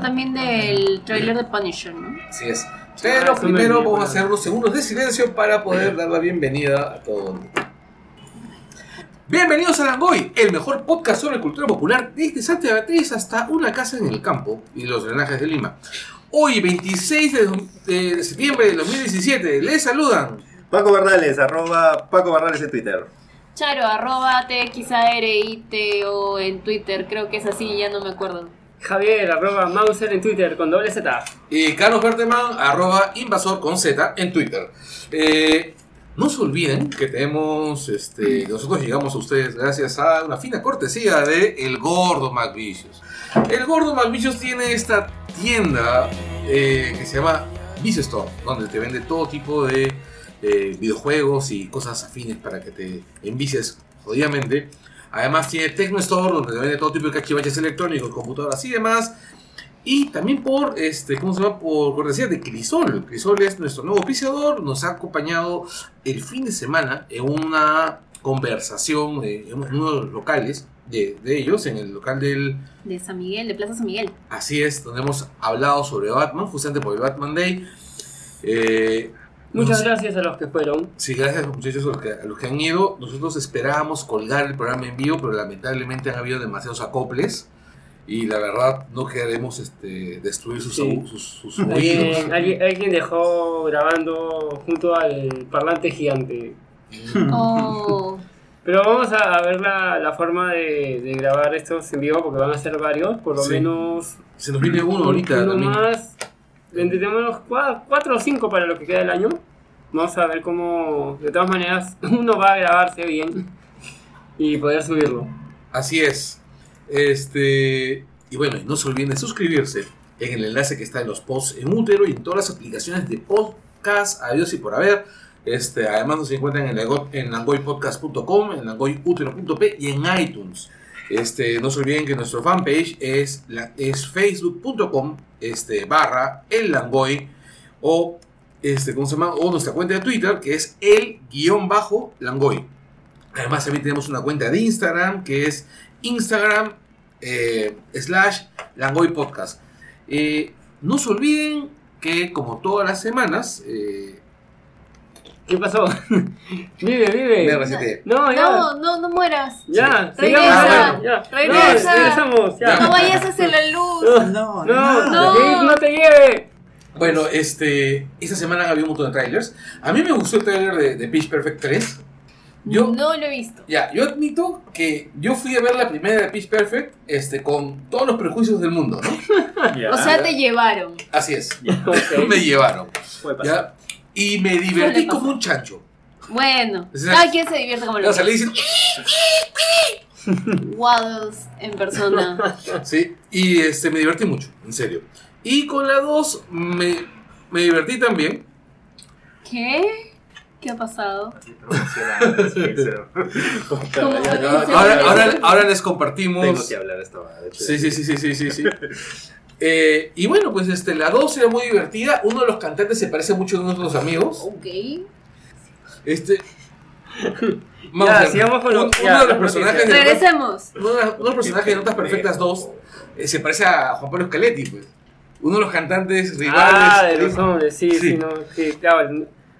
hablar también del tráiler de Punisher, ¿no? Así es. Pero eso me primero vamos a hacer unos segundos de silencio para poder dar la bienvenida a todo el mundo. Bienvenidos a Langoy, el mejor podcast sobre cultura popular desde Santa Beatriz hasta una casa en el campo y los drenajes de Lima. Hoy, 26 de, de septiembre de 2017, les saludan Paco Bardales, arroba Paco Bardales en Twitter. Charo, arroba TXARITO en Twitter, creo que es así, ya no me acuerdo. Javier, arroba Mauser en Twitter con doble Z. y Carlos Berteman, arroba invasor con Z en Twitter. Eh, no se olviden que tenemos, este, nosotros llegamos a ustedes gracias a una fina cortesía de El Gordo McVicious. El Gordo McVicious tiene esta tienda eh, que se llama Vice Store, donde te vende todo tipo de eh, videojuegos y cosas afines para que te envicies jodidamente. Además tiene Tecno Store, donde vende todo tipo de cachivaches electrónicos, computadoras y demás. Y también por, este, ¿cómo se llama? Por cortesía de Crisol. Crisol es nuestro nuevo oficiador. Nos ha acompañado el fin de semana en una conversación eh, en uno de los locales de, de ellos, en el local del... De San Miguel, de Plaza San Miguel. Así es, donde hemos hablado sobre Batman, justamente por el Batman Day. Eh, Muchas nos- gracias a los que fueron. Sí, gracias muchachos a los, que, a los que han ido. Nosotros esperábamos colgar el programa en vivo, pero lamentablemente han habido demasiados acoples. Y la verdad, no queremos este, destruir sus, Sí. sus, sus oídos. Alguien, alguien, alguien dejó grabando junto al parlante gigante. Oh, Pero vamos a, a ver la, la forma de, de grabar estos en vivo porque van a ser varios, por lo Sí. menos Se nos viene uno ahorita uno también. más. Tenemos cua- cuatro o cinco para lo que queda del año. Vamos a ver cómo, de todas maneras, uno va a grabarse bien y poder subirlo. Así es. Este, y bueno, no se olviden de suscribirse en el enlace que está en los posts en útero y en todas las aplicaciones de podcast, adiós y por haber. Este, además nos encuentran en, en langoypodcast.com, en langoyutero.p y en iTunes. Este, no se olviden que nuestro fanpage es, es facebook.com este, barra el langoy o, este, ¿cómo se llama? o nuestra cuenta de Twitter que es el guion bajo langoy. Además también tenemos una cuenta de Instagram que es Instagram eh, slash Langoy Podcast. Eh, no se olviden que como todas las semanas, eh, ¿Qué pasó? vive, me vive. No, ya. no, no, no mueras. Ya, Sí. Regresa. ya, ya. Regresa. No, regresamos. Ya. No vayas hacia la luz. No, No, No. no te lleve. Bueno, este, esta semana había un montón de trailers. A mí me gustó el trailer de, de Pitch Perfect 3. Yo, No lo he visto. ya, yo admito que yo fui a ver la primera de Pitch Perfect este, con todos los prejuicios del mundo, ¿no? O sea, te llevaron. Así es. Ok. me llevaron. Puede pasar. ¿ya? Y me divertí como un chancho. Bueno, O sea, cada quien se divierte como lo O sea, le quiere. dicen, Waddles en persona. Sí, y este, me divertí mucho, en serio. Y con la 2 me, me divertí también. ¿Qué? ¿Qué ha pasado? ¿Cómo Tengo Ahora, ahora, ahora, les compartimos. que hablar esta hora, de hecho. Sí, sí, sí, sí, sí, sí. Eh, y bueno, pues este, la 2 era muy divertida. Uno de los cantantes se parece mucho a uno de nuestros amigos. Ok. Este. Ya, a ver, sigamos con un- ya, uno de los personajes de Regresemos. uno de, uno de los personajes de Notas Perfectas 2 eh, se parece a Juan Pablo Scaletti, pues. Uno de los cantantes rivales. Ah, de los hombres, sí, Sí. sí, no, sí, claro.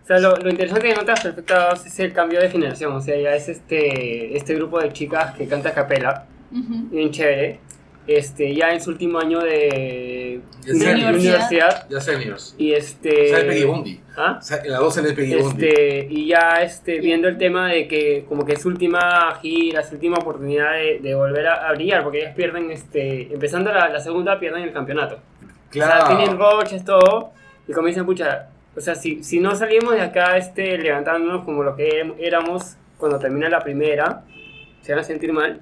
O sea, lo, lo interesante de Notas Perfectas es el cambio de generación. O sea, ya es este, este grupo de chicas que canta a capela, bien chévere. Este, ya en su último año de, De de universidad. Ya seniors. Y este. Sale. ¿Ah? En la 2 sale Peggy. Este, y ya este, viendo el tema de que como que es su última gira, su última oportunidad de, de volver a, a brillar, porque ellas pierden, este, empezando la, la segunda, pierden el campeonato. O sea, tienen roches, todo, y comienzan, pucha, o sea, si, si no salimos de acá este, levantándonos como lo que éramos cuando termina la primera, se van a sentir mal.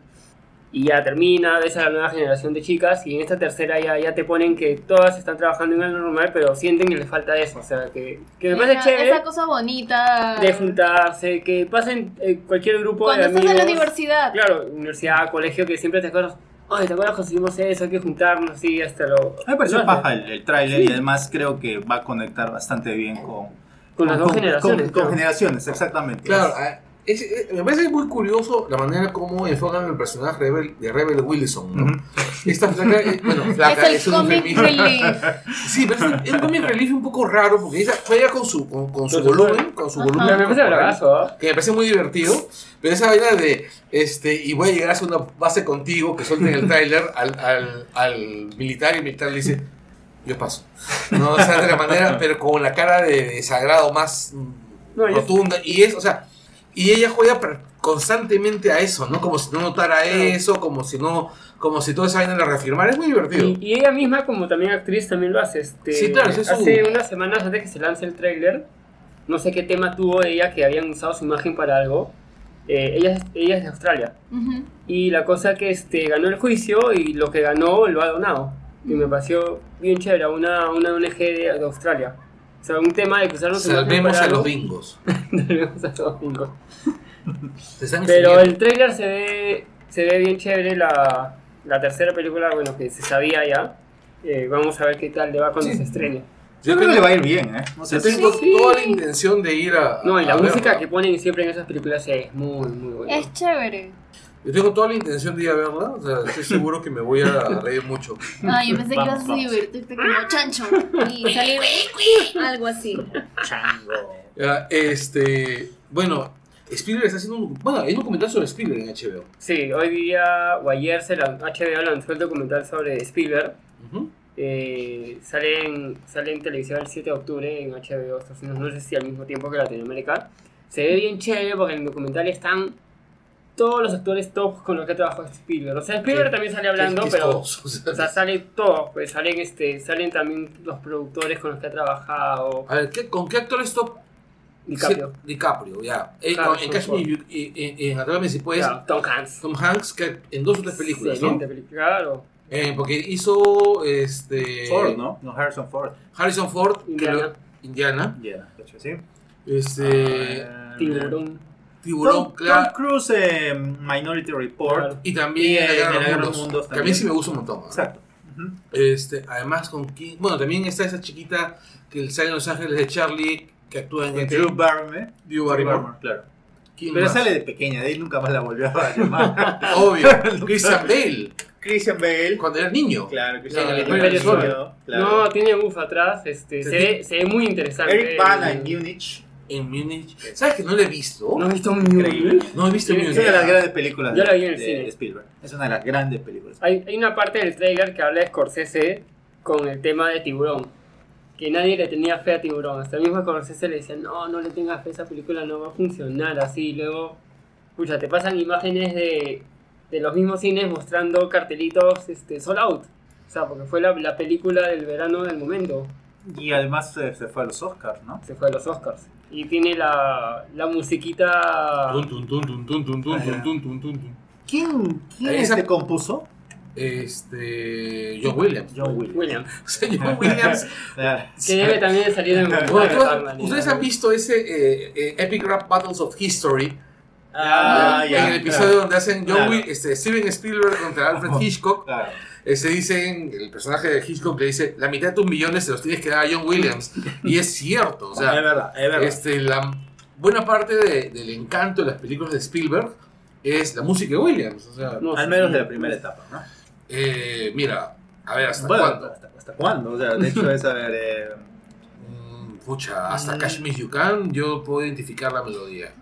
Y ya termina, ves a la nueva generación de chicas, y en esta tercera ya, ya te ponen que todas están trabajando en algo normal, pero sienten que les falta eso. O sea, que, que me parece Esa- chévere Esa cosa bonita. de juntarse, que pasen eh, cualquier grupo Cuando de estás amigos. en la universidad. Claro, universidad, colegio, que siempre te acuerdas, Ay, ¿te acuerdas que hicimos eso? Hay que juntarnos, así, hasta lo... A mí me pareció paja el, el tráiler Sí. y además creo que va a conectar bastante bien con, Con las dos generaciones, Con, claro. generaciones, exactamente. Claro, es- es- me parece muy curioso la manera como enfocan el personaje Rebel, de Rebel Wilson, ¿no? Ujú. Esta flaca, eh, bueno, flaca Es el un comic relief. Sí, pero es un, es un comic relief un poco raro porque ella juega con su, con, con su Con su volumen, con su volumen. Me parece bravazo, ¿ah? Que me parece muy divertido, pero esa vaina de, este, y voy a llegar a hacer una base contigo, que suelten el tráiler al, al, al militar y el militar le dice, yo paso. No, o sea, de la manera, pero con la cara de desagrado más No, rotunda. Y es, o sea, y ella juega constantemente a eso, ¿no? Como si no notara eso, como si no, como si toda esa vaina la reafirmara. Es muy divertido. Y, y ella misma, como también actriz, también lo hace. Este, Sí, claro, es su- Hace unas semanas antes que se lance el tráiler, no sé qué tema tuvo ella que habían usado su imagen para algo. Eh, ella, es- ella es de Australia. Ujú. Y la cosa que este, ganó el juicio y lo que ganó lo ha donado. Y me pareció bien chévere, una, una ONG de, de Australia. O sea, un tema de que usaron su imagen Salvemos para a los bingos. Salvemos a los bingos. Pero el trailer se ve, se ve bien chévere. La, la tercera película, bueno, que se sabía ya. Eh, vamos a ver qué tal le va cuando Sí. se estrene. Yo creo que le va a ir bien, ¿eh? Yo si- tengo Sí. toda la intención de ir a. No, y la a música verla. que ponen siempre en esas películas es muy, muy buena. Es chévere. Yo tengo toda la intención de ir a verla. O sea, estoy seguro que me voy a reír mucho. Ah, yo pensé que ibas Vamos, a vamos. divertirte como chancho y salir algo así. Chango. Ya, este. Bueno, Spielberg está haciendo un. Bueno, hay un documental sobre Spielberg en HBO. Sí, hoy día o ayer se la, HBO lanzó el documental sobre Spielberg. Eh, sale, en, sale en televisión el 7 de octubre en HBO Estados Unidos, no sé si al mismo tiempo que Latinoamérica. Se ve bien chévere porque en el documental están todos los actores top con los que trabajó Spielberg. O sea, Spielberg también sale hablando, pero o sea. o sea, salen todos, pues salen este, salen también los productores con los que ha trabajado. A ver, ¿qué- ¿con qué actor top? DiCaprio. Sí, DiCaprio, ya. Claro, en. You- y- y- en Atrápame si puedes. Claro, Tom Hanks. Tom Hanks, que en dos o tres películas, ¿no? Película, Claro. Eh, porque hizo este Ford, ¿no? No, Harrison Ford. Harrison Ford, que Indiana. lo- Indiana. Yeah, de hecho, sí. Este Ah, Tiburón. Tiburón, Tom, Tom claro. Cruise en Minority Report. Claro. Y también Y la Guerra Mundos, Mundos que a mí también. sí me gusta un montón. ¿no? Exacto. Este, además con bueno, también está esa chiquita que sale en Los Ángeles de Charlie que actúa en ET. Drew Barrymore. Drew Barrymore. claro. ¿Quién Pero más? sale de pequeña, de ahí nunca más la volvió a llamar. Obvio, Christian Bale, Christian Bale. cuando era niño. Claro, Christian No, Bale. Claro. No, tiene buff atrás, este, se, ve, se ve muy interesante. Eric Bana en Munich. En Múnich. ¿Sabes que no lo he visto? ¿No has visto un Increíble. No he visto Sí, Múnich. Es una de las grandes películas Yo la vi en el de cine. Spielberg. Es una de las grandes películas. Hay, hay una parte del trailer que habla de Scorsese con el tema de Tiburón que nadie le tenía fe a Tiburón. Hasta el mismo Scorsese le decían, no, no le tengas fe, esa película no va a funcionar así. Luego, pucha, te pasan imágenes de, de los mismos cines mostrando cartelitos este, sold out. O sea, porque fue la, la película del verano del momento. Y además se, se, fue a los Oscars, ¿no? Se fue a los Oscars. Y tiene la, la musiquita... ¿Quién, quién te compuso? Este. John Williams. John Williams. Williams. O sea, John Williams. Ah, Que debe también salir en el Bueno, Ustedes han visto ese eh, eh, Epic Rap Battles of History Ah, en ya. el episodio donde hacen John Claro. Will- este, Steven Spielberg contra Alfred Hitchcock. Claro. se dicen, el personaje de Hitchcock le dice: La mitad de tus millones se los tienes que dar a John Williams. y es cierto, o es sea, verdad, es verdad. este, la buena parte de- del encanto de las películas de Spielberg es la música de Williams. O sea, No, Al menos de la primera etapa, ¿no? Eh, mira, a ver, ¿hasta Bueno, cuándo? ¿hasta, hasta cuándo? O sea, de hecho es, a ver... eh, Mm, Pucha, hasta Mm. Cash Me You Can yo puedo identificar la melodía.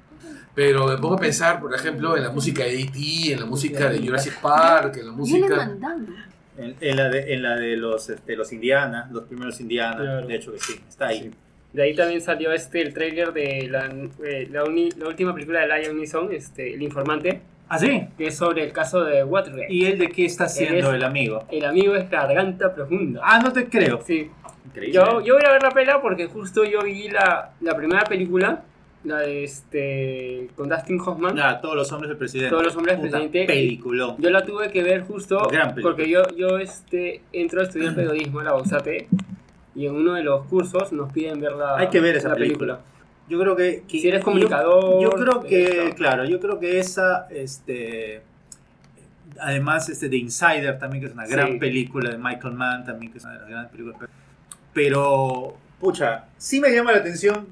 Pero me pongo a pensar, por ejemplo, en la música de E.T., en la música de Jurassic Park, en la música... en, en la de, en la de los, este, los Indiana, los primeros Indiana, Claro. de hecho que sí, está ahí. De ahí también salió este el trailer de la, eh, la, uni- la última película de Lion Neeson, este, El Informante, ¿Ah, sí? que es sobre el caso de Watergate. ¿Y él de qué está haciendo el amigo? El amigo es Garganta Profunda. Ah, no te creo. Sí. Increíble. Yo, yo voy a ver la pela porque justo yo vi la, la primera película, la de este, con Dustin Hoffman. Ah, todos los hombres del presidente. Todos los hombres del presidente. Peliculón. Yo la tuve que ver justo Gran película. porque yo, yo este, entro a estudiar periodismo en la USAT y en uno de los cursos nos piden ver la, Hay que ver esa la película. Yo creo que, que- Si eres comunicador, Yo, creo que, eso. claro, yo creo que esa, este, Además, este de Insider también, que es una gran película de Michael Mann, también, que es una de las grandes películas. Pero, pucha, sí me llama la atención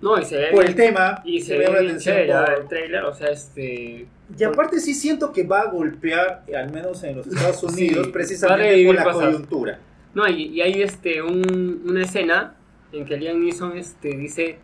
No, y se ve por el tema. Y se me ve llama la atención chévere, por- el trailer, o sea, este... Y aparte sí siento que va a golpear, al menos en los Estados Unidos, Sí, precisamente por la cosas. coyuntura. No, y, y hay este, un- una escena en que Liam Neeson este, dice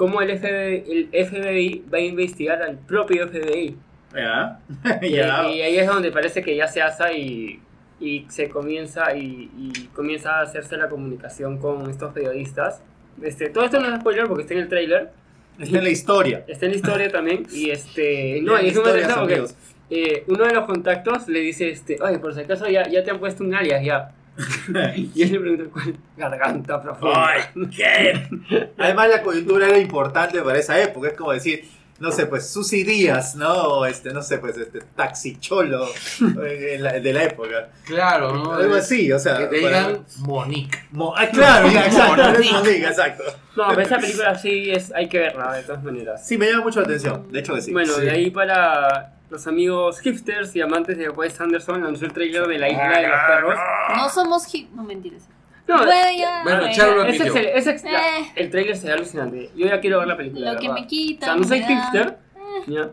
cómo el FBI, el FBI va a investigar al propio FBI. ¿Ya? Y, ya. y ahí es donde parece que ya se asa y, y se comienza y, y comienza a hacerse la comunicación con estos periodistas. Este, todo esto no es spoiler porque está en el trailer, Está en la historia. está en la historia también y este no y es muy porque eh, uno de los contactos le dice este, oye, por si acaso ya, ya te han puesto un alias ya. y él le pregunta cuál garganta profunda. Ay, ¿qué? Además la coyuntura era importante para esa época, es como decir, no sé, pues Susy Díaz, ¿no? O este, no sé, pues este taxi cholo eh, la- de la época. Claro, ¿no? Algo así, o sea. Que te digan Monique. Mo- ah, claro, ya, exacto, es Monique, exacto. No, pero esa película sí es, hay que verla de todas maneras. Sí, me llama mucho la atención, de hecho que sí. bueno, sí. de ahí para los amigos hipsters y amantes de Wes Anderson lanzó el trailer de la isla de los perros. No somos hip. No mentiras. No, Bueno, ya, Bueno, es excel- es Eh. el trailer se ve alucinante. Yo ya quiero ver la película. Lo que ¿verdad? me quita. O sea, no soy hipster, ¿ya?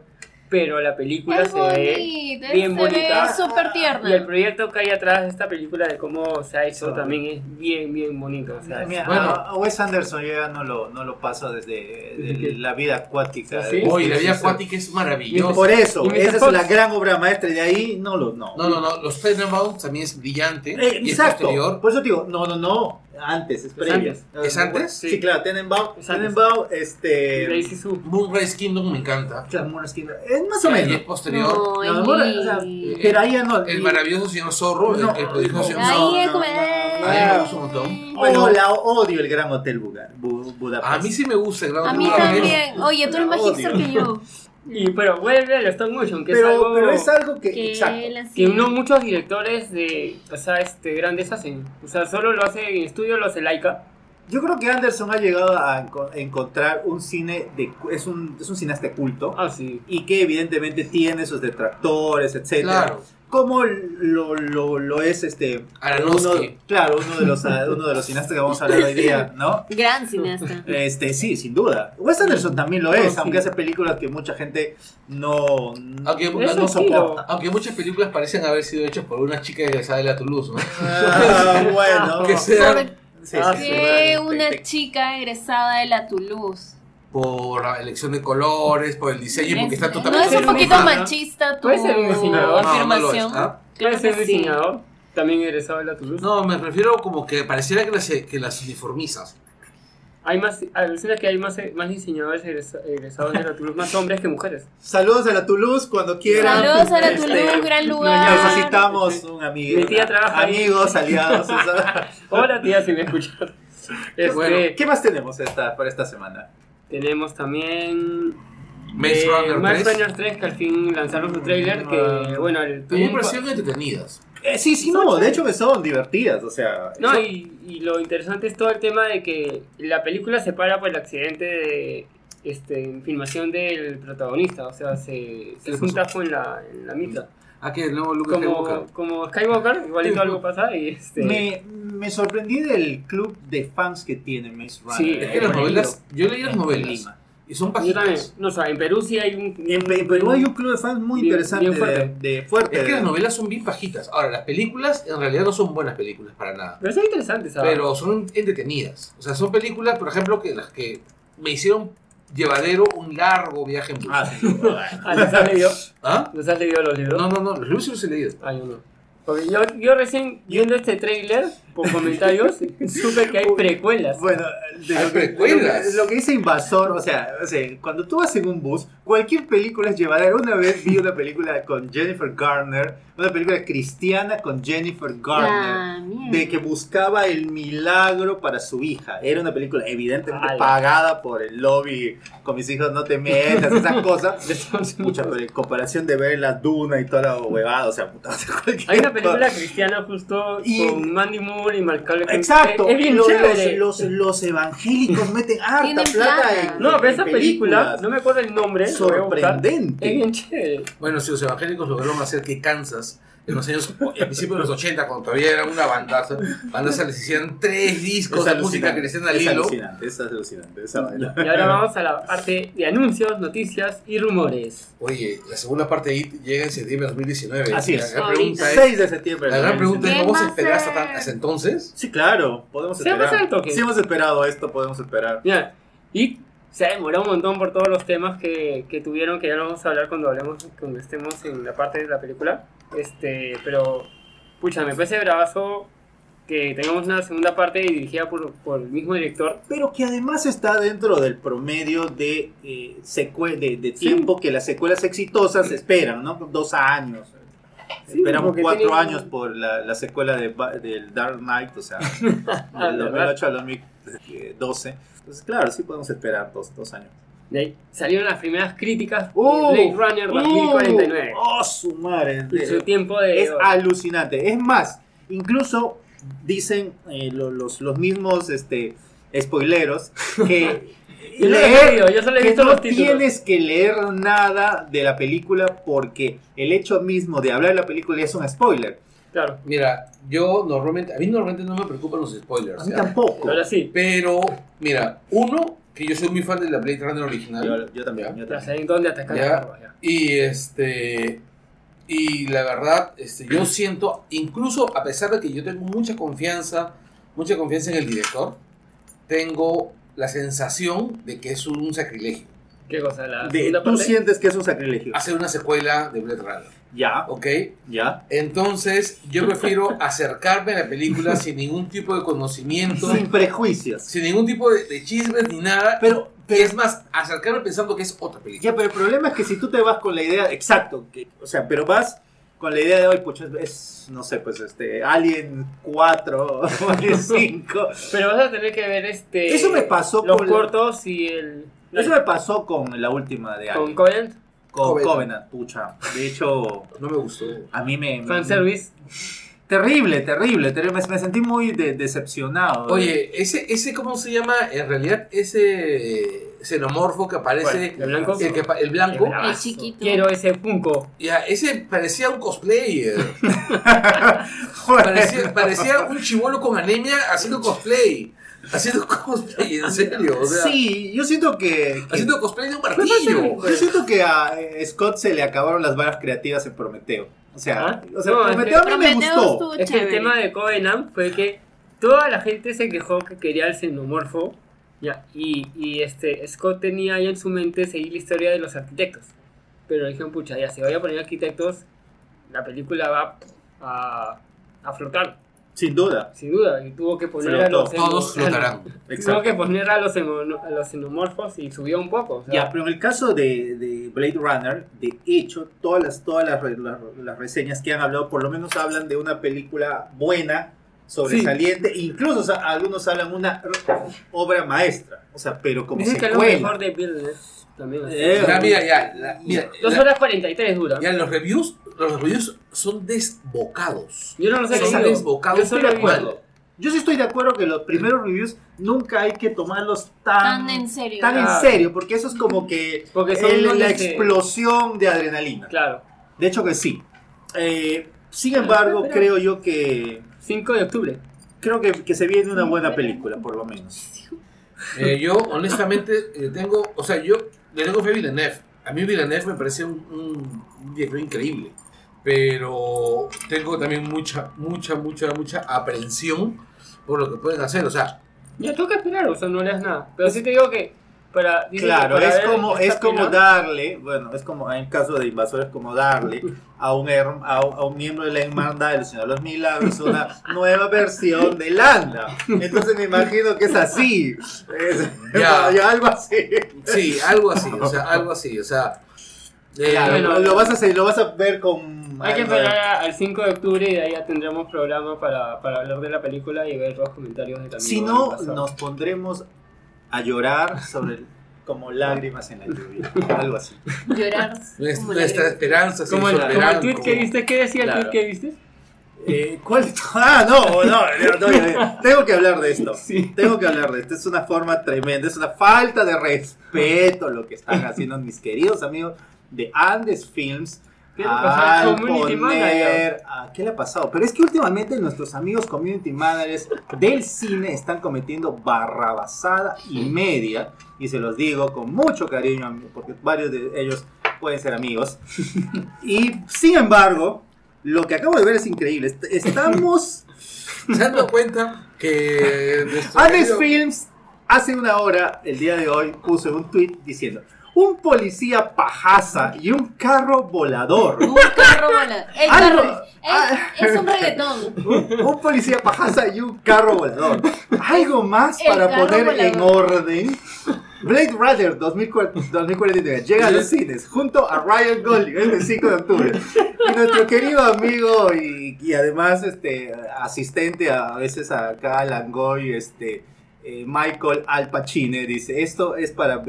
Pero la película Es se ve bien se bonita. ve súper tierna. Y el proyecto que hay atrás de esta película de cómo se ha hecho Sí. también es bien, bien bonito. O sea, es- Mira, Bueno. a, Wes Anderson ya no lo, no lo paso desde de la vida acuática. ¿Sí? la vida acuática es maravillosa. Por eso, Y esa es la gran obra maestra. De ahí no lo. No, No, no, no. Los Tenenbaums también es brillante. Eh, y exacto. posterior. Por eso te digo, no, no, no. Antes, es previo. antes. ¿Es antes? Sí, Sí. claro, Tenenbaum. Es. Tenenbaum, este. Moonrise Kingdom me encanta. Claro, Måneskin, Es más o Y menos. es posterior. No, No, Mora- o sea, mi- pero ahí ya no. El y- maravilloso señor Zorro, el- No, el, prodigioso señor no, Zorro. Ahí es como. A mí me gusta un montón. Bueno, la odio el Gran Hotel Budapest. A mí sí me gusta el Gran A mí Hotel Budapest. también. Oye, tú eres más hipster que yo. Y pero vuelve al stop motion, que Pero, es algo pero es algo que. Que exacto. él que hacía. no muchos directores de, o sea, este, grandes hacen. O sea, solo lo hace en estudio, lo hace Laika. Yo creo que Anderson ha llegado a enco- encontrar un cine de. Es un, es un cineasta culto. Ah, sí. Y que evidentemente tiene sus detractores, etcétera. Claro. Como lo, lo, lo es este. Uno- claro, uno de los uno de los cineastas que vamos a hablar hoy día, ¿no? Gran cineasta. Este, sí, sin duda. Wes Anderson también lo No, es, sí. aunque hace películas que mucha gente no, Aunque, no, soporta. aunque muchas películas parecen haber sido hechas por una chica egresada de la Toulouse, ¿no? Ah, bueno. que sea ¿Por Sí, Ah, sí, una chica egresada de la Toulouse? Por la elección de colores, por el diseño, porque Es- está ¿No totalmente es un poquito machista tu Puede ser un diseñador. No, no afirmación? ¿ah? Puede Claro ser diseñador, también egresado de la Toulouse. No, me refiero como que pareciera que las, que las uniformizas. Hay más, alucina que hay más, más diseñadores egresa- egresados de la Toulouse, más hombres que mujeres. Saludos a la Toulouse cuando quieran. Saludos a la Este, Toulouse, gran lugar. Necesitamos un amigo. Mi tía trabaja ahí. Amigos, aliados. o sea. Hola tía, si me escuchas. Este, bueno. ¿Qué más tenemos esta, para esta semana? Tenemos también Maze eh, Runner Maze 3. Runner 3 que al fin lanzaron su trailer que Ah. bueno el tuvo me parecieron entretenidas. Eh, sí, sí, no, de hecho que son divertidas, o sea. no eso- y, y lo interesante es todo el tema de que la película se para por el accidente de este filmación del protagonista o sea se, se tajo en la, en la mitad Que el nuevo Luke como, Skywalker. como Skywalker igualito algo pasa y este me, me sorprendí del club de fans que tiene Maze Runner. Sí, Es que las novelas, yo leí las novelas Lima. y son pajitas. no o sea en Perú sí hay un En, Pe- en Perú hay un club de fans muy Bien- interesante. bien fuerte. De, de fuerte. Es que las novelas son bien pajitas. Ahora, las películas en realidad no son buenas películas para nada. pero son interesantes ¿sabes? Pero son entretenidas. O sea, son películas, por ejemplo, que las que me hicieron llevadero un largo viaje en bus. Ah, sí. Ah, ¿los has leído? ¿Ah? ¿los has leído los libros? No, no, no, los libros sí los he leído. Ah, yo no. Porque yo, yo recién viendo este tráiler, por comentarios, supe que hay precuelas. Bueno, de Hay lo, que, precuelas. lo que- lo que dice Invasor, o sea, o sea, cuando tú vas en un bus, cualquier película es llevadera. Una vez vi una película con Jennifer Garner, una película cristiana con Jennifer Garner. La mierda. de que buscaba el milagro para su hija. Era una película evidentemente pagada por el lobby. Con mis hijos no te metas, esas cosas. Mucha, pero en comparación de ver la duna y toda la huevada, o sea, puta, cualquier Hay una película cosa. cristiana justo Y- con Mandy Moore que- Exacto, Es, es bien los, chévere. los, los, los evangélicos meten harta plata en No, pero esa película, no me acuerdo el nombre. sorprendente. Es bien chévere. Bueno, si los evangélicos lograron hacer que Kansas, en los años, al principio de los 80, cuando todavía era una bandaza, bandaza les hicieran tres discos Es de música que le hacían al es hilo. alucinante, es alucinante esa vaina. Y ahora vamos a la parte de anuncios, noticias y rumores. Oye, la segunda parte de IT llega en septiembre de 2019. Así la es. gran Ahorita. pregunta es, 6 de septiembre. la gran pregunta es, ¿Quién ¿vamos va a esperar hasta, hasta entonces? Sí, claro, podemos Sí, esperar. pasar el toque. Si hemos esperado esto, podemos esperar. Mira, y se ha demorado un montón por todos los temas que, que tuvieron, que ya lo vamos a hablar cuando hablemos, cuando estemos en la parte de la película. Este, pero, pucha, me parece bravazo que tengamos una segunda parte dirigida por, por el mismo director. Pero que además está dentro del promedio de, eh, de, de tiempo que las secuelas exitosas esperan, ¿no? Dos años. Sí, Esperamos cuatro tiene- años por la, la secuela de, del Dark Knight, o sea, del ¿verdad? 2008 al 2012. Entonces, claro, sí podemos esperar dos, dos años. De ahí salieron las primeras críticas ¡Uh! de Blade Runner 2049. ¡Oh, su madre! Y su tiempo de... Es alucinante. Es más, incluso dicen eh, lo- los, los mismos este, spoileros que Yo no leer- yo solo he que visto no los títulos. tienes que leer nada de la película porque el hecho mismo de hablar de la película es un spoiler. Claro, Mira, yo normalmente, a mí normalmente no me preocupan los spoilers. A mí ¿ya? tampoco. ahora sí. Pero, mira, uno, que yo soy muy fan de la Blade Runner original. Yo, yo también. Ya. yo Ya también. saben dónde atacar Ya. ya. Y este. Y la verdad, este, yo siento, incluso a pesar de que yo tengo mucha confianza, mucha confianza en el director, tengo la sensación de que es un sacrilegio. ¿Qué cosa? La De- segunda tú parte? sientes que es un sacrilegio. Hacer una secuela de Blade Runner, Ya, ¿ok? ya. Entonces, yo prefiero acercarme a la película sin ningún tipo de conocimiento, Sin prejuicios. sin ningún tipo de, de chismes ni nada. Pero, es más, acercarme pensando que es otra película. Ya, pero el problema es que si tú te vas con la idea, exacto, que, o sea, pero vas con la idea de hoy, pues es, no sé, pues este, Alien 4, Alien 5. Pero vas a tener que ver este... Eso me pasó Los con- cortos y el... Eso me pasó con la última de Con Alien, Covenant, con Covenant. Covenant, pucha. De hecho, No me gustó. a mí me... me- fanservice. Terrible, terrible, terrible. Me, me sentí muy de- decepcionado. Oye, ese, ese, ¿cómo se llama? En realidad, ese xenomorfo que aparece, ¿El blanco? el, que pa- el blanco. El chiquito. Quiero ese Funko. ya, ese parecía un cosplayer. Joder. Parecía, parecía un chivolo con anemia haciendo cosplay. Haciendo cosplay, en serio. O sea, sí, yo siento que... que- haciendo cosplay de un martillo. Yo siento que a eh, Scott se le acabaron las balas creativas en Prometeo. O sea, ¿Ah? o sea No, Prometeo a mí me gustó. Es que el tema de Covenant fue que toda la gente se quejó que quería el xenomorfo. Ya, y, y este Scott tenía ya en su mente seguir la historia de los arquitectos. Pero dijeron, pucha, ya si voy a poner arquitectos, la película va a, a flotar, Sin duda. sin duda. Y tuvo que poner a los Todos flotarán. Tuvo que poner a los, a los xenomorfos y subió un poco. o sea, Ya, pero en el caso de, de Blade Runner, de hecho, todas las, todas las, re- las- las reseñas que han hablado, por lo menos hablan de una película buena, sobresaliente, incluso o sea, algunos hablan una obra maestra, o sea, pero como Dicen que lo mejor de Villeneuve también. Eh, Ya, mira, ya, la- mira, Dos la- horas 43 dura. ya los reviews, los reviews son desbocados. Yo no los he Son desbocados. Yo Estoy de acuerdo. Yo sí estoy de acuerdo que los primeros reviews nunca hay que tomarlos tan, Tan en serio. tan en Ah. serio, porque eso es como que Porque son el- la que- explosión de adrenalina. Claro. De hecho que sí. Eh, sin embargo, Pero- creo yo que 5 de octubre. creo que, que se viene una buena película, por lo menos. Eh, yo, honestamente, le tengo, o sea, yo le tengo fe a Villeneuve. A mí Villeneuve me parece un, un, un director increíble, pero tengo también mucha, mucha, mucha, mucha aprensión por lo que pueden hacer. O sea, Ya toca esperar, o sea, no leas nada. Pero sí te digo que para. Claro, para es como, es como darle, bueno, es como en el caso de invasores, como darle a un, her- a, un- a un miembro de la hermandad del Señor de los Milagros una nueva versión de Landa. Entonces me imagino que es así. Es- Ya. ya, algo así. sí, algo así, o sea, algo así, o sea. eh, Claro, bueno. lo, lo vas a hacer, lo vas a ver con. Hay que esperar a- al 5 de octubre y de ahí ya tendremos programa para, para hablar de la película y ver los comentarios de también. Si no, nos pondremos a llorar sobre el- como lágrimas en la lluvia. Algo así. Llorar. nuestra, esperanza Como el, como el tweet que viste, ¿qué decía el Claro. tweet que viste? Eh, ¿Cuál? Ah, no, no, no, no, no, tengo que hablar de esto. Sí. Tengo que hablar de esto. Es una forma tremenda, es una falta de respeto lo que están haciendo mis queridos amigos de Andes Films. ¿Qué le al al community poner- manager? Ah, ¿Qué le ha pasado? Pero es que últimamente nuestros amigos community managers del cine están cometiendo barrabasada y media. Y se los digo con mucho cariño, porque varios de ellos pueden ser amigos. Y sin embargo, lo que acabo de ver es increíble. Est- Estamos. ¿Se han dado cuenta que querido- Films hace una hora, el día de hoy, puso un tweet diciendo: Un policía pajaza y un carro volador. Un carro volador. El Algo- carro ah. es, es un reggaetón. Un, un policía pajaza y un carro volador. Algo más El para poner en orden. Blade Runner 2040 2049 llega a los cines junto a Ryan Gosling el 5 de octubre. Y nuestro querido amigo y, y además este asistente a, a veces acá a Langoy, este eh, Michael Al Pacino dice, esto es para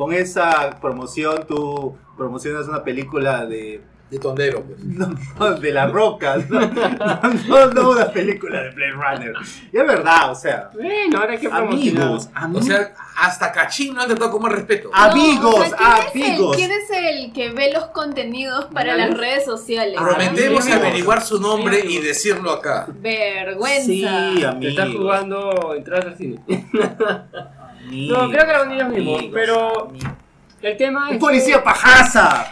con esa promoción tú promocionas una película de De tondero, pues. no, no, de la roca, no, no, no una película de Blade Runner. Y es verdad, o sea, Bueno, ahora que promocionar. amigos, O amigos, sea, hasta Cachín no han tratado con más respeto. Amigos, o sea, ¿quién es el- amigos. ¿Quién es el que ve los contenidos para ¿Vale? las redes sociales? Prometemos amigos. averiguar su nombre y Amigos. decirlo acá. Vergüenza. sí, Te amigos. estás jugando entradas al cine. No, creo que lo ellos mismos, pero-. El tema es. Un policía pajaza.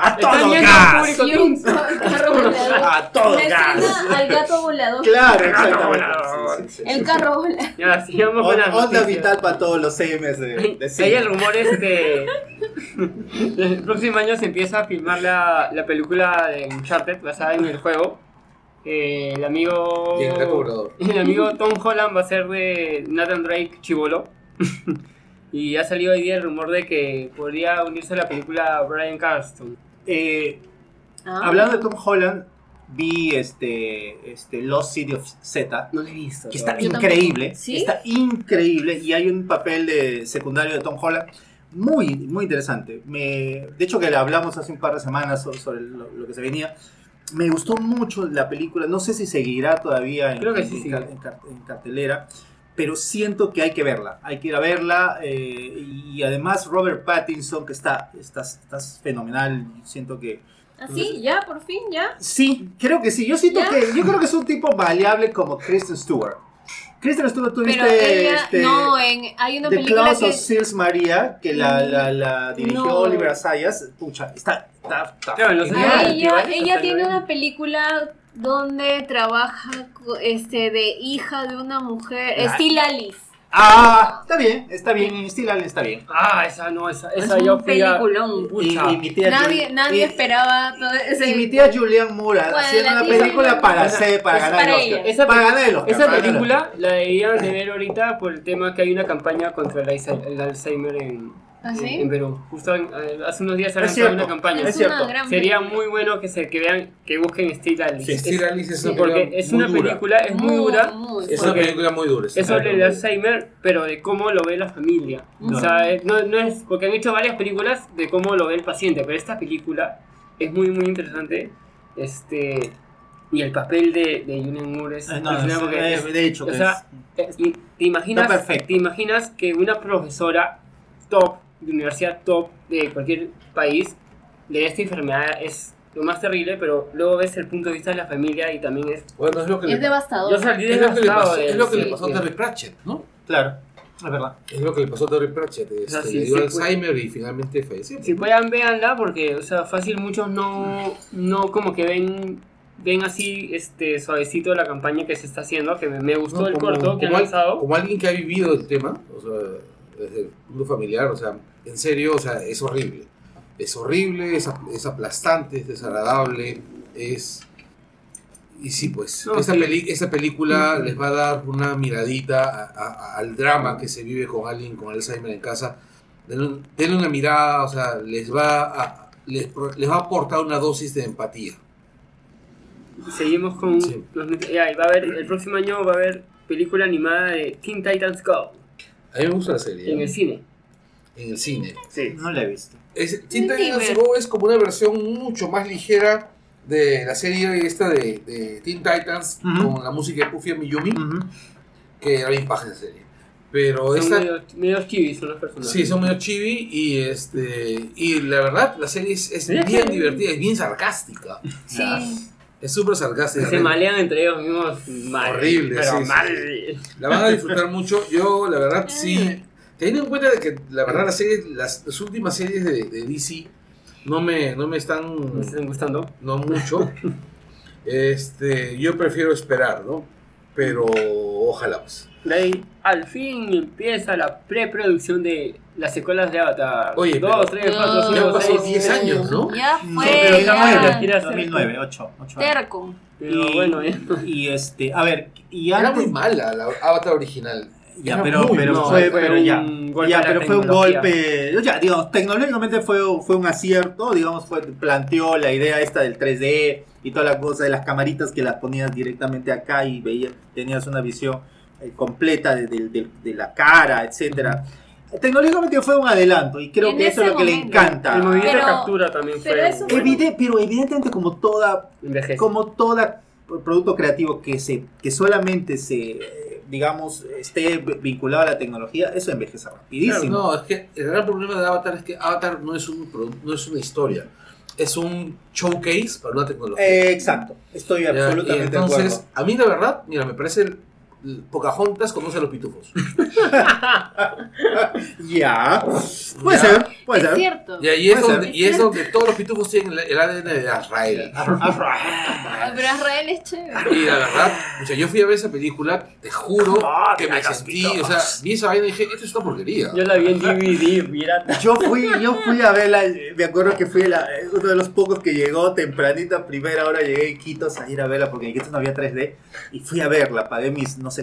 A todo gas. público. Y un ca- carro volador. A todo gas. al gato volador. Claro, El carro exactamente. volador. Sí, sí, sí. El carro volador. Ya, sigamos con las On- Onda noticias. vital para todos los CMs de, de Hay cine. el rumor este. El próximo año se empieza a filmar la, la película de Uncharted basada en el juego. Eh, el amigo. Y el gato volador. El amigo Tom Holland va a ser de Nathan Drake Chivolo. y ha salido hoy día el rumor de que podría unirse a la película Brian Carston. Eh, Ah. hablando de Tom Holland, vi este, este Lost City of Z. No lo he visto. que está increíble, ¿Sí? está increíble y hay un papel de secundario de Tom Holland muy, muy interesante. Me, de hecho que le hablamos hace un par de semanas sobre, sobre lo, lo que se venía. Me gustó mucho la película, no sé si seguirá todavía en, Creo que en- sí en car- en cartelera, pero siento que hay que verla, hay que ir a verla eh, y además Robert Pattinson que está, está, está fenomenal, siento que Así, ya, por fin, ya. Sí, creo que sí. Yo siento ¿Ya? que yo creo que es un tipo maleable como Kristen Stewart. Kristen Stewart, tú Pero viste ella, este, no, en, hay una The película Claws que... of Sils Maria, que la, la, la dirigió No. Oliver Asayas. Pucha, está, está, está Claro, genial. Ah, ella, ella tiene una película donde trabaja co- este de hija de una mujer, Ah. Steel Alice. Ah, está bien, está bien, en Steel Allen está bien. Ah, esa no, esa, Es esa un yo fui a- peliculón. Y, y mi tía Nadie, Jul- nadie y- esperaba todo ese... Y mi tía Julianne Moore Bueno, haciendo la una película para, Esa- hacer, para es ganar para el Oscar. ella. Esa, para pe- ganar el Oscar. esa para ganar el película la deberían de ver ahorita por el tema que hay una campaña contra el Alzheimer en, ¿Ah, sí? en, en Perú. Justo en- eh, hace unos días se lanzado una campaña. Es una cierto. gran Sería muy bueno que se que vean, que busquen Steel Alice. Sí, Steel Alice es Sí, una porque es una película, es muy, dura. muy Es una película muy dura. Es sobre el Alzheimer, pero de cómo lo ve la familia. No. O sea, eh, no, no es. Porque han hecho varias películas de cómo lo ve el paciente, pero esta película es muy, muy interesante. Este. Y el papel de, de Julianne Moore es. Eh, no, es- porque es- de hecho, o sea, es- eh, te imaginas, te imaginas que una profesora top, de universidad top de cualquier país, de esta enfermedad es lo más terrible, pero luego ves el punto de vista de la familia y también es. Bueno, es lo que Es le, devastador. Yo salí es lo que le devastado pasó, de- es lo que le sí, pasó a. Terry Pratchett, ¿no? Claro, es verdad. Es lo que le pasó a Terry Pratchett. Este, sea, sí, le dio sí, Alzheimer y finalmente falleció. Si puedan, véanla, porque, o sea, fácil, muchos no, no como que ven, ven así, este, suavecito la campaña que se está haciendo, que me, me gustó No, el como- corto que han lanzado. Como alguien que ha vivido el tema, o sea, desde el mundo familiar, o sea, en serio, o sea, es horrible. Es horrible, es, es aplastante, es desagradable, es... Y sí, pues, No, esta, sí. peli- esta película les va a dar una miradita a- a- al drama que se vive con alguien con Alzheimer en casa. Denle, un- denle una mirada, o sea, les va a, les, les va a aportar una dosis de empatía. Seguimos con... Sí. los net- ya, y va a haber, el próximo año va a haber película animada de Teen Titans Go A mí me gusta la serie, en el cine. en el cine. Sí. No la he visto. Es, Teen Titans. Go es como una versión mucho más ligera de la serie esta de, de Teen Titans con la música de Puffy Miyumi, Ujú. que era bien paja esa serie. Pero Son esta, medio, medio chivis son los personajes. sí, son medio chibi y este y la verdad la serie es, es bien divertida, es bien sarcástica. Sí. Es súper sarcástica. Se malean entre ellos mismos mal. Horrible, Pero sí, sí. mal. La van a disfrutar mucho. Yo, la verdad, Eh. sí. Teniendo en cuenta de que, la verdad, las series, las, las últimas series de, de DC no me, no me ¿Me están, están gustando? no mucho. Este, yo prefiero esperar, ¿no? Pero ojalá, pues. De ahí, al fin empieza la preproducción de las secuelas de Avatar. Oye, 2, pero- 3, 4, No. 5, Ya han pasado 6, 10 años, ¿no? Ya No, fue, pero ya. hacer- 2009, 8, 8 años. Terco. Pero y, bueno, ya. y este, a ver, y Era muy mala la Avatar original. Ya, Era pero, muy pero fue, fue pero ya, un golpe ya, pero fue un golpe, ya, digamos, tecnológicamente fue, fue un acierto, digamos, fue, planteó la idea esta del 3D y toda la cosa de las camaritas que las ponías directamente acá y veías, tenías una visión eh, completa de, de- de- de la cara, etcétera. Tecnológicamente fue un adelanto y creo En que eso es lo que le encanta. El movimiento Pero- de captura también fue pero eso fue- Evide- pero evidentemente como toda envejece. como todo producto creativo que se que solamente se digamos esté vinculado a la tecnología eso envejece rapidísimo No, es que el gran problema de Avatar es que Avatar no es, un, no es una historia. Es un showcase para una tecnología. Eh, exacto estoy Ya, absolutamente y entonces, de acuerdo a mí la verdad, mira, me parece Pocahontas conoce a los pitufos. ya puede Ya. ser puede Es ser cierto. Y ahí es Puede donde, ser. y es donde todos los pitufos tienen el, el ADN de Azrael. Ay, Pero Israel es chévere. Y la verdad, o sea, yo fui a ver esa película, te juro Ah, que me sentí, pitufos. o sea, vi esa vaina y dije, esto es una porquería. Yo la vi en DVD, pirata. yo fui yo fui a verla me acuerdo que fui la- uno de los pocos que llegó tempranito a primera hora llegué a Iquitos a ir a verla porque en Iquitos no había 3D y fui a verla pagué mis no sé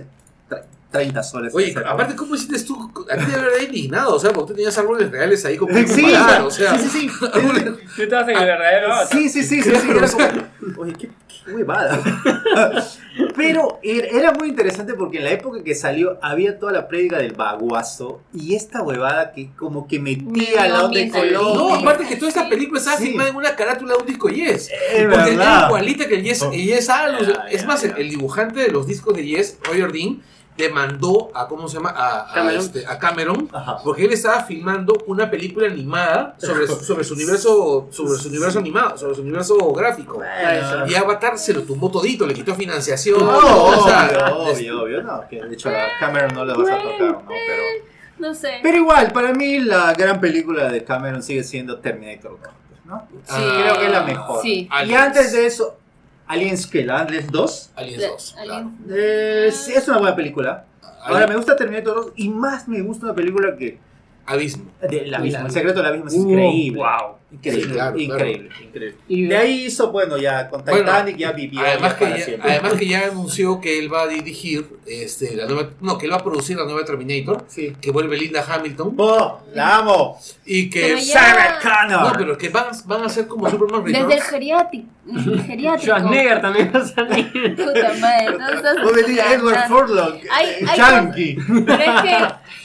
tre- 30 soles Oye, aparte, ¿cómo hiciste tú? A ti te haber indignado, o sea, porque tú tenías árboles reales ahí como sí, claro, o sea, sí, sí, sí. Tú estabas en el verdadero. Sí, sí, sí, sí, sí, era como, oye, qué, qué huevada. Pero era muy interesante porque en la época que salió había toda la prédica del baguazo y esta huevada que como que metía la onda Medioambientalista. No, ecológica. aparte que toda esta película estaba Sí. filmada en una carátula de un disco Yes. Es Porque era verdad. igualita que el Yes, el Yes Alus. Es más, el dibujante de los discos de Yes, Roger Dean, demandó a, ¿cómo se llama? A, a, Cameron. este, a Cameron. Ajá. Porque él estaba filmando una película animada sobre, su- sobre su universo sobre su universo animado, sobre su universo gráfico. Bueno. Y Avatar se lo tumbó todito, le quitó financiación. No, o sea, obvio, obvio, obvio, no, que de hecho a Cameron no le vas a tocar, ¿no? Pero, No sé. pero igual, para mí la gran película de Cameron sigue siendo Terminator 2, ¿no? Sí. Creo que es la mejor. Sí. Y antes de eso, Aliens que la Aliens 2, Aliens La- 2. Alien- eh, sí, es una buena película. claro. Ahora me gusta Terminator 2 y más me gusta una película que Abismo. del abismo, el secreto del abismo es Uh, increíble. wow. Increíble, Sí, claro, increíble, increíble. Y De ahí hizo, bueno, ya con Bueno, Titanic ya vivió Además ya que, para ya, siempre. además que ya anunció que él va a dirigir este, la nueva, no, que él va a producir la nueva Terminator, Sí. que vuelve Linda Hamilton ¡Oh, la amo! y que Sarah Connor. no, pero que van, van a ser como Superman Desde el Returns. geriátrico. geriátrico. Schwarzenegger también va a salir. Puta madre. todas esas O venía ganas. Edward Furlong, Hay- hay Yankee. Pero es que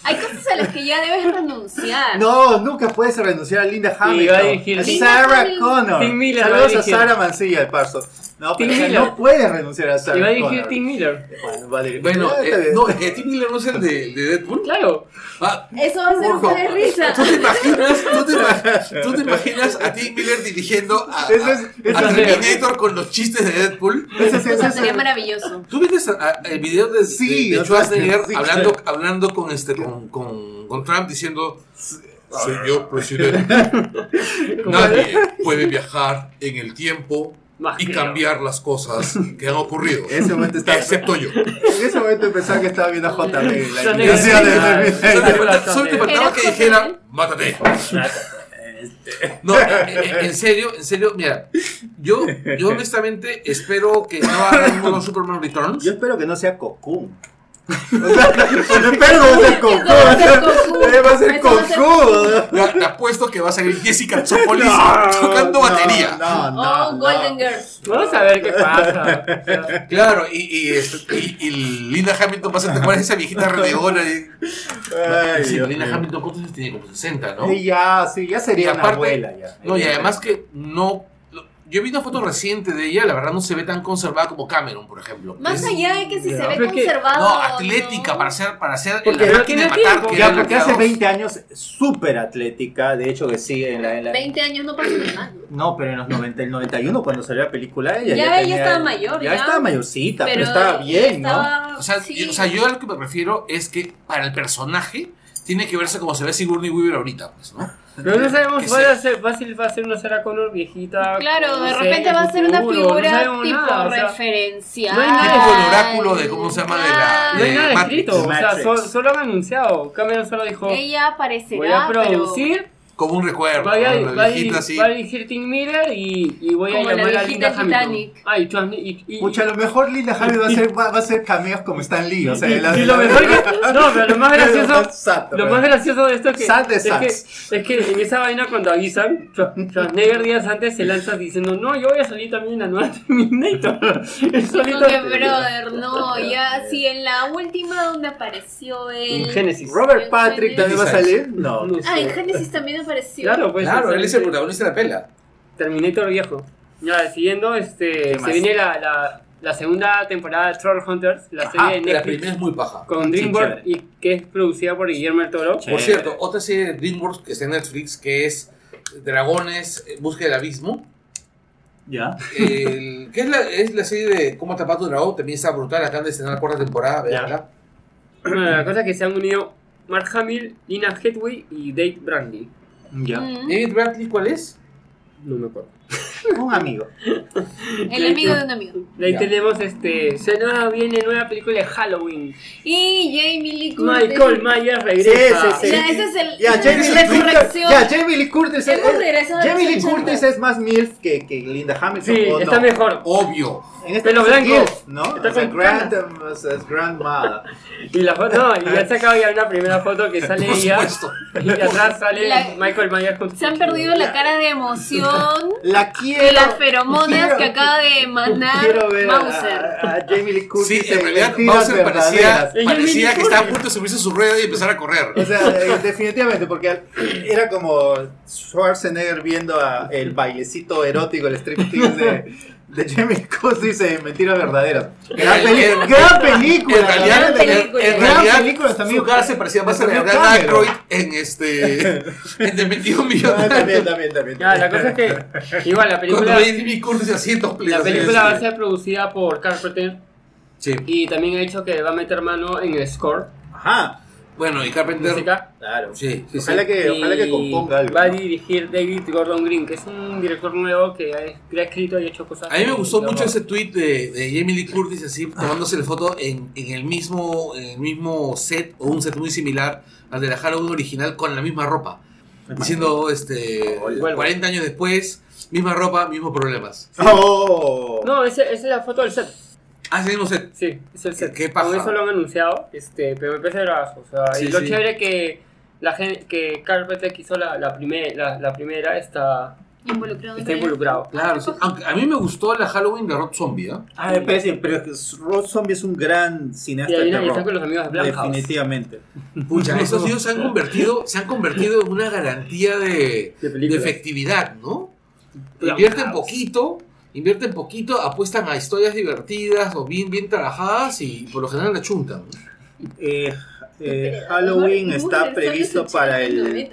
hay cosas a las que ya debes renunciar. No, nunca puedes renunciar a Linda Hamilton. Dirigir Sarah. Connor. Tim Miller a Saludos a. Sarah Mancilla, el parso. No, Tim pero Miller. no puedes renunciar a Sarah Y va a dirigir Connor. Tim Miller. Bueno, va a dirigir. Bueno, eh, no, eh, Tim Miller no es el de, de Deadpool. Claro. Ah, Eso va a ser por un poco de favor. risa. ¿Tú te imaginas, tú te, ima- tú te imaginas a Tim Miller dirigiendo a, es- a Terminator con los chistes de Deadpool? Ese es- sería maravilloso. ¿Tú viste el video de, Sí, de, de Schwarzenegger sí, hablando, claro. hablando con, este, con, con, con Trump diciendo Señor presidente, nadie puede viajar en el tiempo y cambiar las cosas que han ocurrido, En ese momento estaba. excepto yo. En ese momento pensaba que estaba viendo a JB. Solo te faltaba que Era dijera, mátate. No, en, en- en serio, en serio, mira, yo, yo honestamente espero que no hagan un Superman Returns. Yo espero que no sea Cocoon. O sea, espero que no sea Cocoon. Eso va a ser. Eh, Va a ser Eso va a ser Cocoon. Te te apuesto que va a salir Jessica Chopolis No, tocando no, batería. No, no, Oh, no. Golden Girls. Vamos a ver qué pasa. Claro, y, y, este, y- y Linda Hamilton va a ser, ¿te acuerdas esa viejita renegona? Sí, Linda. Hamilton, ¿cuántos años tiene? Como 60, ¿no? Sí, ya, sí, ya sería una abuela ya. No, y además que no. Yo vi una foto reciente de ella, la verdad no se ve tan conservada como Cameron, por ejemplo. Más Es- allá de que si Ya. se ve conservado. No, atlética, ¿no? para ser, para ser Porque la máquina de matar que Ya, porque hace dos. 20 años súper atlética, de hecho que sí, en la... en la- 20 años no pasa nada. No, pero en los 90, el 91 cuando salió la película ella Ya, ella tenía- estaba mayor, Ya, ya. estaba mayorcita, pero, Pero estaba bien, ¿no? O sea, sí. yo, o sea, yo a lo que me refiero es que para el personaje tiene que verse como se ve Sigourney Weaver ahorita, pues, ¿no? Pero no sabemos, fácil va a ser una Sarah Connor viejita. Claro, de repente en va a ser una no figura tipo nada, o sea, referencial. no hay nada- Tipo el oráculo de, ¿cómo se llama? De la- No hay nada Matrix. escrito, o sea, Matrix. so- solo han anunciado. Cameron solo dijo: Ella aparecerá, Voy a pero producir, Como un recuerdo, voy a, ¿no? va a la viejita dirigir, así. va a dirigir Tim Miller y, y voy a Como la llamar a Linda Hamilton. Ah, y, y- a lo mejor Linda Harvey va a hacer, va, va a hacer cameos como Stan Lee, o sea, y- la- lo mejor que. No, pero lo más gracioso. Exacto, Lo más gracioso de esto es que, Sad es, que es que en esa vaina cuando avisan, Schwar- Schwarzenegger días antes se lanza diciendo, no, yo voy a salir también en la nueva Terminator. Solito- que, brother, no, ya, sí, en la última donde apareció En él. Génesis. Robert Patrick también va a salir. No. No sé. Ah, en Génesis también apareció. Claro, pues. Claro, él es el protagonista de la pela. Terminator viejo. Ya, siguiendo, este, ¿Qué se viene la, la, la segunda temporada de Troll Hunters, la Ajá, serie de La Netflix primera es muy paja. con DreamWorks y que es producida por Guillermo del Toro. Por cierto, otra serie de DreamWorks que está en Netflix que es Dragones, eh, Búsqueda del Abismo. Ya. El- que es la, es la serie de Cómo atrapar tu dragón, también está brutal, acaban de estrenar la cuarta temporada. Bueno, la cosa es que se han unido Mark Hamill, Lina Headway y Dave Brandy. Ya. Mm, David Bradley, ¿cuál es? No me acuerdo. Un amigo. El amigo de un amigo. De ahí Ya. tenemos este. Se nos viene nueva película de Halloween. Y Jamie Lee Curtis. Michael Myers regresa. Sí, sí, sí. Ya, ese es el. Ya, Jamie Lee Curtis. Ya, Jamie Lee Curtis. es- Hemos regresado a Jamie Lee Curtis 80. es más MILF que, que Linda Hamilton. Sí, ¿o está no? mejor. Obvio. En este Pelo caso es blanco. MILF, ¿no? Está o sea, con grand, es grandmother. Y la foto, no, y ya sacado ya una primera foto que sale Por ella. supuesto. Y atrás sale La- Michael Myers con Se han perdido la cara de emoción La quiero. de las feromonas quiero- que acaba de emanar Quiero ver a- Mauser. A, a Jamie Lee Curtis. Sí, en realidad Bowser parecía, parecía que estaba a punto de subirse a su rueda y empezar a correr. O sea, eh, definitivamente, porque era como Schwarzenegger viendo a el bailecito erótico, el striptease de, de Jamie Curtis en Mentiras Verdaderas. Gran, peli- gran película. En realidad, gran película. en Gran realidad, película también. su cara se parecía más a la de. Aykroyd en este en The 21 Ah, millones. también, también, también. Ya, la cosa es que, igual, la Cuando película, Jimmy en dos la película va a ser producida por Carpenter Sí. y también ha dicho que va a meter mano en el score, Ajá. Bueno, y Carpenter. música. Claro. Sí, sí, sí. Ojalá que, ojalá que componga algo. Va a dirigir David Gordon Green, que es un director nuevo que ha, que ha escrito y ha hecho cosas. A mí me gustó mucho ese tweet de, de Jamie Lee Curtis así tomándose la foto en, en el mismo en el mismo set o un set muy similar al de la Halloween original con la misma ropa. Diciendo este Vuelvo. 40 años después, misma ropa, mismos problemas. Oh. No, esa es la foto del set. Ah, ese mismo set. Sí, es el set. Qué paja. Con eso lo han anunciado, este, pero me parece bravazo. O sea, Sí, y lo sí. chévere que la gente, que Carpenter hizo la, la, primer- la, la primera está, Involucrado. está involucrado. Claro, sí. Aunque a mí me gustó la Halloween de Rob Zombie, ¿ah? Ah, me parece, pero es que Rob Zombie es un gran cineasta de ahí están terror. con los amigos de Blumhouse. Definitivamente. Pucha, esos tíos se han convertido, se han convertido en una garantía de, De efectividad, ¿no? Invierten poquito, invierten poquito, apuestan a historias divertidas o bien, bien trabajadas y por lo general la chuntan. Eh, eh, Halloween está previsto para el,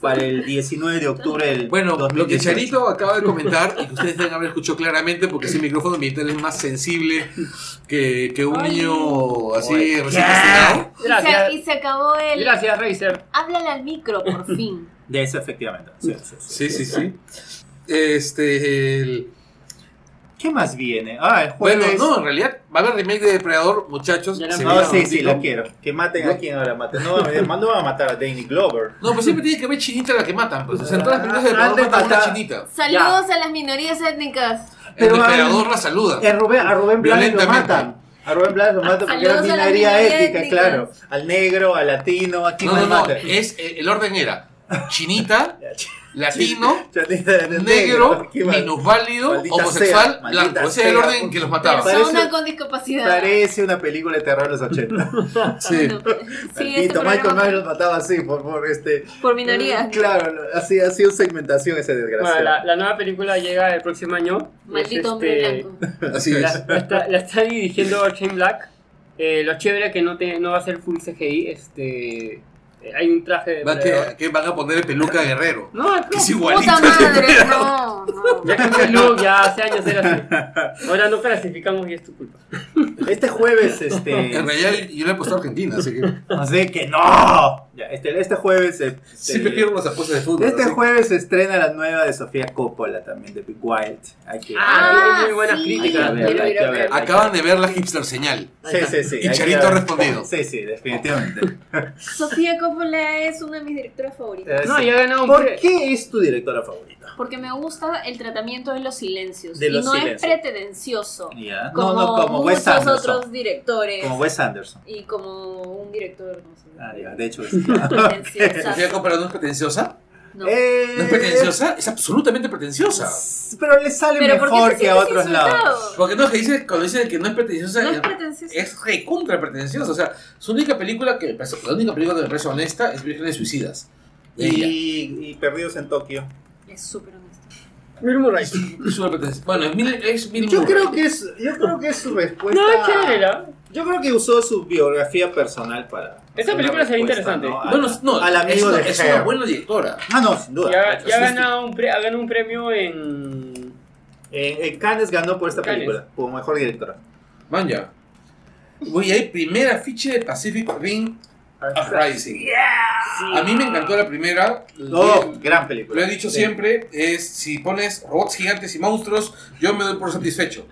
para el 19 de octubre del Bueno, lo que 2018. Charito acaba de comentar y que ustedes deben haber escuchado claramente porque ese micrófono ambiental es más sensible que, que un Ay. niño así Oye, recién castigado. Y se, Gracias. y se acabó el. Gracias, Razer. Háblale al micro, por fin. De eso, efectivamente. Sí, sí, sí. Sí, sí, sí. Este, el- ¿Qué más viene? Ah, el bueno, jueves. no, en realidad va a haber remake de Depredador, muchachos. Ya la- se No, sí, un sí, la quiero. Que maten a quien ahora maten. No, no, no van a matar a Danny Glover. No, pues siempre tiene que haber chinita la que matan. Pues. O sea, en todas las películas de Ah, Depredador matan a una chinita. Saludos a las minorías étnicas. Pero el Depredador la saluda. A Rubén, a Rubén Blades lo matan. A Rubén Blades lo matan porque era minoría étnica, étnicas. claro. Al negro, al latino, a quién No, no, no. matan. Es, eh, el orden era chinita, latino, negro, minusválido, homosexual, sea, blanco. Ese es el orden en que los mataba. Parece- Persona con discapacidad. Parece una película de terror de los 80. Sí. Sí, este Michael Myers los mataba así, por, por este. Por minoría. Claro, así ha sido segmentación ese Bueno, desgraciado. la, la nueva película llega el próximo año. Maldito Es, hombre este, blanco. Así La, es. la está, la está dirigiendo Shane Black. Eh, lo chévere que no, te, no va a ser full CGI. Este, hay un traje de. Va que, que van a poner peluca guerrero. No, es Que es igualito. Puta madre, no, no. Ya cambió el look, ya hace años era así. Ahora no clasificamos y es tu culpa. Este jueves, este. En realidad yo le he puesto a Argentina, así que Así que no. Ya, este, este jueves. este, siempre pierdo las apuestas de fútbol. Este así. jueves se estrena la nueva de Sofía Coppola también, de Big Wild. Hay que- Ah, muy buenas sí, críticas. Hay que verla, hay que verla. Acaban de ver la hipster señal. Sí, sí, sí. Y hay que Charito ha respondido. Sí, sí, definitivamente. Sofía Coppola es una de mis directoras favoritas. Eh, No, ya ganado un ¿Por pre- qué es tu directora favorita? Porque me gusta el tratamiento de los silencios. De y los no silencios. es pretencioso. Ya. Como, no, no, como muchos Wes Anderson. otros directores. Como Wes Anderson. Y como un director, no sé. Ah, ya, de hecho. es- pretenciosa. ¿Sofía Coppola no es pretenciosa? No. Eh, ¿No es pretenciosa? Es absolutamente pretenciosa. Pero le sale Pero ¿por qué mejor que a otros lados. Porque no, que dice, cuando dicen que no es pretenciosa, No es es, pretencioso. es recontra pretenciosa. O sea, su única película que me parece- la única película que me parece honesta es Vírgenes Suicidas. Y, y Perdidos en Tokio. Es súper honesto. Bill Murray. Es una pretenciosa. Bueno, es Yo Murray. creo que es, yo creo que es su respuesta. No, es chévere, ¿no? Yo creo que usó su biografía personal para. Esta hacer película una se ve respuesta, interesante. ¿no? A- Bueno, no, al amigo es, una, de es una buena directora. Ah, no, sin duda. Ya, ya ha sí. ganado un, pre- ha ganado un premio en. En, en Cannes ganó por esta Cannes. película, como mejor directora. Man, ya. Voy a ir primer afiche de Pacific Rim Uprising. A mí me encantó la primera. No, gran Lo película. he dicho Sí. siempre, es si pones robots gigantes y monstruos, yo me doy por satisfecho.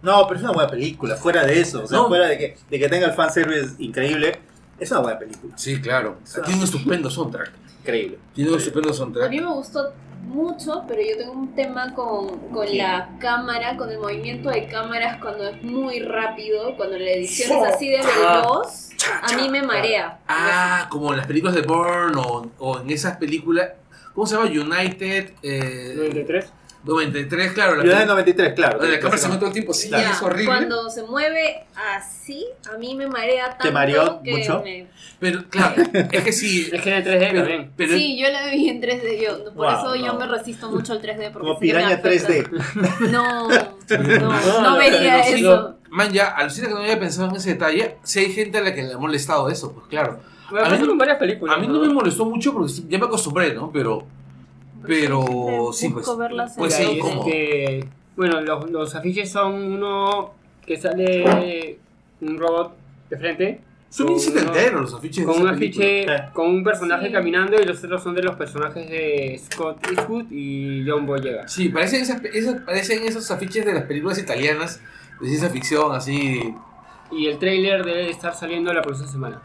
No, pero es una buena película, fuera de eso. O sea, No. fuera de que, de que tenga el fanservice increíble, es una buena película. Sí, claro. Tiene un estupendo soundtrack. Increíble. Tiene un estupendo A soundtrack. mí me gustó mucho, pero yo tengo un tema con, con la cámara, con el movimiento de cámaras cuando es muy rápido, cuando la edición es así de veloz, a mí me marea. Ah, como en las películas de Bourne o, o en esas películas. ¿Cómo se llama? United eh, 93. 93, claro. La, Yo de película- 93, claro. donde la cámara se mueve todo el tiempo. Sí, Ya, es horrible. Cuando se mueve así, a mí me marea tanto mareó que mucho? me- Pero claro, es que sí. Es que en 3D Pero, también. pero- Sí, yo la vi en 3D, yo, por Wow, eso yo me resisto mucho al 3D. Porque Como piraña afecta. 3D. No, no, No, no vería eso. Man, ya, alucina que no había pensado en ese detalle. Si hay gente a la que le ha molestado eso, pues claro. A mí varias películas. A mí no me molestó mucho porque ya me acostumbré, ¿no? Pero. Pero. Sí, pues. Busco verlas en Pues sí, Y DVD. ¿cómo? este, bueno, los, los afiches son uno que sale un robot de frente. Son uno- los afiches de Con esa un afiche Eh. con un personaje Sí. caminando y los otros son de los personajes de Scott Eastwood y John Boyega. Sí, parecen, esas, esas- parecen esos afiches de las películas italianas de ciencia ficción, así. Y el trailer debe estar saliendo la próxima semana.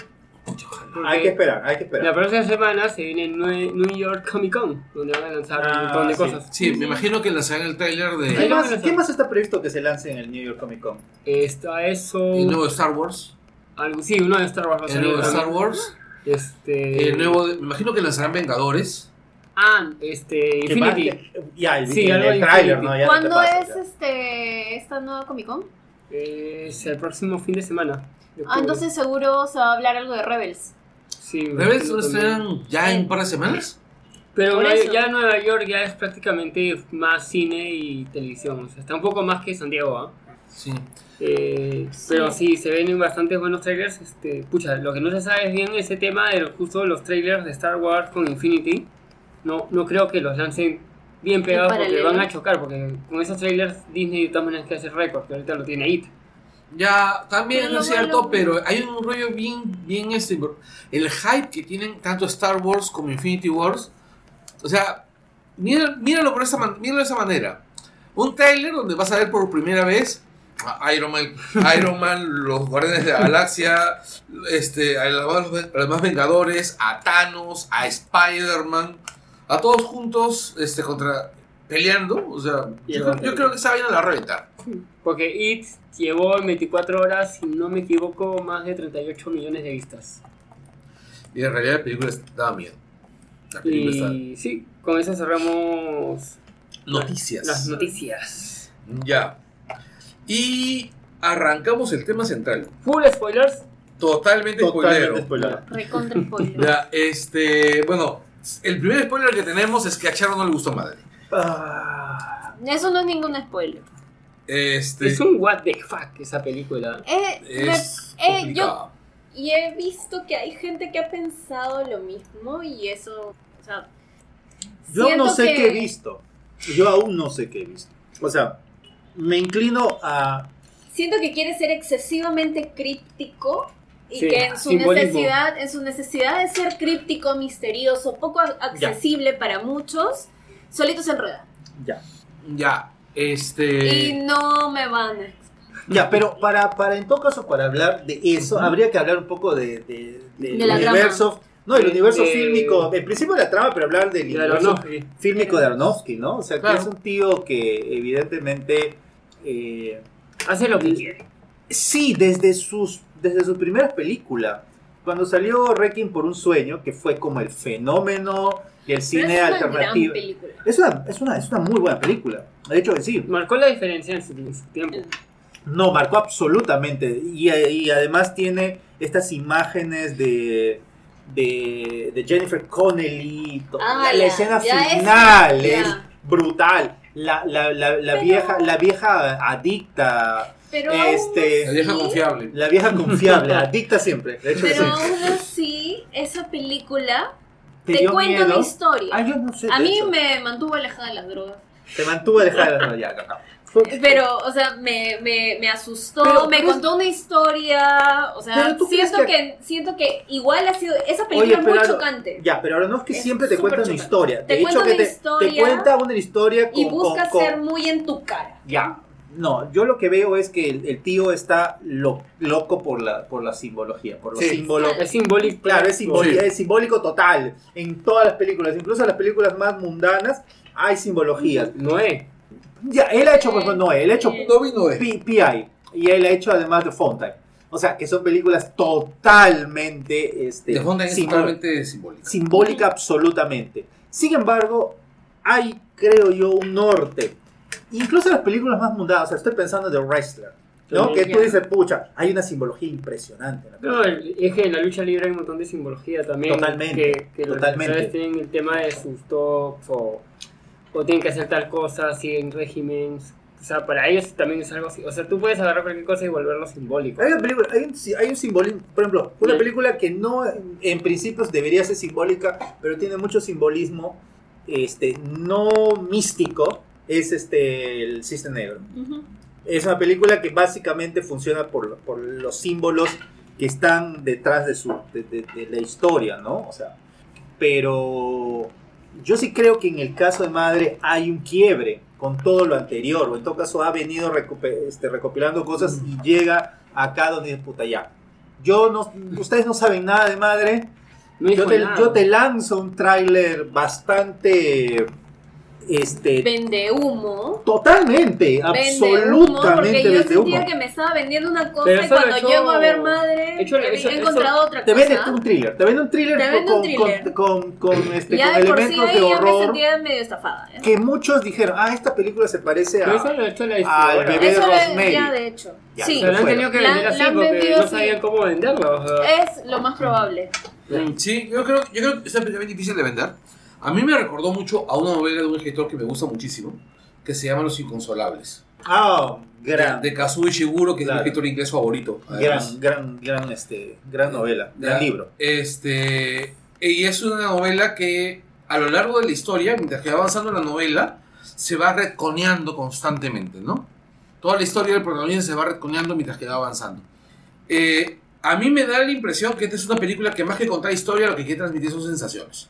Ojalá. Hay que esperar, hay que La esperar. próxima semana se viene el New York Comic Con, donde van a lanzar Ah, un montón de sí. cosas. Sí, me imagino que lanzarán el trailer ¿Qué de más, qué más está previsto que se lance en el New York Comic Con? Está eso. el nuevo Star Wars. algo, sí, uno de Star Wars va a El nuevo también. Star Wars. Este. El nuevo. Me imagino que lanzarán Vengadores. Ah, este. ¿Qué Infinity. Ya, el, Sí, el, de trailer, Infinity. ¿no? Ya no te ¿Cuándo es ya. este esta nueva Comic Con? Es el próximo fin de semana. Ah, entonces seguro se va a hablar algo de Rebels. Sí, ¿Rebels no estrenan ya en un par de semanas? Pero Por eso. ya Nueva York ya es prácticamente más cine y televisión. O sea, está un poco más que San Diego, ¿ah? Sí. Eh, Sí. Pero sí, se ven bastantes buenos trailers. Este, pucha, lo que no se sabe es bien ese tema de justo los trailers de Star Wars con Infinity. No, no creo que los lancen bien pegados porque van a chocar. Porque con esos trailers Disney de todas maneras que hacer récord, que ahorita lo tiene IT. Ya, también Pero es cierto, malo- pero hay un rollo bien, bien este. El hype que tienen tanto Star Wars como Infinity Wars. O sea, mira- míralo, por esa man- míralo de esa manera. Un trailer donde vas a ver por primera vez a Iron Man, Iron Man, los Guardianes de la Galaxia, este, a los, demás- a los demás Vengadores, a Thanos, a Spider-Man, a todos juntos este, contra peleando. O sea, yo, creo- otro. yo creo que esa vaina la reventar. Porque IT llevó en 24 horas, si no me equivoco, más de 38 millones de vistas. Y en realidad la película daba miedo. La película Y sí, con eso cerramos está. Noticias. las noticias. Ya. Y arrancamos el tema central. Full spoilers. Totalmente, Totalmente spoilero. spoiler. Recontra spoiler. Ya, este, bueno, el primer spoiler que tenemos es que a Charo no le gustó madre. Ah, Eso no es ningún spoiler. Este, Es un what the fuck esa película. Eh, es me- eh, yo y he visto que hay gente que ha pensado lo mismo y eso, o sea, yo no sé que- qué he visto. Yo aún no sé qué he visto. O sea, me inclino a. Siento que quiere ser excesivamente críptico y Sí, que en su simbolismo. necesidad, en su necesidad de ser críptico, misterioso, poco accesible para muchos, solito se enreda. Ya. Ya, este. Y no me van a Ya, pero para, para en todo caso, para hablar de eso, habría que hablar un poco de, de- del De la universo. No, el universo de- fílmico. En principio de la trama, pero hablar del universo fílmico de Aronofsky, ¿no? O sea, que es un tío que evidentemente. eh, Hace lo que quiere. sí, desde sus, desde sus primeras películas. Cuando salió Requiem por un sueño, que fue como el fenómeno del Pero cine una alternativo. gran película. Es una, es, una, es una muy buena película. De hecho, sí, Marcó la diferencia en su, tiempo. No, marcó absolutamente. Y, y además tiene estas imágenes de, de, de Jennifer Connelly. Ah, la, escena ya final es brutal. La, la, la, la Pero- vieja, la vieja adicta, Pero Este, La vieja confiable. la vieja confiable, adicta siempre. De hecho, Pero sí. aún así, esa película ¿Te cuenta miedo? una historia. Ah, yo no sé. a mí eso. me mantuvo alejada de las drogas. Te mantuvo alejada de la ya, acá. Pero, o sea, me, me, me asustó, Pero- me es- contó una historia. O sea, siento que- que... siento que igual ha sido. Esa película Oye, es muy chocante. Ya, pero ahora no es que Es siempre te súper cuenta una historia. Te de hecho, cuenta que una te historia cuenta una historia con, y busca con- ser muy en tu cara. Ya. No, yo lo que veo es que el, el tío está lo- loco por la, por la simbología, por los Sí. símbolos. Es simbólico. Claro, es, simbólico, Sí. es simbólico total en todas las películas, incluso en las películas más mundanas hay simbologías. Noé. Ya, él ha hecho, por ejemplo, Noé, él ha hecho PI y él ha hecho además de Fontaine. O sea, que son películas totalmente este, De Fonda es totalmente simbólica. simbólica absolutamente. Sin embargo, hay, creo yo, un norte. Incluso en las películas más mundanas, o sea, estoy pensando de Wrestler, ¿no? Que tú dices, pucha, hay una simbología impresionante. en la. No, es que en la lucha libre hay un montón de simbología también. Totalmente, Que, que totalmente. tienen el tema de sus tops o, o tienen que hacer tal cosa, siguen regímenes. O sea, para ellos también es algo así. O sea, tú puedes agarrar cualquier cosa y volverlo simbólico. Hay una película, hay un, hay un simbolismo, por ejemplo, una Sí. película que no en, en principio debería ser simbólica, pero tiene mucho simbolismo este, no místico, es este el Cisne Negro. Es una película que básicamente funciona por, por los símbolos que están detrás de, su, de, de- de la historia, ¿no? O sea, pero yo sí creo que en el caso de Madre hay un quiebre con todo lo anterior, o en todo caso ha venido este, recopilando cosas y llega acá donde dice, puta, ya. Yo no, ustedes no saben nada de Madre, No yo te, nada. yo te lanzo un tráiler bastante, este, Vende humo. Totalmente, Vende humo, absolutamente porque yo humo. sentía que me estaba vendiendo una cosa Pero y cuando llego a ver madre, hecho- he, eso- he encontrado otra Te cosa. vende un thriller, te vende un thriller, Te vende con, un thriller. con, con, con, este, ya con de por sí elementos ahí de ya me horror sentía medio estafada. ¿eh? que muchos dijeron, ah, esta película se parece Pero eso a... lo ha hecho la al distribuidora. bebé de Eso lo- Rosemary. ya de hecho. Ya, sí, han tenido que vender la así porque vendido no sabían cómo venderlo. o sea. es lo más probable. Sí, yo creo, yo creo que es difícil de vender. A mí me recordó mucho a una novela de un escritor que me gusta muchísimo, que se llama Los Inconsolables. Ah, gran, De Kazuo Ishiguro, que Claro. es mi escritor inglés favorito. además. gran, gran, gran, este, gran novela, gran libro. Este, y es una novela que a lo largo de la historia, mientras que va avanzando la novela, se va retconeando constantemente, ¿no? Toda la historia del protagonista se va retconeando mientras que va avanzando. Eh, a mí me da la impresión que esta es una película que más que contar historia, lo que quiere transmitir son sensaciones.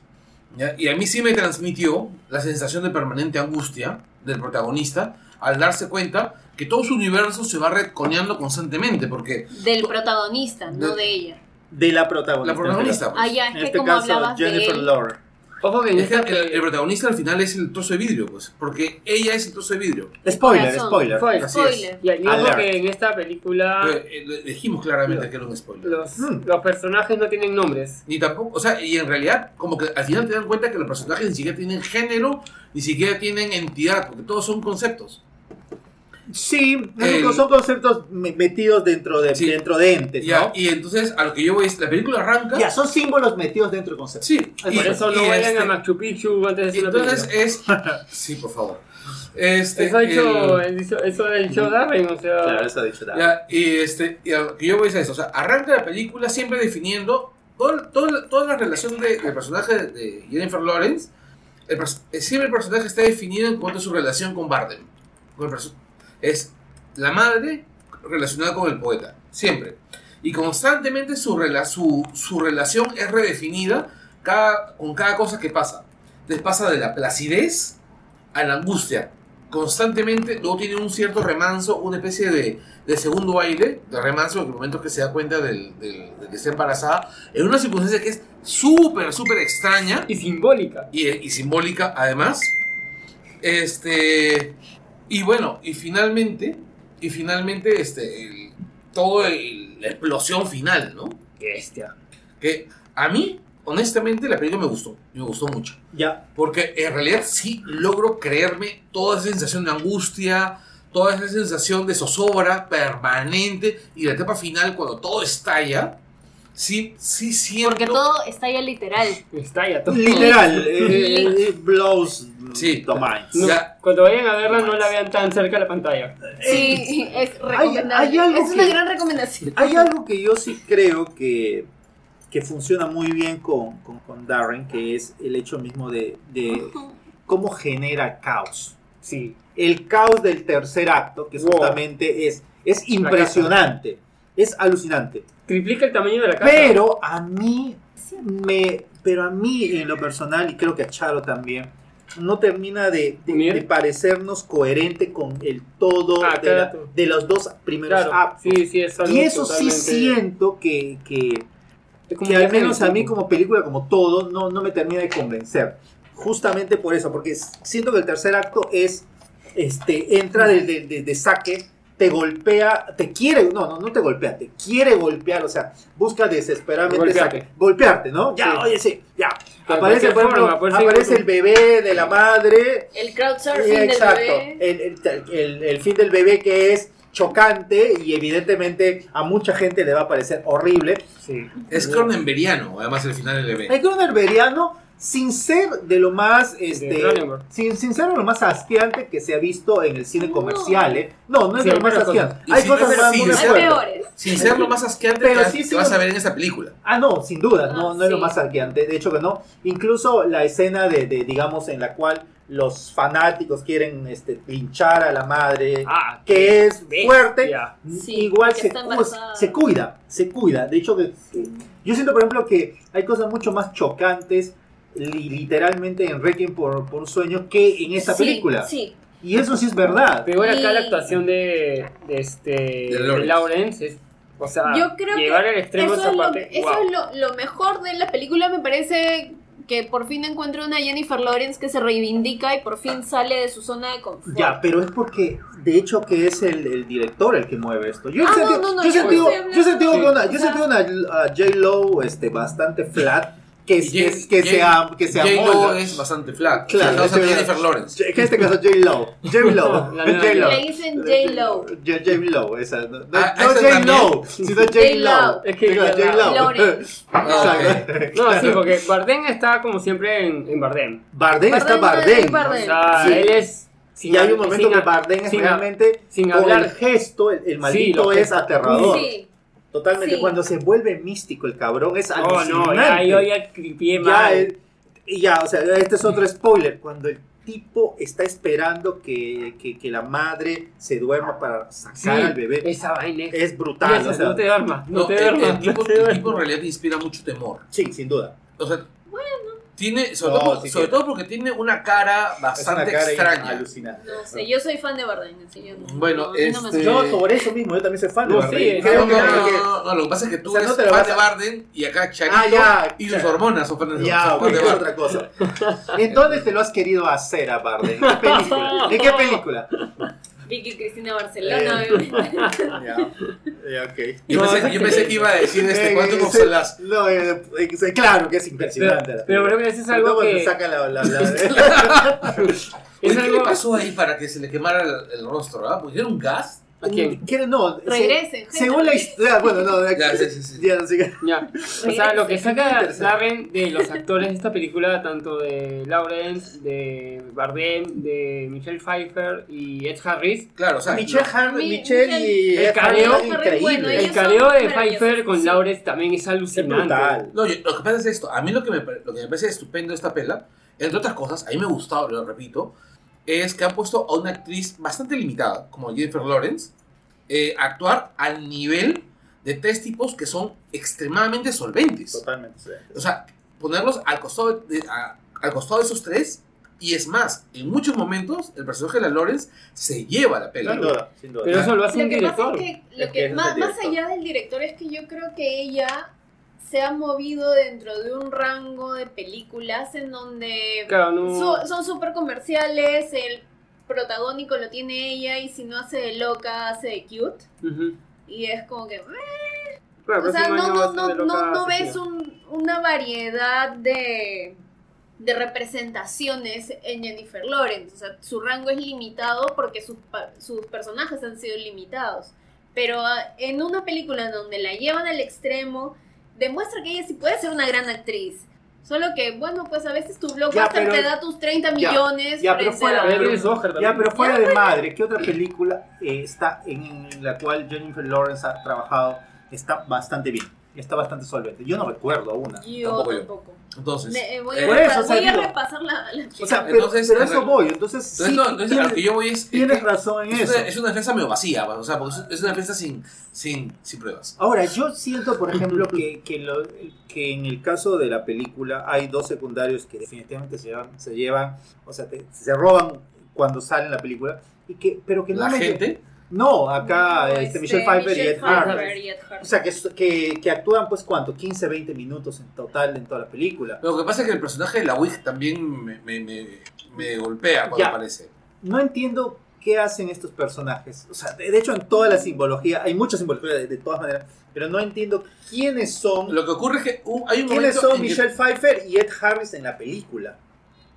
¿Ya? Y a mí sí me transmitió la sensación de permanente angustia del protagonista al darse cuenta que todo su universo se va retconeando constantemente, porque Del protagonista, no De- de ella. De la protagonista. la protagonista... pues, Ah, ya, es En que este como caso, hablabas de Jennifer él. Lawrence. Ojo que Es que el, protagonista al final es el trozo de vidrio, pues. Porque ella es el trozo de vidrio. Spoiler, spoiler. Fue- Así es. Spoiler. y ojo Alert. que en esta película Eh, eh, dijimos claramente que era un spoiler. los, Mm. los personajes no tienen nombres. Ni tampoco, o sea, y en realidad, como que al final te dan cuenta que los personajes ni siquiera tienen género, ni siquiera tienen entidad, porque todos son conceptos. Sí, El- son conceptos me- metidos dentro de, Sí. dentro de entes, Ya, ¿no? Y entonces, a lo que yo voy es, la película arranca. Ya, son símbolos metidos dentro del concepto. Sí, Por y- eso no y vayan este- a Machu Picchu antes de una entonces es. Sí, por favor. Este, Eso ha hecho, el- eso, eso del show Darwin, o sea... Claro, eso ha dicho. Ya, y este, y a lo que yo voy es a eso. O sea, arranca la película siempre definiendo todo- todo toda la relación de- del personaje de Jennifer Lawrence. el siempre el personaje está definido en cuanto a su relación con Bardem. Con el perso- es la madre relacionada con el poeta. Siempre. Y constantemente su, rela- su, su relación es redefinida cada, con cada cosa que pasa. Les pasa de la placidez a la angustia. Constantemente, luego tiene un cierto remanso, una especie de, de segundo aire, de remanso, en el momento que se da cuenta del, del- de que está embarazada, en una circunstancia que es súper, súper extraña Y simbólica. y, y simbólica además. Este, y bueno, y finalmente, y finalmente, este, el- todo el- la explosión final, ¿no? Bestia. Que a mí, honestamente, la película me gustó, me gustó mucho. Ya, Porque en realidad sí logro creerme toda esa sensación de angustia, toda esa sensación de zozobra permanente y la etapa final cuando todo estalla. Sí, sí siento. Porque todo está ya literal. Estalla todo. literal, eh, eh, blows Sí. the mind. No. Cuando vayan a verla no la vean tan cerca de la pantalla. Sí, es recomendable. hay algo es una que- gran recomendación. Hay algo que yo sí creo que, que funciona muy bien con, con, con Darren, que es el hecho mismo de, de cómo genera caos. Sí. El caos del tercer acto, que Wow. justamente es, es impresionante, es alucinante. Triplica el tamaño de la casa. Pero a mí, me, pero a mí en lo personal, y creo que a Charo también, no termina de, de- Bien. de parecernos coherente con el todo Ah, de, la- claro. de los dos primeros Claro, actos. sí, sí, es algo Y eso sí siento que, que, al menos a mí como película, como todo, no, no me termina de convencer. Justamente por eso, porque siento que el tercer acto es, este, entra de- de saque, te golpea, te quiere, no, no, no te golpea, te quiere golpear, o sea, busca desesperadamente Golpearte. saque, golpearte, ¿no? Ya, Sí. oye, sí, ya. Aparece, por ejemplo, forma, aparece el bebé de la madre, El crowdsurfing del Exacto. bebé. El, el- el- el fin del bebé que es chocante y evidentemente a mucha gente le va a parecer horrible. Sí. Es cronenberiano, además el final del evento. El Cronenbergiano, sin ser de lo más, este, sin, sin ser de lo más asqueante que se ha visto en el cine comercial, ¿eh? No, no es Sí, de lo más asqueante. Hay cosas más Hay fuertes. peores. Sin ser lo más asqueante Pero que, sí, que sí, vas a ver en esta película. Ah, no, sin duda, no, Ah, no es lo más asqueante, de hecho que no. Incluso la escena de, de, digamos, en la cual los fanáticos quieren este, linchar a la madre, Ah, que es bestia. fuerte, Sí, igual se, cuida, se cuida. De hecho, que, yo siento, por ejemplo, que hay cosas mucho más chocantes, literalmente en Requiem por, por un sueño, que en esta Sí, película. Sí. Y eso sí es verdad. Peor acá Y- la actuación de, de este De de Lawrence. Es, o sea, Yo creo llevar que al extremo eso, esa es, lo, parte. eso wow. es lo, lo mejor de la película. Me parece que por fin encuentro una Jennifer Lawrence que se reivindica y por fin sale de su zona de confort. Ya, pero es porque, de hecho, que es el, el director el que mueve esto. Yo he Ah, sentido, no, no, no, yo yo sentido una, yo sentido una a J-Lo este, bastante flat, que, es- que, que J- se, am- que se J-Lo amolda. es bastante flat. Claro, es verdad. Jennifer Lawrence. En este caso, J-Lo. J-Lo. La nueva J-Lo. Le dicen. J- J-Lo, esa. No, no, Ah, no esa J-Lo, sino J-Lo. Es que J-Lo. Lawrence. Ah. No, sí, porque Bardem está como siempre en, en Bardem. Bardem está Bardem. O sea, él es. sin Y hay un momento que Bardem es realmente sin con hablar. el gesto, el, el maldito es aterrador. Sí. Totalmente. Sí. Cuando se vuelve místico el cabrón es Oh, alucinante. no, ya, yo ya cripié mal. o sea, este es otro spoiler. Cuando el tipo está esperando que, que, que la madre se duerma para sacar Sí, al bebé, Esa vaina es. brutal. Esa, o sea, no te duermas, no, No, te el, duermas. el tipo, el tipo en realidad te inspira mucho temor. Sí, sin duda. O sea, Tiene, sobre, No, todo, sí sobre tiene. todo porque tiene una cara Es una bastante cara extraña. alucinante. No sé, yo soy fan de Bardem, así yo no- Bueno, no, este-. Yo, por eso mismo, yo también soy fan de Bardem. sí, No, que- no, no, que- no, no, lo que pasa es que tú O sea, eres no te lo fan vas de Barden y acá Charito Ah, ya, y sus claro. hormonas son fan de Ya, son ok, fan de es otra cosa. ¿En dónde te lo has querido hacer a Bardem? ¿En qué película? ¿En qué película? Vicky Cristina Barcelona, Eh. obviamente. Ya, ya, ok. Yo, No, pensé, yo pensé que iba a decir este, Eh, cuánto eh, como se- son las... No, eh, eh, claro que es Pero, impresionante. la pero por ejemplo, eso es algo que. saca la, la, la- Es Oye, ¿Qué algo. pasó ahí para que se le quemara el, el rostro? ¿ah? ¿Pusieron un gas? ¿A quién? ¿Quiere- No, se- Regresen, Según la historia, bueno, no, Ya, sí, sí, sí. ya, sí. Ya. O sea, lo que saca. Darren de los actores de esta película, tanto de Lawrence, de Bardem, de Michelle Pfeiffer y Ed Harris, Claro, o sea, Michelle, lo- Harvey, Mi- Michelle y El Ed careo- Harris, bueno, increíble. ellos el careo de Pfeiffer con sí. Lawrence también es alucinante. No, yo- lo que pasa es esto. A mí lo que, me, lo que me parece estupendo de esta pela, entre otras cosas, a mí me ha gustado, lo repito, es que han puesto a una actriz bastante limitada, como Jennifer Lawrence, eh, actuar al nivel de tres tipos que son extremadamente solventes. Totalmente. sí. O sea, ponerlos al costado de, a- al costado de esos tres, y es más, en muchos momentos el personaje de la Lawrence se lleva la pela. Sin duda, sin duda. Pero eso lo hace Lo un que pasa director. es que, lo Es que que ese es más, más allá del director es que yo creo que ella se ha movido dentro de un rango de películas en donde Claro, no. su- son súper comerciales, el protagónico lo tiene ella y si no hace de loca, hace de cute. Y es como que... Claro, O sea, no, no, no, loca no ves un- una variedad de, de representaciones en Jennifer Lawrence. O sea, su rango es limitado porque sus, sus personajes han sido limitados. Pero ah, en una película donde la llevan al extremo, demuestra que ella sí puede ser una gran actriz. Solo que, bueno, pues a veces tu blockbuster te da tus 30 ya, millones ya, pero fuera- a- Pero tienes Oscar Ya, también. pero fuera de madre, ¿qué otra película eh, está en la cual Jennifer Lawrence ha trabajado? Está bastante bien, está bastante solvente. Yo no recuerdo una. Yo Tampoco yo. Entonces, Me- eh, voy eh, a, Por repa- eso, o sea, voy a digo- repasar la, la O sea, pero, Entonces, pero en eso voy, entonces entonces, sí, no, entonces a lo tienes, que yo voy es... es tienes que razón en es, eso. una, es una defensa medio vacía, o sea, porque es- una defensa sin, sin, sin pruebas. Ahora, yo siento, por ejemplo, que, que, lo- que en el caso de la película hay dos secundarios que definitivamente se llevan, se llevan o sea, te- se roban cuando salen la película, y que, pero que no La me... gente... No, acá No, este, este, Michelle Pfeiffer y Ed Harris. y Ed Harris. O sea, que, que, que actúan, pues, ¿cuánto? 15, 20 minutos en total en toda la película. Lo que pasa es que el personaje de la Wig también me, me, me, me golpea cuando Ya. aparece. No entiendo qué hacen estos personajes. O sea, de, de hecho, en toda la simbología, hay mucha simbología de, de todas maneras, pero no entiendo quiénes son, Lo que ocurre es que un- hay un quiénes son que- Michelle Pfeiffer y Ed Harris en la película.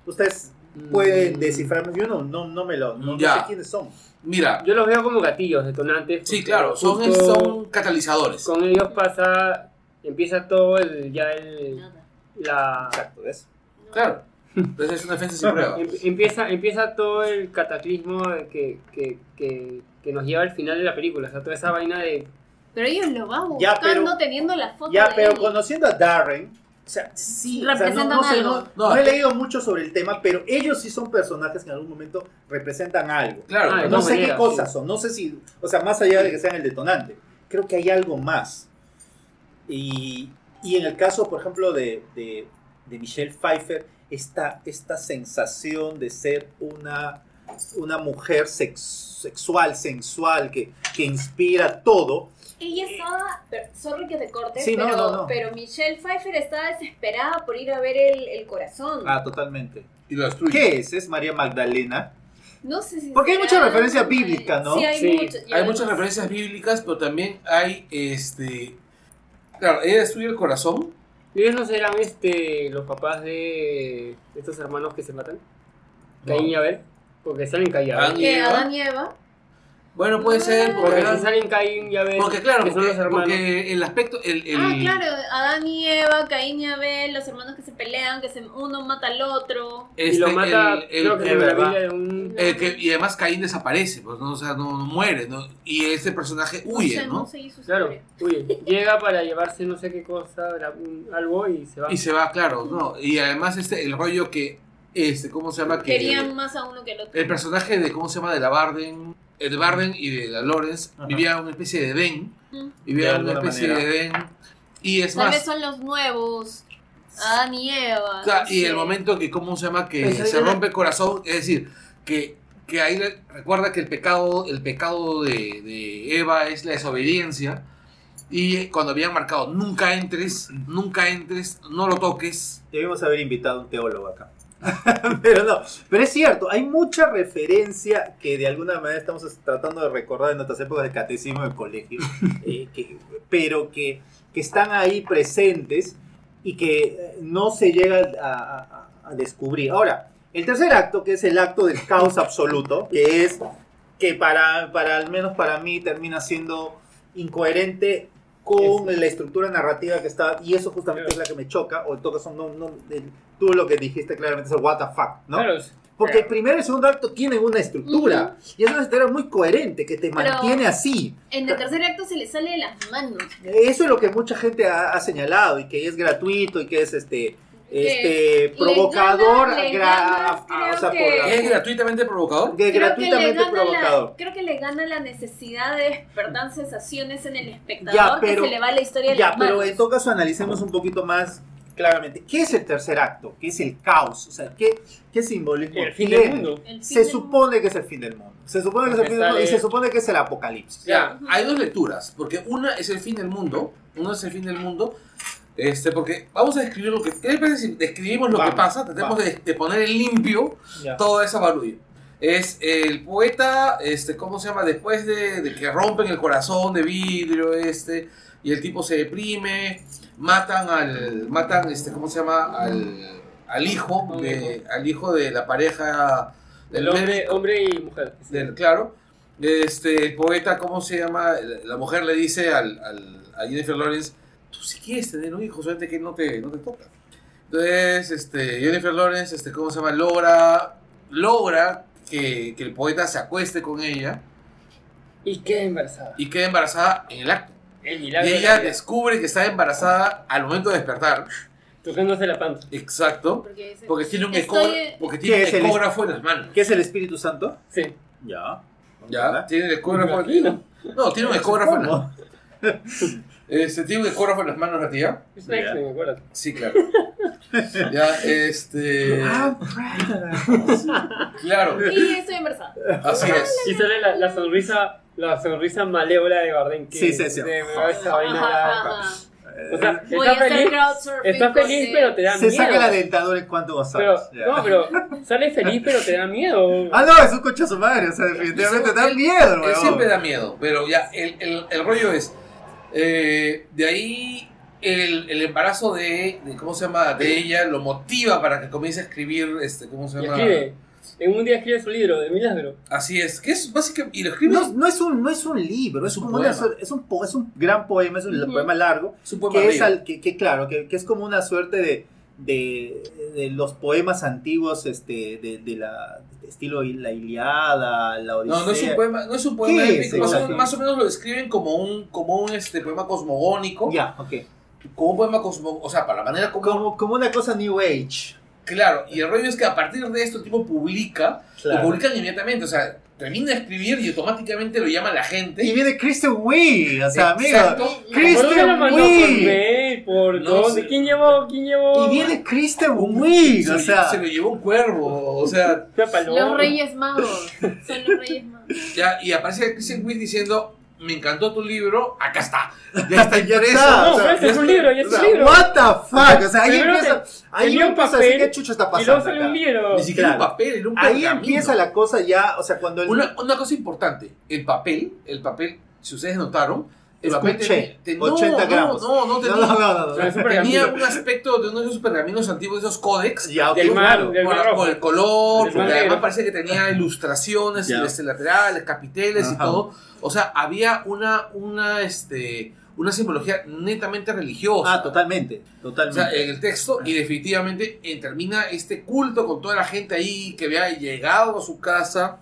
Ustedes pueden Mm. descifrarme, yo no, no, no me lo, no, sé quiénes son. Mira, Yo los veo como gatillos, detonantes. sí, claro, son, catalizadores. Con ellos pasa, empieza todo el, ya el, Nada. la, Exacto, ¿ves? Claro. Entonces es una defensa sin pruebas. em- empieza, empieza todo el cataclismo que, que, que, que nos lleva al final de la película, o sea, toda esa vaina de... Pero ellos lo van Ya, buscando pero- teniendo la foto Ya, de pero él. conociendo a Darren, o sea, sí, o sea, no, Representan no sé, algo. no- No, no he leído mucho sobre el tema, pero ellos sí son personajes que en algún momento representan algo. Claro, Ah, No sé qué cosas sí. son, no sé si, o sea, más allá de que sean el detonante, creo que hay algo más. Y, y en el caso, por ejemplo, de, de, de Michelle Pfeiffer, esta, esta sensación de ser una, una mujer sex- sexual, sensual, que, que inspira todo, Ella estaba, pero- sorry que te corte, Sí, no, pero, no, no. pero Michelle Pfeiffer estaba desesperada por ir a ver el, el corazón. ah, totalmente. y lo destruye. ¿Qué es? ¿Es María Magdalena? No sé si Porque hay mucha referencia bíblica, ¿no? Sí, hay, Sí. mucho- ya Hay lo- muchas referencias bíblicas, pero también hay este. Claro, ella destruye el corazón. ¿Ellos no serán este, los papás de estos hermanos que se matan? Caín y Abel, porque salen callados. Adán y Eva. Bueno, puede ser, porque, Porque si salen Caín y Abel, porque claro, que son porque, los hermanos. porque el aspecto. El, el- Ah, claro, Adán y Eva, Caín y Abel, los hermanos que se pelean, que se, uno mata al otro. este, y lo mata, el- creo que de un... el que- y además Caín desaparece, pues, ¿no? O sea, no, no muere, ¿no? Y ese personaje huye, no seguí su Claro, uy, llega para llevarse no sé qué cosa, algo y se va. Y se va, claro, ¿no? Y además este, el rollo que, este, ¿cómo se llama? Que Querían más a uno que al otro. el personaje de, ¿cómo se llama? De la Barden, de Barden y de la Lawrence, Ajá. vivía una especie de Edén, Mm. vivía De una especie manera. de Edén, y es Tal más, vez son los nuevos Adán y Eva. No y sé. el momento que, ¿cómo se llama? Que Pues se rompe el corazón, es decir, que, que ahí recuerda que el pecado, el pecado de, de Eva es la desobediencia. Y cuando habían marcado, nunca entres, nunca entres, no lo toques. Debemos haber invitado a un teólogo acá. pero no, pero es cierto, hay mucha referencia que de alguna manera estamos tratando de recordar en nuestras épocas de catecismo del colegio, eh, que- pero que, que están ahí presentes y que eh, no se llega a, a- a descubrir. Ahora, el tercer acto, que es el acto del caos absoluto, que es que para, para al menos para mí termina siendo incoherente con la estructura narrativa que está, y eso justamente es la que me choca, o en todo caso, no, no, tú lo que dijiste claramente es el what the fuck, ¿no? Claro, Porque el primer y el segundo acto tienen una estructura, y es una estructura muy coherente, que te Pero- mantiene así. En el tercer acto se le sale de las manos. Eso es lo que mucha gente ha, ha señalado, y que es gratuito, y que es este, este provocador, le gra- gana, ah, o sea, por ¿Es gratuitamente provocador? Creo gratuitamente que le gana provocador. La, creo que le gana la necesidad de despertar sensaciones en el espectador Ya, pero- que se le va la historia Ya, las pero manos. en todo caso analicemos un poquito más claramente. ¿Qué es el tercer acto? ¿Qué es el caos? O sea, ¿qué, qué simbolismo el fin del mundo. Fin Se del supone que es el fin del mundo. Se supone que es el fin del mundo y se supone que es el apocalipsis. Ya, hay dos lecturas, porque una es el fin del mundo, una es el fin del mundo, este, porque vamos a describir lo que, ¿qué les parece si describimos lo Vamos, que pasa? Tratemos de, de poner en limpio Ya. toda esa barullo. Es el poeta, este, ¿cómo se llama? Después de, de que rompen el corazón de vidrio, este, y el tipo se deprime, matan al, matan, este, ¿cómo se llama? Al, al hijo, de, al hijo de la pareja El del hombre, hombre y mujer. del claro este el poeta cómo se llama la la mujer le dice al, al- a Jennifer Lawrence tú si quieres tener un hijo solamente que no te no te toca entonces este Jennifer Lawrence este cómo se llama logra logra que, que el poeta se acueste con ella Y queda embarazada. y queda embarazada en el acto El y ella descubre que está embarazada al momento de despertar Tocándose la panza. exacto Porque, dice, porque tiene un, Estoy- porque tiene ¿Qué un es el- ecógrafo en las manos ¿Qué es el Espíritu Santo? Sí. Ya. ya tiene el ecógrafo imagino. no tiene un ecógrafo en las ¿Cómo? Este, tiene un ecógrafo en las manos la tía. Es un X-Men, acuérdate. Sí, claro. ya, este. Ah, Claro, Y estoy embarazada. así es. Y sale la, la sonrisa, la sonrisa malévola de Bardem. Que Sí, sí, sí. de- esa vaina Ajá, la- ajá. O sea, Voy a está hacer feliz, crowdsurfing. está feliz con pero te da Se miedo. saca la dentadura en cuanto pero, González. Ya. no, pero sale feliz pero te da miedo. Ah, no, es un coche a su madre. O sea, definitivamente da Él- miedo, Él weón. siempre da miedo, pero ya, el, el, el rollo es. Eh, de ahí el, el embarazo de, de- ¿Cómo se llama? De ella lo motiva para que comience a escribir. Este, ¿Cómo se llama? escribe. En un día escribe su libro de milagro. Así es, que es básicamente. Y lo escribe. No, no es un, no es un libro, es, un una poema. es un, po- es un gran poema, es un poema largo, es un poema que es, al, que, que claro, que, que es como una suerte de, de, de los poemas antiguos este, de, de la de estilo la Iliada, la Odisea. No, no es un poema, no es un poema ¿Qué épico, más, o, exacto? más o menos lo describen como un, como un este, poema cosmogónico, Ya, ok. como un poema cosmogónico, o sea, para la manera como, Como, como una cosa New Age. Claro, y el rollo es que a partir de esto el tipo publica, lo publican inmediatamente, o sea, termina de escribir y automáticamente lo llama la gente. Y viene Kristen Wiig, o sea, amigo. Exacto. ¿Por dónde Kristen lo mandó? Por Wiig. por No dónde. sé. ¿Quién llevó? ¿Quién llevó? Y viene Kristen Wiig, se, o lo, sea. se lo llevó un cuervo, o sea. Los Reyes Magos. Son los Reyes Magos. ya, y aparece Christian Witt diciendo, me encantó tu libro, acá está, ya está Ya impreso. No, o sea, ese es un libro, ya es un libro. what the fuck, o sea, ahí Primero empieza, te- ahí envía un empieza a papel qué chucho está Y luego pasando. sale acá. un libro. Ni siquiera Claro. un papel, era un Ahí pergamino. empieza la cosa ya, o sea, cuando el Una, una cosa importante, el papel, el papel, si ustedes notaron, el papel Escuché, tenía- 80 no, gramos. No, no, tenía, no, tenía un aspecto de uno de esos pergaminos antiguos, de esos códex, Ya, ok, Del mar, claro. del por, mar rojo. por el color, Del porque además parece que tenía ilustraciones Ya. este, laterales, capiteles y todo. O sea, había una, una, este, una simbología netamente religiosa. Ah, totalmente, O totalmente. sea, en el texto, y definitivamente eh, termina este culto con toda la gente ahí que había llegado a su casa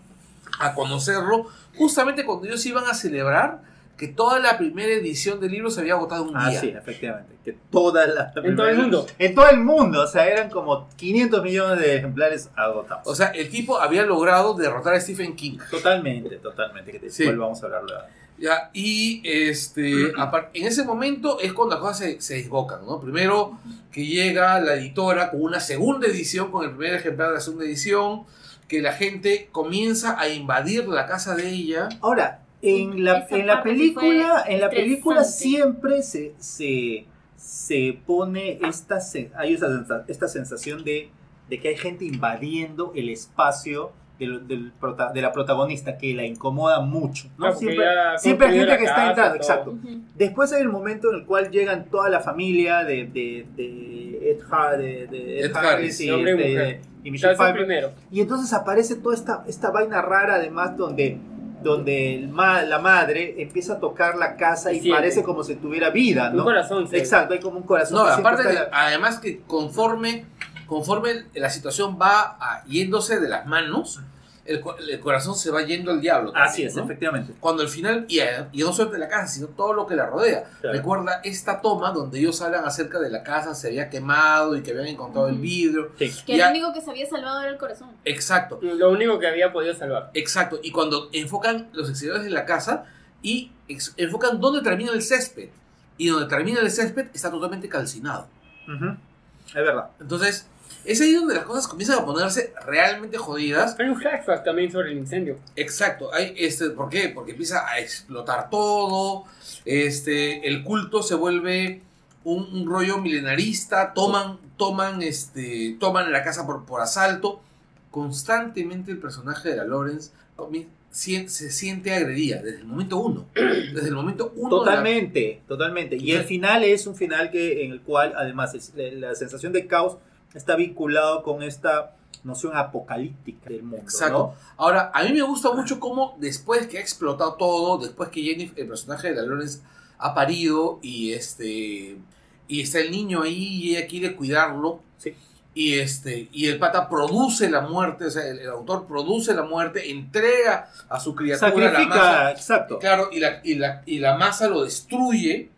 a conocerlo, justamente cuando ellos iban a celebrar que toda la primera edición del libro se había agotado un Ah, día. sí, efectivamente. Que toda la, En todo el mundo. En todo el mundo, o sea, eran como 500 millones de ejemplares agotados. O sea, el tipo había logrado derrotar a Stephen King. totalmente, totalmente. Que Sí. después vamos a hablar. Ya, y este, en ese momento es cuando las cosas se, se desbocan, ¿no? Primero que llega la editora con una segunda edición, con el primer ejemplar de la segunda edición, que la gente comienza a invadir la casa de ella. Ahora, en la, en la película, en la película siempre se, se, se pone esta, hay sensa- esta sensación de, de que hay gente invadiendo el espacio del, del prota- de la protagonista que la incomoda mucho. ¿no? Claro, porque Siempre, siempre hay gente que está entrando, exacto. Ujú. Después hay el momento en el cual llegan toda la familia de, de, de Ed, Ha- de, de Ed Ed Harris Harris, y, y Michelle Pfeiffer. primero. Y entonces aparece toda esta, esta vaina rara, además, donde, donde el ma- la madre empieza a tocar la casa y Siente. parece como si tuviera vida, Un ¿no? corazón. se- Exacto, hay como un corazón. No, que aparte, está de- la- además que conforme, conforme la situación va ah, yéndose de las manos, el, el corazón se va yendo al diablo. Así también, es, ¿no? efectivamente. Cuando al final, y, y no solamente la casa, sino todo lo que la rodea. Claro. Recuerda esta toma donde ellos hablan acerca de la casa, se había quemado y que habían encontrado el Ujú. vidrio. Sí. Que Ya- lo único que se había salvado era el corazón. Exacto, Lo único que había podido salvar. exacto. Y cuando enfocan los exteriores de la casa y enfocan dónde termina el césped. Y donde termina el césped está totalmente calcinado. Ujú. Es verdad. Entonces, es ahí donde las cosas comienzan a ponerse realmente jodidas. Hay un flashback también sobre el incendio. Exacto. Hay, este, ¿Por qué? Porque empieza a explotar todo. Este, el culto se vuelve un, un rollo milenarista. Toman, toman, este, toman la casa por, por asalto. Constantemente el personaje de la Lawrence se siente agredida desde el momento uno. Desde el momento uno. la- Totalmente, totalmente. Y el final es un final que en el cual, además, es- la, la sensación de caos está vinculado con esta noción apocalíptica del mundo. Exacto. ¿no? Ahora, a mí me gusta mucho cómo después que ha explotado todo, después que Jennifer, el personaje de la Lawrence ha parido y este y está el niño ahí y ella quiere cuidarlo. Sí. Y este y el pata produce la muerte, o sea, el, el autor produce la muerte, entrega a su criatura la Sacrifica, masa. exacto. Claro, y la, y la, y la masa lo destruye.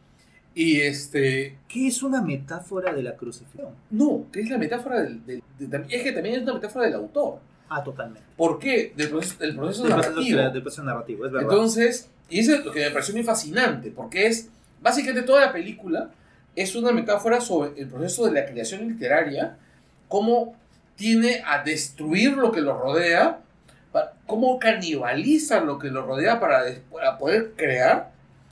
Y este. Que es una metáfora de la crucifixión. No, que es la metáfora del. del- de- es que también es una metáfora del autor. Ah, totalmente. ¿Por qué? Del proceso, del proceso Del narrativo. del proceso narrativo, es verdad. Entonces, y eso es lo que me pareció muy fascinante, porque es, básicamente toda la película es una metáfora sobre el proceso de la creación literaria, cómo tiene a destruir lo que lo rodea, cómo canibaliza lo que lo rodea para, para poder crear,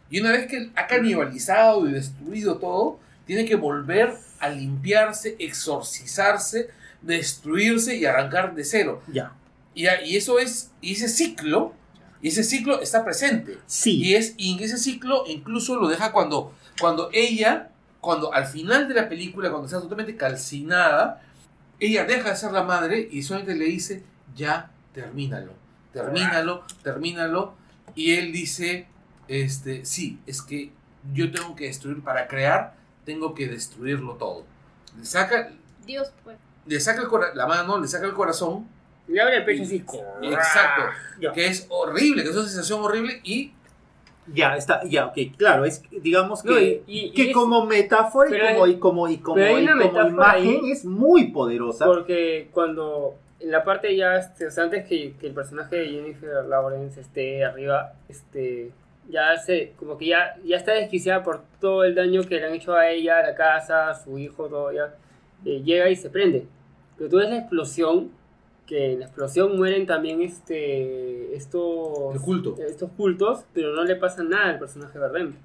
y una vez que ha canibalizado y destruido todo, tiene que volver a limpiarse, exorcizarse, destruirse y arrancar de cero. ya. Y, y eso es, y ese ciclo, y ese ciclo está presente. Sí. Y, es, y en ese ciclo incluso lo deja cuando, cuando ella, cuando al final de la película, cuando está totalmente calcinada, ella deja de ser la madre y solamente le dice, ya, termínalo, termínalo, termínalo. Y él dice, este, sí, es que yo tengo que destruir, para crear, tengo que destruirlo todo. Le saca, Dios, pues. le saca el cora- la mano, le saca el corazón, Le abre el pecho así. exacto, Ya. que es horrible, que es una sensación horrible y Ya, está, ya, ok, claro, es, digamos que, No, y- y- que y es- como metáfora y como, hay- y como, y como, y como imagen ahí. es muy poderosa. Porque cuando en la parte ya, este, o sea, antes que, que el personaje de Jennifer Lawrence esté arriba, este, ya se, como que ya, ya está desquiciada por todo el daño que le han hecho a ella, a la casa, a su hijo, todo ya, eh, llega y se prende. Pero tú ves la explosión, que en la explosión mueren también este, estos, El culto. estos cultos, pero no le pasa nada al personaje de Bardem.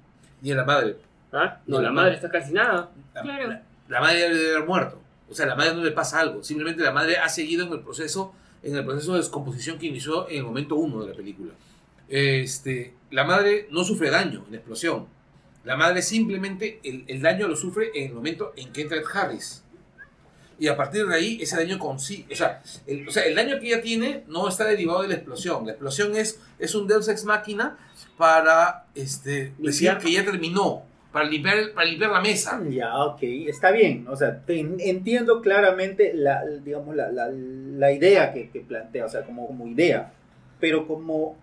y a la madre. ¿Ah? No, la no. madre está calcinada. La, Claro. la- la madre debe haber muerto. O sea, a la madre no le pasa algo. Simplemente la madre ha seguido en el proceso, en el proceso de descomposición que inició en el momento uno de la película. Este, la madre no sufre daño en la explosión. La madre simplemente, el, el daño lo sufre en el momento en que entra Ed Harris. Y a partir de ahí, ese daño consigue. O sea, el, o sea, el daño que ella tiene no está derivado de la explosión. La explosión es, es un Deus Ex Máquina para este, decir que ya terminó. Para limpiar, para limpiar la mesa. Ya, ok, está bien. O sea, te- entiendo claramente la, digamos, la, la- la idea que, que plantea, o sea, como, como idea. Pero como...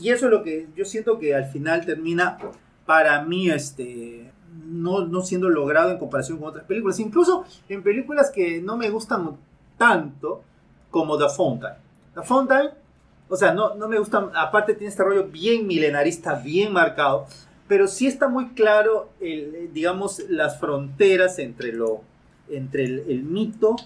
Y eso es lo que yo siento que al final termina, para mí, este, no, no siendo logrado en comparación con otras películas. Incluso en películas que no me gustan tanto, como The Fountain. The Fountain, O sea, no, no me gusta. Aparte, tiene este rollo bien milenarista, bien marcado. Pero sí está muy claro, el, digamos, las fronteras entre, lo, entre el, el mito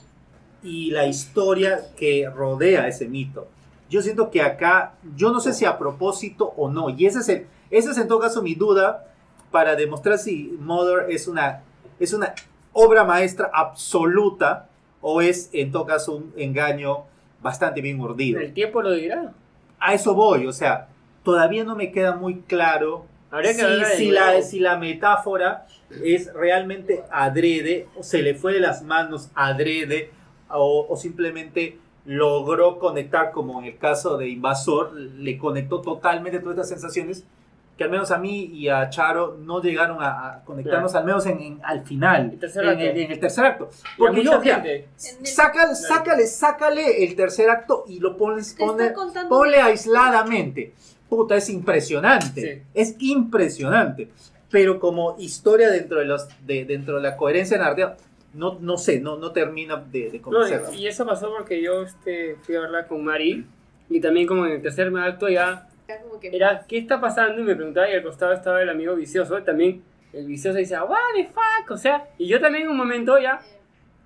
y la historia que rodea ese mito. Yo siento que acá, yo no sé si a propósito o no, y ese es, el, ese es en todo caso mi duda para demostrar si Mother es una, es una obra maestra absoluta o es en todo caso un engaño bastante bien mordido. El tiempo lo dirá. A eso voy, o sea, todavía no me queda muy claro Habría que si, la, si la metáfora es realmente adrede, o se le fue de las manos adrede, o, o simplemente logró conectar, como en el caso de Invasor, le conectó totalmente todas estas sensaciones que al menos a mí y a Charo no llegaron a, a conectarnos, al menos en, en- al final, El tercer en, el, en el tercer acto. Porque yo. En el- sácale, sácale, el tercer acto y lo pones, pone- ponle aisladamente. Puta, es impresionante. Sí. Es impresionante. Pero como historia dentro de los de, dentro de la coherencia narrativa, no, no sé, no, no termina de, de No, y eso pasó porque yo este, fui a verla con Mari y también como en el tercer acto ya Era ¿qué está pasando? y me preguntaba y al costado estaba el amigo vicioso también el vicioso dice what the fuck o sea y yo también en un momento ya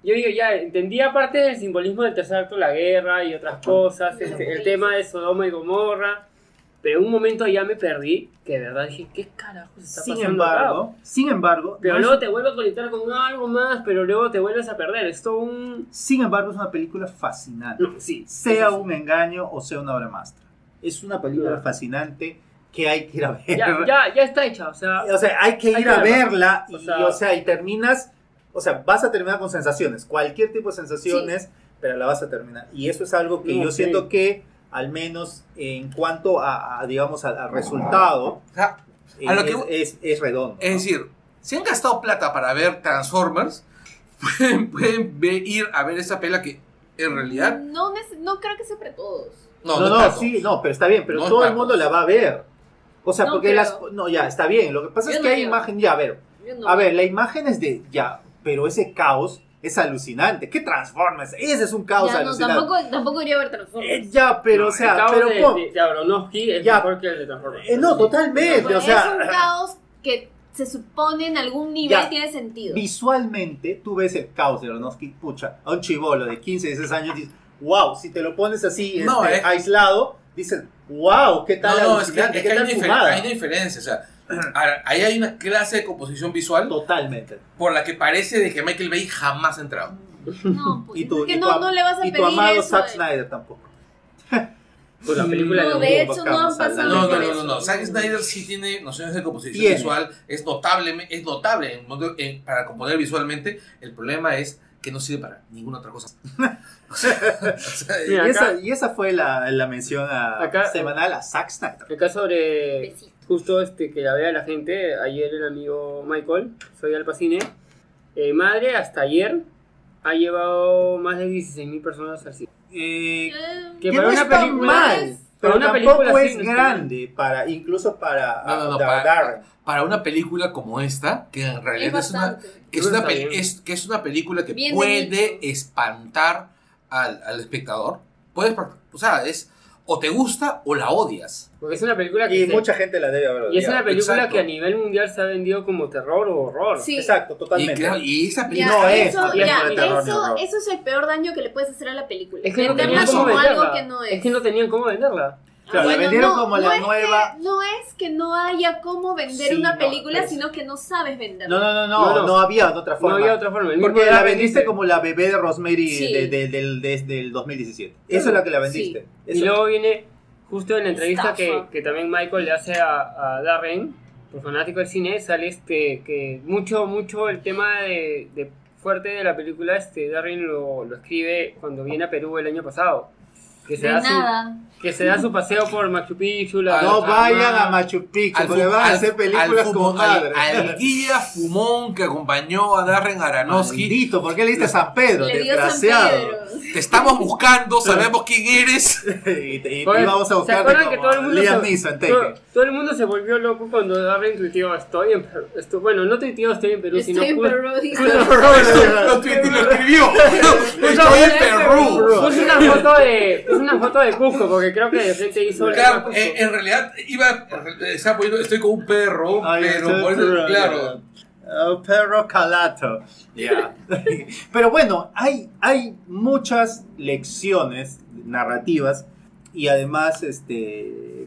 yo digo ya entendía parte del simbolismo del tercer acto la guerra y otras cosas este, el tema de Sodoma y Gomorra pero en un momento ya me perdí que de verdad dije ¿qué carajos está Sin pasando acá?". embargo, sin embargo, pero no es- luego te vuelvo a conectar con algo más pero luego te vuelves a perder es todo un sin embargo es una película fascinante. no, sí sea sí, sí. un engaño o sea una obra maestra. Es una película Ya. fascinante que hay que ir a ver. ya, ya, ya está hecha o sea O sea, hay que Hay ir que a verla. verla y, O sea- o sea, y terminas, o sea, vas a terminar con sensaciones, cualquier tipo de sensaciones, pero la vas a terminar. Y eso es algo que No, yo sí. siento que, al menos en cuanto a, a, digamos, al, al resultado, O sea, eh, A lo que es, voy- es- es redondo. Es ¿no? decir, si han gastado plata para ver Transformers, pueden, ir a ver esa pela que en realidad No, no creo que sea para todos. no, no, no, no, tanto. sí, no, pero está bien, pero todo el mundo la va a ver. O sea, No porque creo. las... No, ya, está bien. Lo que pasa Yo es no que hay creo. imagen, ya, a ver. A ver, la imagen es de ya, pero ese caos es alucinante. ¿Qué Transformers? Ese es un caos Ya, no, alucinante. tampoco, tampoco iría a ver Eh, Transformers. ya, pero No, o sea, el caos pero de, pon- de, de Aronofsky es Ya. mejor que el de Transformers. eh, no, totalmente, Pues o sea, es un caos que se supone en algún nivel Ya. tiene sentido. visualmente tú ves el caos de Aronofsky, pucha, a un chivolo de 15, 16 años dices, "Wow, si te lo pones así No, este, es- aislado, dices, "Wow, qué tal No, no, es que, alucinante, es qué que hay, tal una difer- fumada". hay una diferencia. O sea, ahora, ahí hay una clase de composición visual Totalmente. por la que parece de que Michael Bay jamás ha entrado. No, pues, Y tu, es que y tu no, no le vas a y pedir tu amado eso. Zack de- Snyder tampoco. Pues la película No, de de hecho, no han pasado No, no, no, no, no. Zack Snyder sí tiene nociones de composición Tiene. visual, es notable, es notable en modo- en- para componer visualmente. El problema es que no sirve para ninguna otra cosa. O sea, o sea, Mira, y, acá- esa, y esa fue la, la mención a- Acá- semanal a Zack Snyder. Acá sobre. Justo este que la vea la gente, ayer el amigo Michael, soy Alpacine, eh, madre hasta ayer ha llevado más de 16.000 personas al cine. Eh, Que que para no una película mal, pero para una tampoco película es así no está grande, para, incluso para No, no, para- una película como esta, que en realidad es, una, que es, una es- que es una película que Bien puede espantar al, al espectador. Puedes, o sea, es o te gusta o la odias. Porque es una película que Y se- mucha gente la debe haber y es una película exacto. que a nivel mundial se ha vendido como terror o horror. Sí. Exacto, Y, totalmente. claro, y esa Ya, película No es eso, ya, de terror, eso, ni horror. eso es el peor daño que le puedes hacer a la película. Es que no Venderla cómo como venderla. algo que no es. Es que no tenían cómo venderla. Claro, la Bueno, vendieron no, como no la es nueva. que- no es que no haya cómo vender Sí, una no, película, sino que no sabes venderla. No, no, no, no, No, no, no. había de otra forma. No había otra forma. Porque la vendiste dice- como la bebé de Rosemary Sí. de- de- del, desde el 2017. Eso es la que la vendiste. Y Eso- luego viene justo en la entrevista que, que también Michael le hace a, a Darren, por fanático del cine, sale este que mucho, mucho el tema de, de fuerte de la película, este Darren lo, lo escribe cuando viene a Perú el año pasado. Que se, De da su, nada. Que se da su paseo por Machu Picchu, la no vayan a Machu Picchu, al porque van a hacer películas al como al- madre. al guía fumón que acompañó a Darren Aronofsky. Maldito, ¿por qué le diste a San Pedro? Le dio San Desgraciado. Pedro. Te estamos buscando, sabemos quién eres. y, te- y vamos a ¿Se buscarte acuerdan que todo el mundo Liam se, todo, el mundo se volvió loco cuando Darren tuiteó estoy en Perú? Esto, bueno, no tuiteó estoy en Perú, sino Estoy en puso- Perú, puso- lo tuiteó y lo escribió. Estoy en Perú. Puse una foto de, puse una foto de Cusco porque creo que de frente hizo el Claro, Cusco. eh, en realidad iba, estaba poniendo, estoy con un perro, Ay, pero por eso, perro, claro. Oh, perro calato. Ya. Pero bueno, hay, hay muchas lecciones narrativas y además este,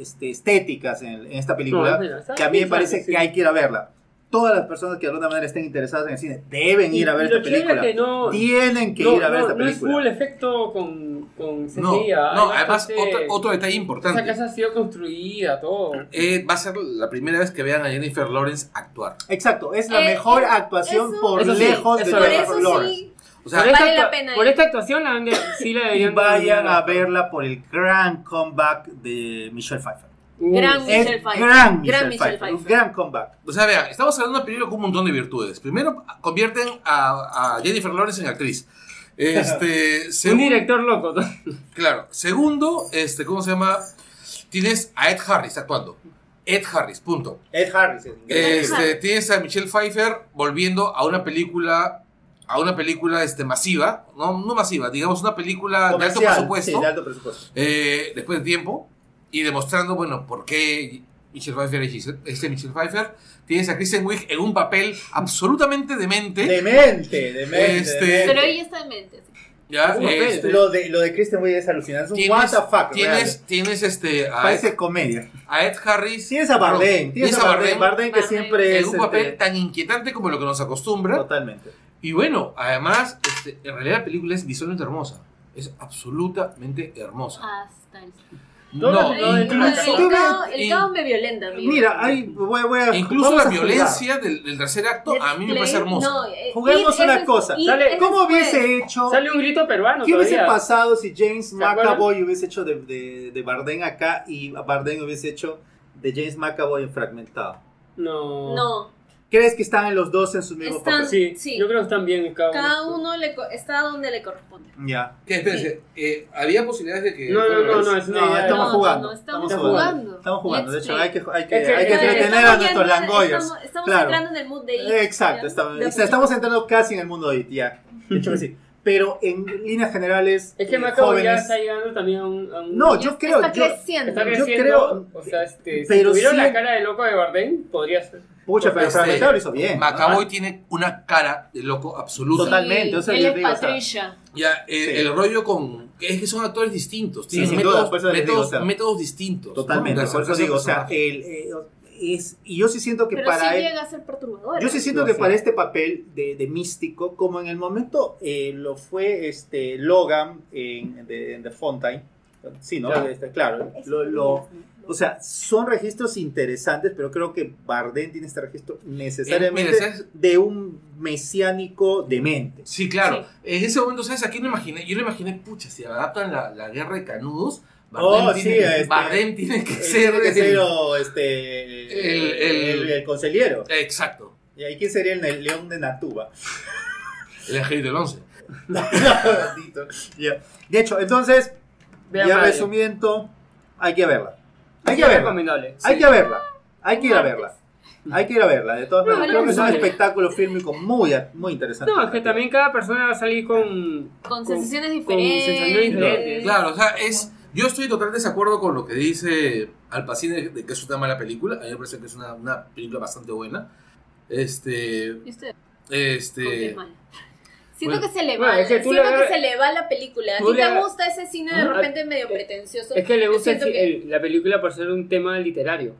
este, estéticas en, en esta película No, mira, que a mí me parece que hay que ir a verla. Todas las personas que de alguna manera estén interesadas en el cine deben ir a ver Y esta película. que no- Tienen que no, ir a ver no, esta no es película. full efecto con, con. No, no, además otro, otro detalle Esa importante. casa ha sido construida, todo. Eh, va a ser la primera vez que vean a Jennifer Lawrence actuar. Exacto, es la Eh, mejor eh, actuación eso- por eso sí, lejos de Por es. Jennifer eso Lawrence. sí. O sea, por, esta, vale la actua- pena por esta actuación la de- sí la Y deberían vayan a verla por el gran comeback de Michelle Pfeiffer. Uh, Gran Michelle Pfeiffer. gran Michelle, Gran Michelle Pfeiffer. Un Pfeiffer. gran comeback. o sea, vean, estamos hablando de una película con un montón de virtudes. Primero, convierten a, a Jennifer Lawrence en actriz. Este, un director loco. claro. Segundo, este, ¿cómo se llama? Tienes a Ed Harris actuando. Ed Harris, punto. Ed Harris. es inglés. Este, tienes a Michelle Pfeiffer volviendo a una película a una película este, masiva, no, no masiva, digamos una película de alto presupuesto, Sí, de alto presupuesto. eh, después de tiempo, y demostrando, bueno, por qué Michelle Pfeiffer es este Michelle Pfeiffer. Tienes a Kristen Wiig en un papel absolutamente demente. Demente, demente. Este- demente. Pero ella está demente. ya, este, Lo de, lo de Kristen Wiig es alucinante. Es un what the fuck. tienes, tienes este, a, Parece Ed, comedia. a Ed Harris. Tienes a Bardem. Tienes a Bardem. Bardem que Bardem. siempre en es. un papel este, tan inquietante como lo que nos acostumbra. Totalmente. Y bueno, además, este, en realidad la película es visualmente hermosa. Es absolutamente hermosa. Hasta el... No, incluso, el, caos, el in- caos me violenta. amigo. Mira, hay, voy, voy a, incluso la a violencia del, del tercer acto a mí me parece hermosa. No, eh, Juguemos una cosa. ¿Cómo fue- hubiese hecho? Sale un grito peruano ¿Qué hubiese pasado si James. McAvoy hubiese hecho de, de, de Bardem acá y Bardem hubiese hecho de James McAvoy en fragmentado? No. No, ¿Crees que están en los dos en sus mismos Están- papeles? Sí, Sí. yo creo que están bien cada uno. cada uno le co- está donde le corresponde. Ya. ¿Qué? Espérense, eh, ¿había posibilidades de que.? No, no, no, no, es No, idea. estamos No, jugando. no, estamos estamos jugando. Estamos jugando. De hecho, hay que, hay que, Es que- hay que entretener a nuestros langoyers. Estamos, estamos Claro. entrando en el mood de It, Exacto, ya, estamos, estamos entrando casi en el mundo de IT, ya. De hecho que sí. Pero en líneas generales, Es que eh, Macao ya jóvenes- está llegando también a un. a un- No, Ya yo creo. Está yo- creciendo. Está yo creciendo. creo- o sea, este, pero si tuvieron sí- la cara de loco de Bardem, podría ser. Pucha, pero Este, lo hizo bien. Macaboy tiene una cara de loco absoluta. Totalmente, o sea, él yo es digo, o sea, Patricia. Ya, eh, Sí. el rollo con. Es que son actores distintos. Sí, Tienen sin métodos, duda, les digo, métodos, o sea, métodos distintos. ¿no? Totalmente, De por eso digo, o sea, el, eh, es, y yo sí siento que Pero para sí él, llega a ser perturbador. yo sí siento No que para este papel de, de místico, como en el momento eh, lo fue este Logan en, de- en The Fontaine, sí, ¿no? Claro. Este, claro, lo, lo- o sea, son registros interesantes, pero creo que Bardem tiene este registro necesariamente Eh, mira, ¿sabes? de un mesiánico demente. Sí, claro. En ese momento, ¿sabes? Aquí no imaginé. Yo lo imaginé, pucha, si adaptan la, la guerra de canudos. Oh, tiene, sí, que- este- Bardem tiene que ser. tiene que el- o, este, el- el- el, el conseliero. Exacto. ¿Y ahí quién sería el, el león de Natuba? El ángel del 11. Maldito. Ya. De hecho, entonces, Vean ya resumiendo, hay que verla. Hay Sí, que verla. recomendable. Hay que verla. Hay que ir a verla. Hay que ir a verla. De todas No, maneras, no, creo que es un espectáculo fílmico muy, muy interesante. No, es que también cada persona va a salir con. Con sensaciones con diferentes. sensaciones diferentes. Claro, o sea, es. Yo estoy totalmente de acuerdo con lo que dice Al Pacino de que es una mala película. A mí me parece que es una, una película bastante buena. Este. ¿Y usted? ¿Con qué Este. es mal? Siento bueno, que se le bueno, va, es que tú siento le- que se le va la película. ¿A tú ti te gusta ese cine de repente medio pretencioso? Es que le gusta el- que- el- la película por ser un tema literario.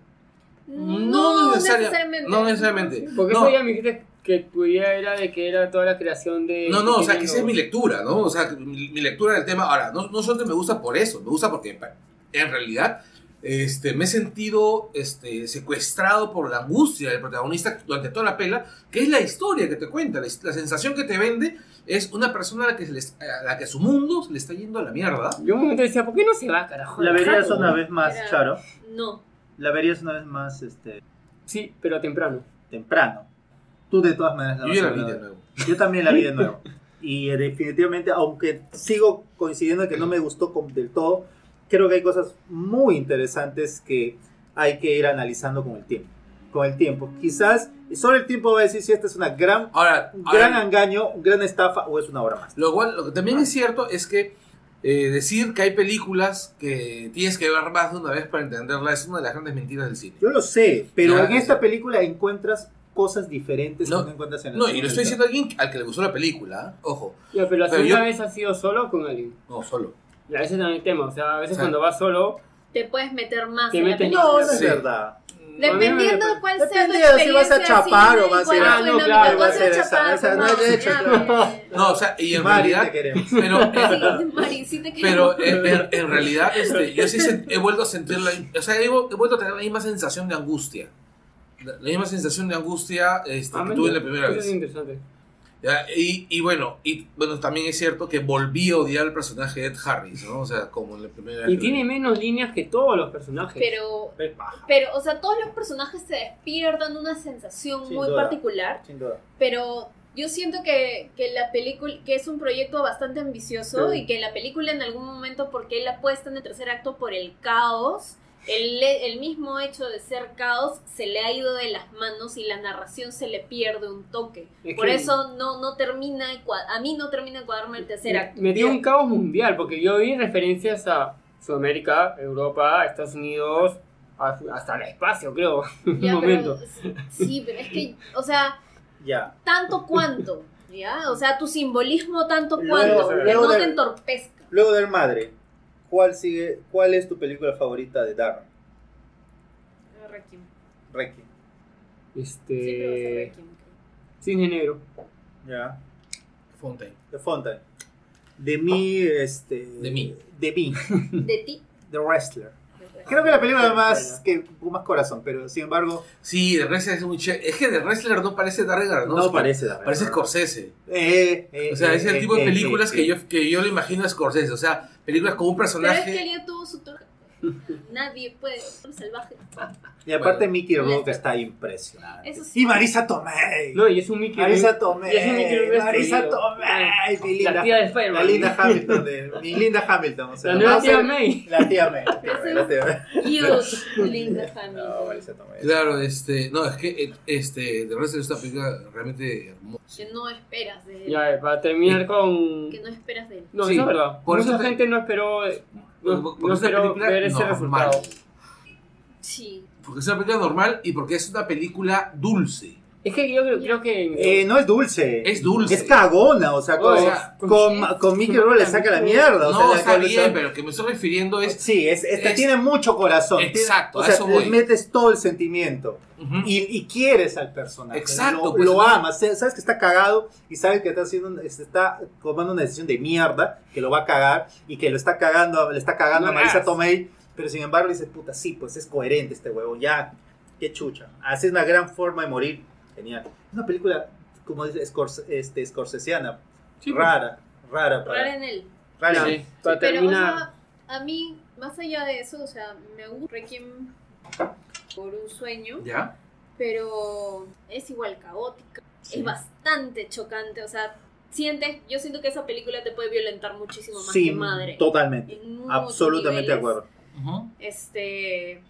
No necesaria- necesariamente. no necesariamente. Porque No. eso ya me dijiste que tu idea era de que era toda la creación de. No, no, o sea, que esa es mi lectura, ¿no? O sea, mi, mi lectura del tema. Ahora, no, no solamente me gusta por eso, me gusta porque en realidad este, me he sentido este, secuestrado por la angustia del protagonista durante toda la pela, que es la historia que te cuenta, la, la sensación que te vende es una persona a la que, se le- a la que su mundo se le está yendo a la mierda. Yo un momento decía, ¿por qué no se va, carajo? La verías una ¿no? vez más, Era- Charo. No. La verías una vez más este, Sí, pero temprano. temprano. Tú de todas maneras la Yo vas ya a la vi de nuevo. Yo también la vi de nuevo. Y eh, definitivamente, aunque sigo coincidiendo en que no me gustó del todo, creo que hay cosas muy interesantes que hay que ir analizando con el tiempo. con el tiempo. Quizás solo el tiempo va a decir si esta es una gran, Ahora, un ahora, gran engaño, gran estafa o es una obra más. lo, cual- lo que también es cierto es que eh, decir que hay películas que tienes que ver más de una vez para entenderla es una de las grandes mentiras del cine. Yo lo sé, pero Ya, en esta película encuentras cosas diferentes No, que no encuentras en la No, y lo estoy diciendo a alguien al que le gustó la película, ¿eh? ojo, Ya, pero la segunda yo- vez ha sido solo o con alguien. no, solo. Ya, ese es también el tema. O sea, a veces O sea, cuando vas solo, Te puedes meter más Te en la meten- película. No, no es Sí. verdad. Dependiendo de cuál sea tu de si experiencia. vas a chapar sí, o vas a ir a- no, claro, va a Vas ser esa, chapar, esa, no de hecho, ya, no. o sea, y en Mari, realidad, te queremos. pero, en- Sí, Mari, sí te pero quiero. en, en- realidad, este, yo sí sen- he vuelto a sentir la, o sea, he, he vuelto a tener la misma sensación de angustia. La, la misma sensación de angustia este, ah, que tuve la primera vez. es interesante. Ya, Y, y bueno, y bueno, también es cierto que volví a odiar el personaje de Ed Harris, ¿no? O sea, como en la primera. Y tiene menos líneas que todos los personajes. Pero, pero, o sea, todos los personajes se despiertan una sensación Sin muy duda. particular. sin duda. pero yo siento que, que la película, que es un proyecto bastante ambicioso Sí. y que la película en algún momento, porque él apuesta en el tercer acto por el caos, el, el mismo hecho de ser caos se le ha ido de las manos y la narración se le pierde un toque. Es Por que- eso no, no termina, a mí no termina de cuadrarme el tercer acto. Me dio un caos mundial, porque yo vi referencias a Sudamérica, Europa, Estados Unidos, hasta el espacio, creo, en un momento. pero, sí, pero es que, o sea, Ya. tanto cuanto, ¿ya? O sea, tu simbolismo tanto Luego- cuanto, que no de- te entorpezca. Luego del madre, ¿cuál sigue? ¿Cuál es tu película favorita de Darren? Requiem. Requiem. Siempre va a ser Este. Requiem, creo. Cine negro. Ya. Fontaine. The Fountain. De mí, este. De mí. De mí. De ti. The Wrestler. Creo que la película más que más corazón, pero sin embargo Sí, The Wrestler es muy chévere. Es que The Wrestler no parece Darren Aronofsky. no, parece Darren. Parece Scorsese. Eh, eh, O sea, es el eh, tipo de eh, películas eh, que, eh. yo, que yo le imagino a Scorsese. O sea, películas con un Pero es que personaje. él ya tuvo su toque. Nadie puede ser salvaje. Y aparte Bueno. Mickey Rourke Lester. está impresionante. Eso sí. Y Marisa Tomei. No, y es un Mickey Marisa Tomei. y es un Mickey Rourke Marisa. Tomei. Mi La linda, tía de la Spider-Man. linda Hamilton. De, mi linda Hamilton. O sea, La nueva tía ser- May. La tía May. La tía May. La. Cute. Linda No, familia. Marisa Tomei. Claro, este. No, es que este, The Wrestler es una película realmente hermosa. Que no esperas de él. Ya, para terminar con. Que no esperas de él. No, Sí, eso es verdad. por Mucha eso te- gente no esperó. No, Porque no es una película ver ese normal. resultado. Sí. Porque es una película normal y porque es una película dulce. Es que yo creo, creo que. Eh, no es dulce. Es dulce. Es cagona, o sea, con, O sea, con, con Mickey Rourke le saca la mierda. O sea, no, la- está la- bien, pero lo que me estoy refiriendo es. Sí, es, este, es- tiene mucho corazón. Exacto, Tiene- o sea, eso le metes todo el sentimiento. Ujú. Y, y quieres al personaje. Exacto, Lo, pues, lo amas. Sabes que está cagado y sabes que está haciendo está tomando una decisión de mierda, que lo va a cagar y que lo está cagando, le está cagando No a Marisa. Tomei. Pero sin embargo dices, puta, sí, pues es coherente este huevo. Ya, qué chucha. Así es una gran forma de morir. Genial. Una película, como dice, Scors- este, scorsesiana. Sí, rara, rara. para- Rara en él. rara. Sí. Para Pero, o terminar. sea, a mí, más allá de eso, o sea, me gusta Requiem por un sueño, ¿Ya? pero es igual caótica. Sí. Es bastante chocante, o sea, sientes, yo siento que esa película te puede violentar muchísimo más Sí, que madre. totalmente. Absolutamente de acuerdo. Este.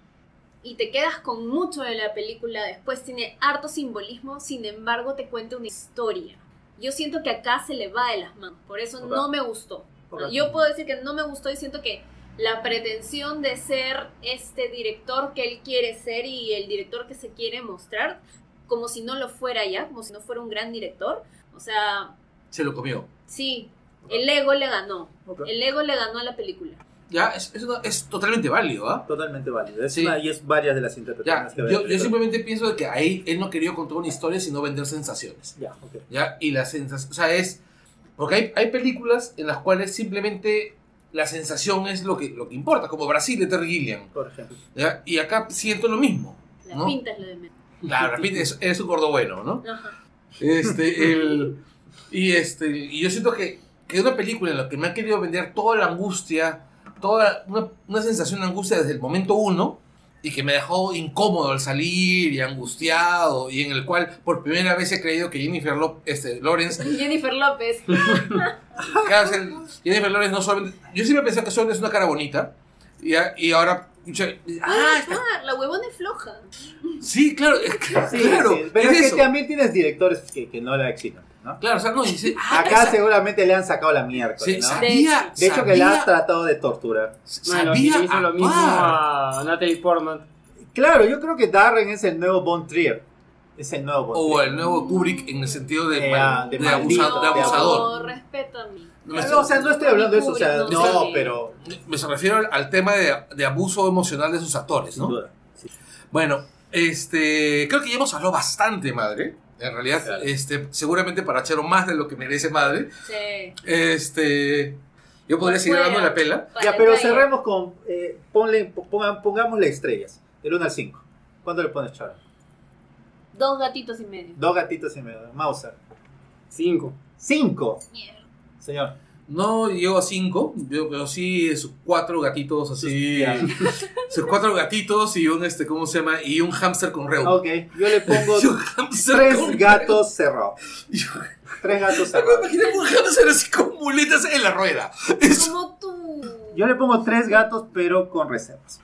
Y te quedas con mucho de la película. Después tiene harto simbolismo, sin embargo, te cuenta una historia. Yo siento que acá se le va de las manos. Por eso no me gustó. Yo puedo decir que no me gustó y siento que la pretensión de ser este director que él quiere ser y el director que se quiere mostrar, como si no lo fuera ya, como si no fuera un gran director. O sea, Se lo comió. sí, el ego le ganó. El ego le ganó a la película. Ya, es, es, una- es totalmente válido, ¿ah? Totalmente válido. Es Sí. una- y es varias de las Ya, interpretaciones que yo, yo simplemente pienso de que ahí él no quería contar una historia, sino vender sensaciones. Ya, ok. ¿Ya? Y la sensación, o sea, es... Porque hay, hay películas en las cuales simplemente la sensación es lo que, lo que importa, como Brasil de Terry Gilliam. Por ejemplo. ¿ya? Y acá siento lo mismo. La ¿no? pinta es lo de menos. Claro, repite, es, es un gordo bueno, ¿no? Ajá. Este, el, y, este, y yo siento que, que una película en la que me han querido vender toda la angustia, toda una, una sensación de angustia desde el momento uno, y que me dejó incómodo al salir y angustiado, y en el cual por primera vez he creído que Jennifer Lop- este, Lawrence, Jennifer López. claro, o sea, Jennifer Lawrence no solamente, yo siempre pensé que solo es una cara bonita, y, y ahora Puede Ah, estar, la huevona es floja. sí, claro, es que- Sí, claro, sí, pero es es, eso. que también tienes directores que, que no la exigen, ¿no? Claro, o sea, no, dice, ah, Acá esa- seguramente le han sacado la mierda, se- ¿no? sabía, De hecho, que la sabía- has tratado de torturar. Bueno, sabía le hizo lo mismo a Natalie Portman. Claro, yo creo que Darren es el nuevo Von Trier. Es el nuevo Von O Trier. el nuevo Kubrick en el sentido de, Eh, mal- ah, de de maldito, abusa- de abusador. No, respeta a mí. No me No, o sea, no estoy hablando de eso, o sea, No, no, sí. pero Me se refiero al, al tema de, de abuso emocional de sus actores, sin ¿no? duda. Bueno, este, creo que ya hemos hablado bastante, madre. En realidad, Claro. este, seguramente para Chero más de lo que merece madre. Sí. Este, yo podría seguir Fuera. dando la pela. Para Ya, pero cerremos con. Eh, ponle, ponga- pongámosle estrellas, del 1 al 5. ¿Cuánto le pones, Charo? Dos gatitos y medio. Dos gatitos y medio. Mauser. Cinco. 5, Mierda. señor. No llego a cinco, yo, pero sí sus cuatro gatitos así. Sus cuatro gatitos y un este, ¿cómo se llama? Y un hámster con reuma. Ok, yo le pongo tres gatos cerrados. Tres gatos Me cerrados. imaginé un hámster así con muletas en la rueda. Es- Como tú. Yo le pongo tres gatos, pero con reservas.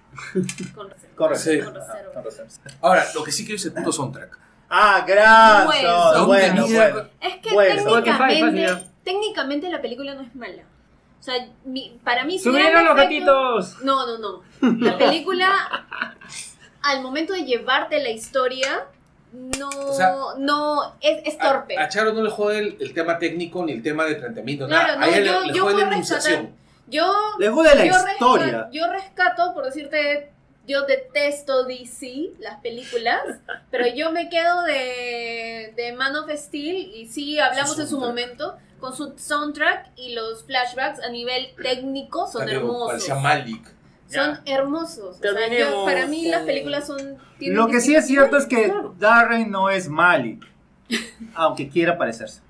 Con reserva. Con Sí. reservas. Con reserva. Con reservas. Ahora, lo que sí quiero es el puto soundtrack. Ah, gran Bueno. son. ¿Dónde Bueno, bueno. Es que técnicamente, fácil, técnicamente la película no es mala. O sea, mi- para mí ¡Subieron los gatitos! No, no, no. La película, al momento de llevarte la historia, no, O sea, no, es, es torpe. A, a Charo no le jode el, el tema técnico ni el tema de planteamiento. Claro, nada. no, a ella yo- le, le yo jode la enunciación. Yo, Le jode la yo historia. yo rescato, por decirte, yo detesto DC, las películas, pero yo me quedo de, de Man of Steel y sí, hablamos en su momento, con su soundtrack y los flashbacks a nivel técnico son Pero hermosos. Parecía Malik. Son hermosos. O sea, yo- para mí con- las películas son... Lo que sí es cierto es que Claro. Darren no es Malik. Aunque quiera parecerse.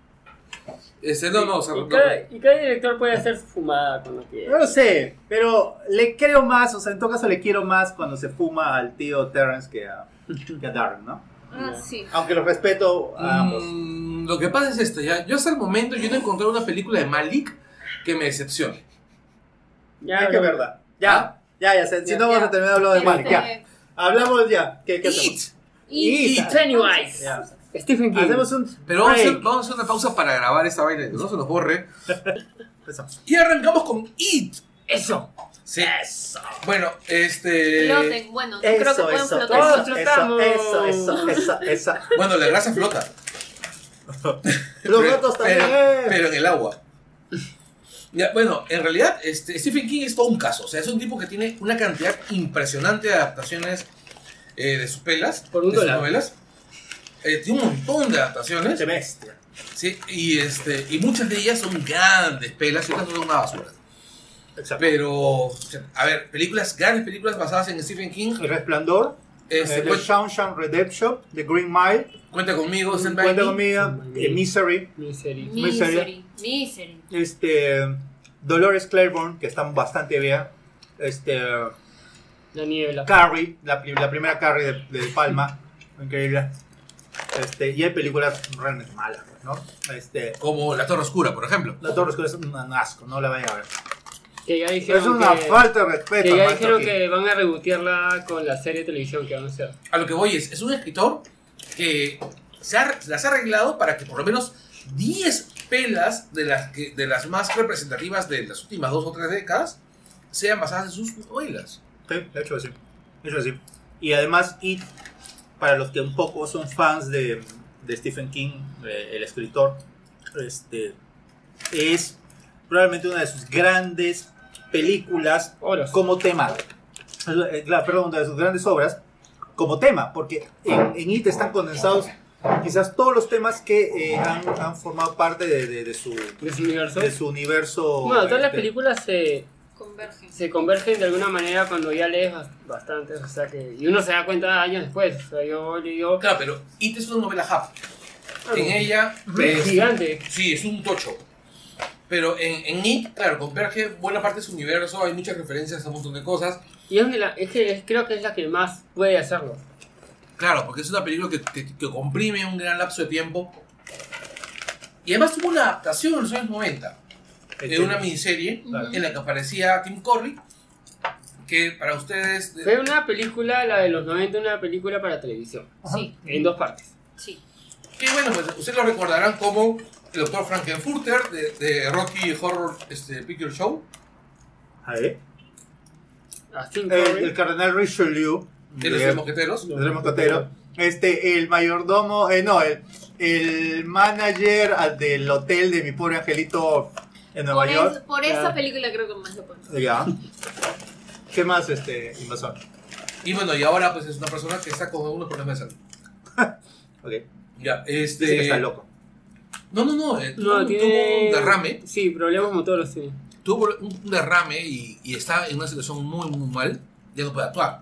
Este, no, no, o sea, Y no- cada, y cada director puede hacer su fumada cuando No quiera. lo sé, pero le creo más, o sea, en todo caso le quiero más cuando se fuma al tío Terrence que a, que a Darren, ¿no? Ah, sí. Aunque los respeto a ambos. Mm, lo que pasa es esto, ya. Yo hasta el momento yo no he encontrado una película de Malik que me decepcione. Ya, que es verdad. Ya, ya, ya, sé, si Ya, no vamos ya. a terminar hablando de Malik, ya. Hablamos ya. ¿Qué, qué hacemos? y, It. Pennywise. Ya. Stephen King. Hacemos un Pero vamos a, hacer, vamos a hacer una pausa para grabar esta vaina, que no se nos borre. Empezamos. Y arrancamos con It. Eso. Sí. Bueno, este. floten, bueno, yo creo que Eso, pueden eso, flotar. Eso, eso, eso, eso, eso. Bueno, la grasa flota. Los Pero- gatos también. Pero, pero en el agua. Ya, bueno, en realidad, este, Stephen King es todo un caso. O sea, es un tipo que tiene una cantidad impresionante de adaptaciones eh, de sus pelas, Por un de sus novelas. Eh, tiene un montón de adaptaciones. Qué bestia. Sí, y, este, y muchas de ellas son grandes pelas y otras son una basura. Exacto. Pero, a ver, películas, grandes películas basadas en Stephen King. El Resplandor, Este, el cuen- Shawshank Redemption, The Green Mile, cuenta conmigo, Stand By Cuenta conmigo, eh, Misery, Misery. Misery, misery. este, Dolores Claiborne, que están bastante bien, este, La niebla. Carrie, la, la primera Carrie de, de Palma, increíble, este, y hay películas realmente malas, ¿no? Este, Como La Torre Oscura, por ejemplo. La Torre Oscura es un asco, no la vayan a ver. Que ya dijeron Es una que, falta de respeto. que ya dijeron King. que van a rebotearla con la serie de televisión que van a hacer. A lo que voy es, es un escritor que se ha- las ha arreglado para que por lo menos 10 pelas de las, que, de las más representativas de las últimas dos o tres décadas sean basadas en sus novelas. Sí, de hecho sí. De hecho sí. Y además, It, para los que un poco son fans de, de Stephen King, eh, el escritor, este, es probablemente una de sus grandes películas Oros. como tema. Eh, la- Perdón, de sus grandes obras como tema, porque en, en It están condensados quizás todos los temas que eh, han, han formado parte de, de- de su, de su universo. de su universo. Bueno, todas las este, películas se, Convergen. se convergen de alguna manera cuando ya lees bas- bastantes, o sea que y uno se da cuenta años después, o sea, yo digo, Claro, pero It es una novela hub. En ella... es- gigante, Sí, es un tocho. Pero en, en It, claro, converge buena parte de su universo, hay muchas referencias a un montón de cosas. y es, la- es que es- creo que es la que más puede hacerlo. Claro, porque es una película que, que- que comprime un gran lapso de tiempo. Y además tuvo una adaptación en los años 90 de una miniserie Claro. en la que aparecía Tim Curry, que para ustedes... Fue una película, la de los 90, una película para televisión. Sí, En dos partes. sí. Que bueno, pues ustedes lo recordarán como el doctor Frankenfurter de, de Rocky Horror este, Picture Show. A ver. A Tim El, el cardenal Richelieu. de los mosqueteros. de los mosqueteros. Este, el mayordomo, eh, no, el, el manager ah, del hotel de mi pobre angelito en Nueva Por, York. es- por esa película creo que más lo pones. Ya. ¿Qué más, este, invasor? Y bueno, y ahora pues es una persona que está con algunos problemas de salud. Ok. Ya, este... Dice que está loco. No, no, no, eh, No, tuvo, tiene. tuvo un derrame, Sí, problemas motores, sí. tuvo un derrame y, y está en una situación muy, muy mal, ya no puede actuar.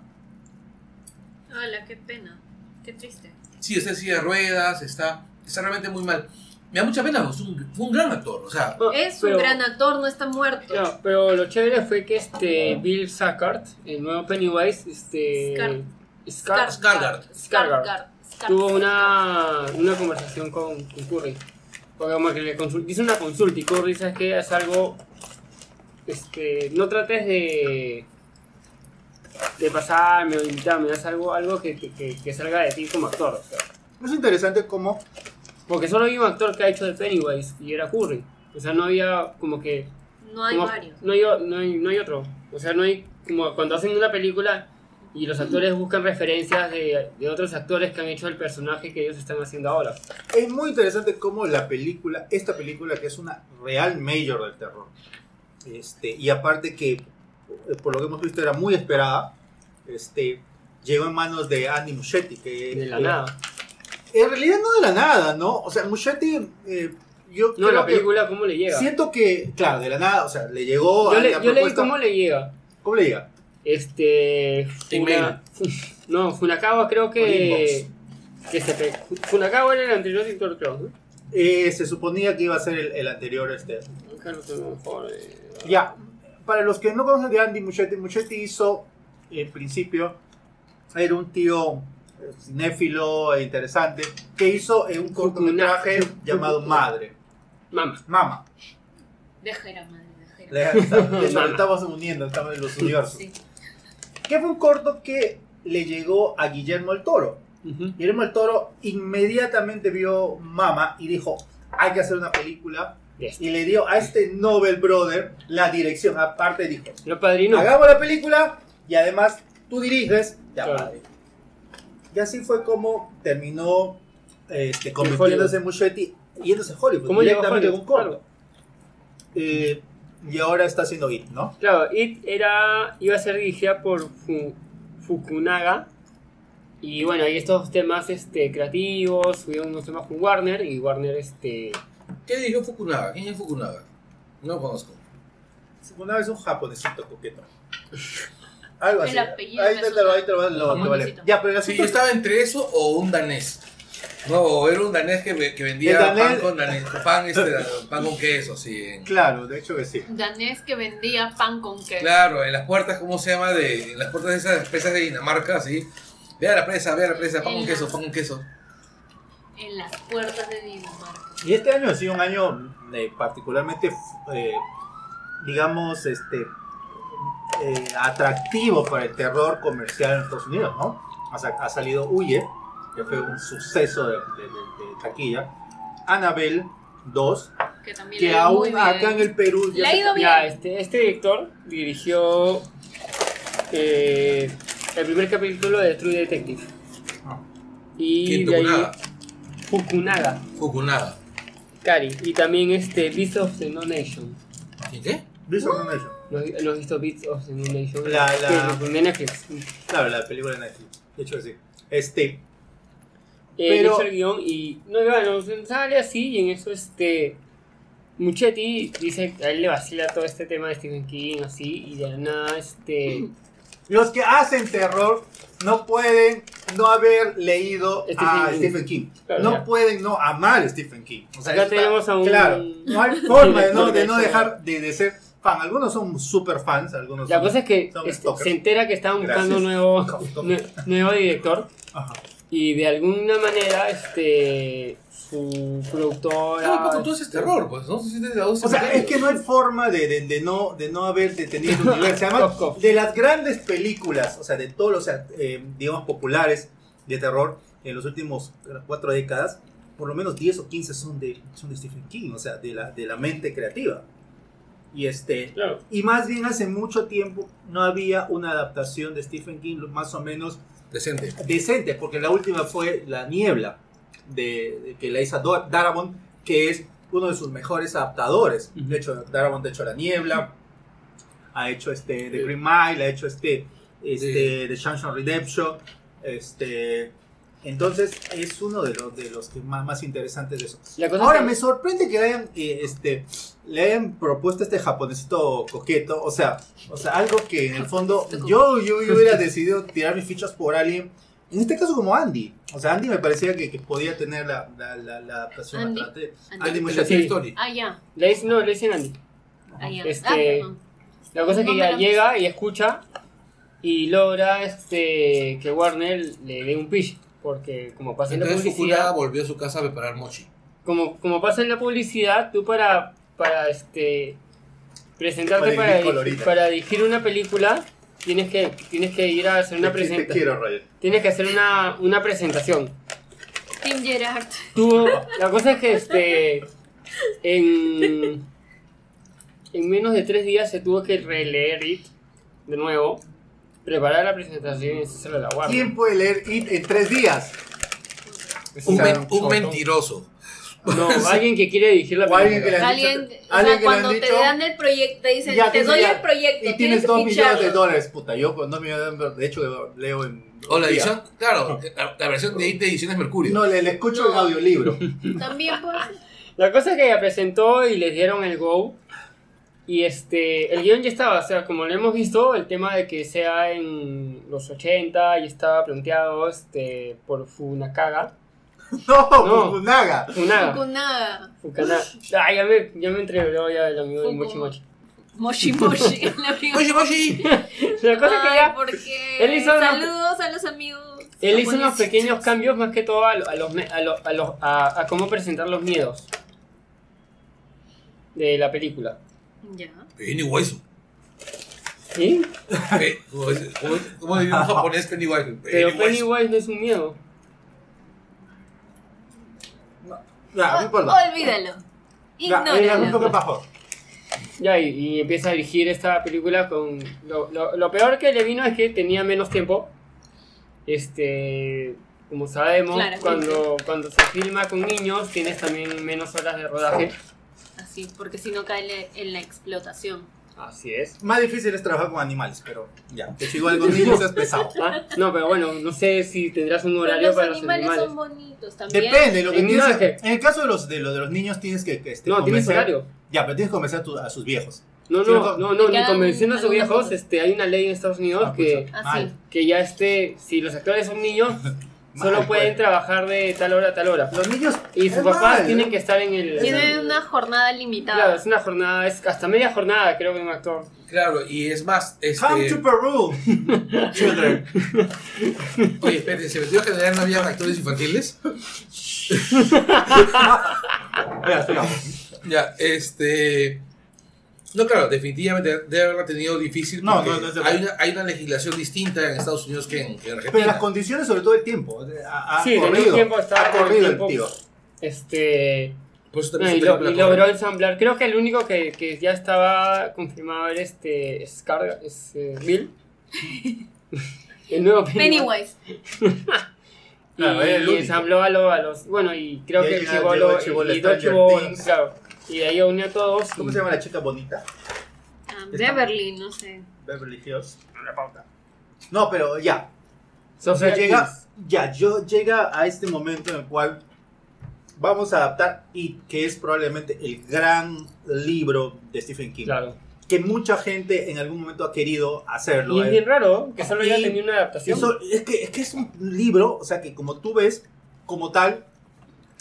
Hola, qué pena. Qué triste. Sí, está en silla de ruedas, está, está realmente muy mal. Me da mucha pena, pues, un- fue un gran actor, o sea, No, Es pero- un gran actor, no está muerto. Pero lo chévere fue que este Bill Sackard, el nuevo Pennywise, este. Scar- Scar-. Skarsgård. Skarsgård. tuvo una, una conversación con, con Curry. Porque como que le consul- hizo una consulta y Curry dice que es algo. Este, no trates de. de pasarme o invitarme, es algo, algo que, que, que- que salga de ti como actor. o sea. Es interesante cómo Porque solo hay un actor que ha hecho de Pennywise y era Curry. O sea, no había como que. No hay como- varios. No hay, no, hay, no hay otro. O sea, no hay. Como cuando hacen una película y los actores buscan referencias de, de otros actores que han hecho el personaje que ellos están haciendo ahora. Es muy interesante cómo la película, esta película que es una real major del terror, este, y aparte que eh, por lo que hemos visto era muy esperada, este, llegó en manos de Andy Muschietti, que De la eh, nada. en realidad no de la nada, ¿no? O sea, Muschietti, eh, yo No, la que película, ¿cómo le llega? siento que, claro, de la nada, o sea, le llegó yo a le, la yo leí cómo le llega. ¿Cómo le llega? Este. Funa- no, Funakawa creo que. que se pe- Funakawa era el anterior director, creo. ¿no? Eh, se suponía que iba a ser el, el anterior, este, Ya, para los que no conocen de Andy Muschietti, Muschietti hizo, en principio, era un tío eh, cinéfilo e interesante, que hizo eh, un cortometraje llamado Madre, Mama. Mama. Déjera, madre, Eso, estamos uniendo, estamos en los universos. Sí. Que fue un corto que le llegó a Guillermo el Toro. Ujú. Guillermo el Toro inmediatamente vio Mama y dijo, hay que hacer una película. Yes. Y le dio a este Nobel Brother la dirección. Aparte dijo, Lo padrino. hagamos la película y además tú diriges. Ya, Claro. padre. Y así fue como terminó este, convirtiéndose en Muschietti yéndose a Hollywood. ¿Cómo llegó a Hollywood? un corto. Eh, y ahora está haciendo It, ¿no? Claro, It era, iba a ser dirigida por Fu- Fukunaga. Y bueno, hay estos temas este, creativos, subieron unos temas con Warner y Warner este... ¿qué dijo Fukunaga? ¿Quién es Fukunaga? No lo conozco. Una vez un japonesito coqueto. Algo así. El apellido Ahí te ahí te lo, lo- te vale. Ya, pero el Sí, asunto yo es- estaba entre eso o un danés. No, era un danés que, ve- que vendía danés- pan con danés, pan, este, pan con queso, sí. Claro, de hecho que sí. Danés que vendía pan con queso. Claro, en las puertas, ¿cómo se llama? De, en las puertas de esas presas de Dinamarca, así. Vea la presa, vea la presa, pan con queso, pan con queso. En las puertas de Dinamarca. Y este año ha sido un año eh, particularmente, eh, digamos, este eh, atractivo para el terror comercial en Estados Unidos, ¿no? Ha, ha salido Huye, que fue un suceso de, de- de- de taquilla. Annabelle 2, Que también que aún bien. acá en el Perú ido bien. Ya, este, este director dirigió eh, el primer capítulo de True Detective. Ah. Y ¿Quién de ahí? Fukunaga, Fukunaga. Cari. Y también este Beast of the No Nation. ¿Quién qué? Beast of the Nation. ¿No, no has visto Beats of the No Nation? La- la- de Netflix. Claro, la película de Netflix. De hecho sí. Este, Pero- hizo el guion y no, bueno, sale así y en eso este Muchetti dice a él le vacila todo este tema de Stephen King así y de nada este los que hacen terror no pueden no haber leído Stephen a King. Stephen King. Claro, no pueden no amar a Stephen King. O sea, Acá está- tenemos a un- Claro, no hay forma de no, de no dejar de, de ser fan. Algunos son super fans, algunos la son- cosa es que este, se entera que estaban buscando Gracias. nuevo nuevo director Ajá. Y de alguna manera este su productora. Claro, Paco, tú haces terror, pues, ¿no? Si sientes la voz O sea, es que no hay forma de, de- de no, de no haber detenido el universo. Además, de las grandes películas, o sea, de todos los, eh, digamos, populares de terror en los últimos cuatro décadas, por lo menos 10 o 15 son de, son de Stephen King, o sea, de la, de la mente creativa. Y este, Claro. y más bien hace mucho tiempo no había una adaptación de Stephen King más o menos Decente. decente, porque la última fue La Niebla, de, de que la hizo Darabont, que es uno de sus mejores adaptadores. De hecho, Darabont ha hecho La Niebla, ha hecho este The Green Mile, ha hecho este, este The Shawshank Redemption, este... Entonces es uno de los, de los que más, más interesantes de eso. Ahora que- me sorprende que hayan, eh, este, le hayan propuesto este japonesito coqueto, o sea, o sea, algo que en el fondo yo, yo, yo hubiera decidido tirar mis fichas por alguien, en este caso como Andy, o sea, Andy me parecía que, que podía tener la, la, la, la adaptación Andy. atrás. Andy. Andy de Sí. Story. Ah, ya. Le dicen, no, le dicen Andy. Ah, ya. Este- Ah, perdón. La cosa es que No lo- llega y escucha y logra este que Warner le dé un pitch. Porque como pasa en la Entonces publicidad, volvió a su casa a preparar mochi. como, como pasa en la publicidad, tú para, para este presentarte Para para, dirigir para una película, tienes que, tienes que ir a hacer una presentación. Tienes que hacer una, una presentación. Tim Gerard. Tú, la cosa es que este en, en menos de tres días se tuvo que releer It de nuevo, preparar la presentación y hacerla a la guardia. ¿Quién puede leer It en tres días? Men- un mentiroso. No, alguien que quiere dirigir la O alguien película. que le han Alguien, dicho- o alguien sea, que le han cuando te dicho- dan el proyecto, te dicen, Ya, te doy ya- el proyecto. Y tienes dos millones de dólares, puta. Yo con dos millones de dólares, de hecho, leo en. O la edición, claro, la, la versión de, de Ediciones Mercurio. No, le, le escucho el audiolibro. También pues. La cosa es que ella presentó y les dieron el go. Y este, el guion ya estaba, o sea, como lo hemos visto, el tema de que sea en los 80 y estaba planteado este, por Funakaga. No, No. Fukunaga. Fukunaga. Fukana- Ay, ya me, ya me entreveró ya el amigo de. Mochi Mochi. Moshi Moshi. el amigo. Mochi, mochi. La cosa es que Ay, ya, porque Él hizo una- Saludos a los amigos. él hizo unos pequeños cambios más que todo a, lo- a los, a, los- a, los- a- a cómo presentar los miedos de la película. Ya. Pennywise. ¿Sí? ¿Cómo cómo- cómo japonés Pennywise? Pero Pennywise no es un miedo. No importa. Olvídalo. Ya, y, y empieza a dirigir esta película con... Lo, lo- lo peor que le vino es que tenía menos tiempo. Este... Como sabemos, cuando, cuando se filma con niños tienes también menos horas de rodaje. Así, porque si no cae en la explotación. Así es. Más difícil es trabajar con animales, pero ya. De hecho, igual con niños es pesado. Ah, No, pero bueno, no sé si tendrás un Pero horario los para animales, los animales. son bonitos también. Depende, lo que En tienes es que- En el caso de los, de, los, de los niños tienes que, que, este, No, tienes horario. Ya, pero tienes que convencer a, tu- a sus viejos. No, no, no, no, no, ni convenciendo a sus viejos, este, hay una ley en Estados Unidos Ah, pues, que, Así. Mal. que ya este, si los actores son niños, solo Mal, pueden pues. trabajar de tal hora a tal hora. Los niños. Y sus papás mal, tienen ¿no? que estar en el... Tienen una jornada Claro, limitada. es una jornada, es hasta media jornada creo que un actor. Claro, y es más, Come este. to Peru, children. Oye, espérate, ¿se metió a generar no había actores infantiles? Ya. Ya, este. No, claro, definitivamente debe haberla tenido difícil. No, no, no hay, una, hay una legislación distinta en Estados Unidos que en, que en Pero Argentina. las condiciones, sobre todo el tiempo. Ha, ha Sí, corrido, tiempo, estaba ha el corrido el tiempo. tío. Este... Por eso no, también y, lo- y logró ensamblar. Creo que el único que, que ya estaba confirmado era este Scar, es eh, Bill. el nuevo Pennywise. Pennywise. Claro, el y ensambló a, lo- a los. Bueno, y creo Y que el chivolo. el chibolo y chibolos, Things. claro. Y de ahí unió a todos. ¿Cómo y- se llama la chica bonita? Ah, Beverly, no sé. Beverly Hills. No, pero ya. O Sofía sea, llega, ya, yo llega a este momento en el cual vamos a adaptar y que es probablemente el gran libro de Stephen King. Claro. Que mucha gente en algún momento ha querido hacerlo. Y es ¿eh? bien raro que solo haya tenido una adaptación. Eso, es, que, es que es un libro, o sea que como tú ves, como tal,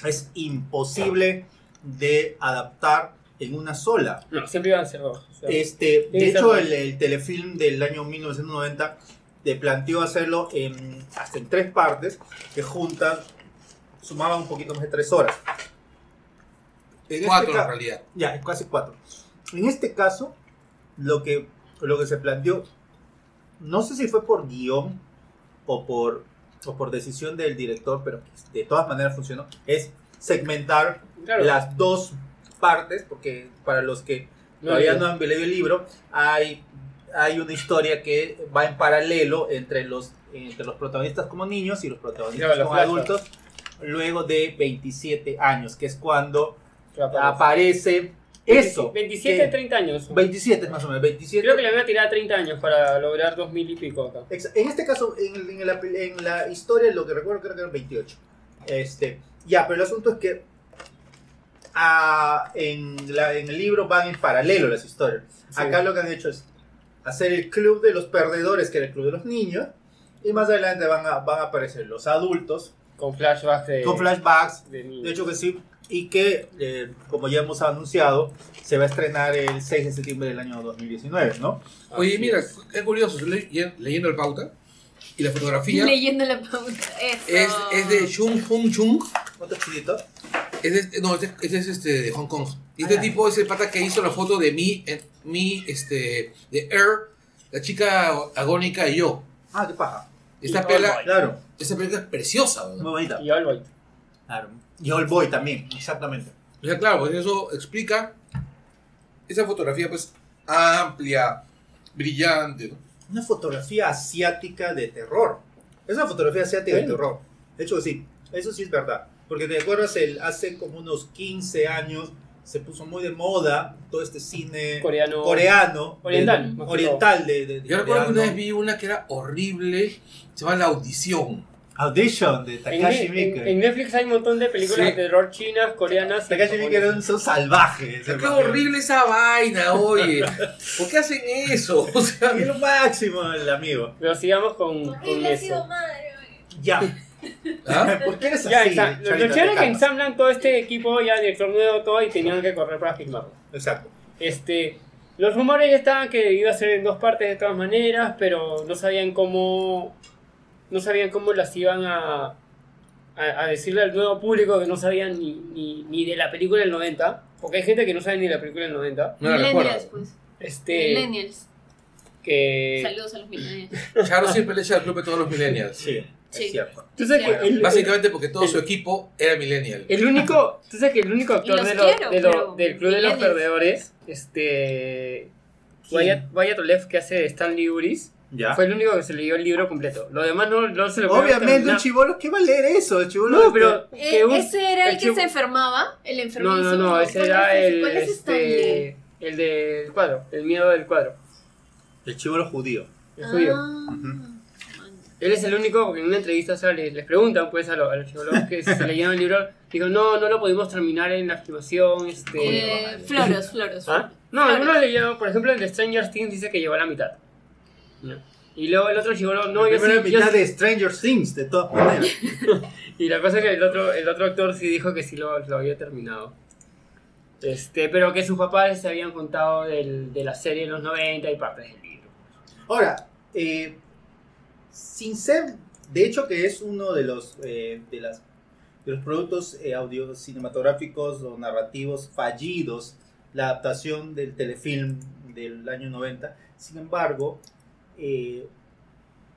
es imposible de adaptar en una sola. No, siempre iban a ser dos. o sea, Este, de hecho, el, el telefilm del año 1990 te planteó hacerlo en, hasta en tres partes que juntan sumaban un poquito más de tres horas. En este Cuatro ca- en realidad. Ya, es casi cuatro. En este caso, lo que, lo que se planteó, no sé si fue por guion o por, o por decisión del director, pero de todas maneras funcionó, es segmentar Claro. las dos partes, porque para los que No, todavía no. no han leído el libro, hay, hay una historia que va en paralelo entre los, entre los protagonistas como niños y los protagonistas Claro, como adultos, luego de 27 años, que es cuando Claro. aparece eso. 27, que- 30 años. 27 es más o menos, 27. Creo que le van a tirar 30 años para lograr 2000 y pico acá. En este caso, en, en la, en la historia, lo que recuerdo creo que eran 28. Este, ya, pero el asunto es que ah, en, la- en el libro van en paralelo las historias. Sí. Acá lo que han hecho es hacer el club de los perdedores, que era el club de los niños, y más adelante van a, van a aparecer los adultos Con flashbacks de. con flashbacks. de. De hecho que sí, y que, eh, como ya hemos anunciado, se va a estrenar el 6 de septiembre del año 2019, ¿no? Oye, Así mira, es. curioso, estoy le- leyendo el pauta y la fotografía Leyendo la pauta. Eso. es, es de Chung Hong Chung. Otro chiquito. Es de- no, ese ese es este de Hong Kong. Y este Ah. tipo es el pata que hizo la foto de mí, eh, mi, este, de Air, la chica agónica y yo. Ah, qué paja. Esta pela, Claro, esta película es preciosa, ¿verdad? muy bonita. Y All White. Claro. Y All Boy también, exactamente. O sea, claro, pues eso explica esa fotografía pues amplia, brillante, ¿no? Una fotografía asiática de terror. Es una fotografía asiática de Bueno. terror. De hecho, sí, eso sí es verdad. Porque te acuerdas, el, hace como unos 15 años se puso muy de moda todo este cine Coreano. coreano, Oriental, de- oriental de, de- de Yo recuerdo que una vez vi una que era horrible, se llama La Audición. Audition de Takashi en- Miike. en Netflix hay un montón de películas Sí. de terror chinas, coreanas. Takashi Miike era un son salvaje. Qué horrible esa vaina, oye. ¿Por qué hacen eso? O sea, Es lo máximo el amigo. Pero sigamos con, con Horrible ha sido eso. madre. Ya. ¿Ah? ¿Por qué eres Ya, así? exa- lo, chévere es que ensamblan todo este equipo, ya director nuevo, todo, y tenían que correr para filmarlo. Exacto. Este, los rumores ya estaban que iba a ser en dos partes de todas maneras, pero no sabían cómo, no sabían cómo las iban a, a, a decirle al nuevo público que no sabían ni, ni, ni de la película del 90, porque hay gente que no sabe ni de la película del 90. No la Millennials, recuerdo. pues. Este, Millennials. que... Saludos a los millennials. Charo siempre le echa al club de todos los millennials. Sí, Sí. es cierto. Tú sabes que Bueno, el, el- Básicamente porque todo el- su equipo era millennial. El único, tú sabes que el único actor los de lo- quiero, de lo- pero del Club de los. Perdedores, este. Wyatt, Wyatt Olev, que hace Stanley Uris, Ya. fue el único que se leyó el libro completo. Lo demás no, no se lo Obviamente, un chivolo, ¿qué va a leer eso? El chivolo No, pero. Eh, que un- ese era el, el que se enfermaba, el enfermizo. No, no, no, ese ¿Cuál era el. ¿Cuál es? Este, el del cuadro, el miedo del cuadro. El chivolo judío. El judío. Ah. Ujú. Él es el único, porque en una entrevista o sea, les, les preguntan pues a, lo- a los psicólogos que se leyeron el libro, digo, no, no lo pudimos terminar en la filmación, este... Eh, floros, floros. ¿Ah? No, Floros. algunos leyeron, por ejemplo, el de Stranger Things dice que llegó a la mitad. Ya. Y luego el otro llegó, no, la yo primera sí, yo mitad sí. de Stranger Things, de todas maneras. Y la cosa es que el otro, el otro actor sí dijo que sí lo, lo había terminado. Este, pero que sus papás les habían contado del, de la serie de los 90 y partes del libro. Ahora, eh, sin ser, de hecho que es uno de los, eh, de las, de los productos eh, audio cinematográficos o narrativos fallidos, la adaptación del telefilm del año 90, sin embargo, eh,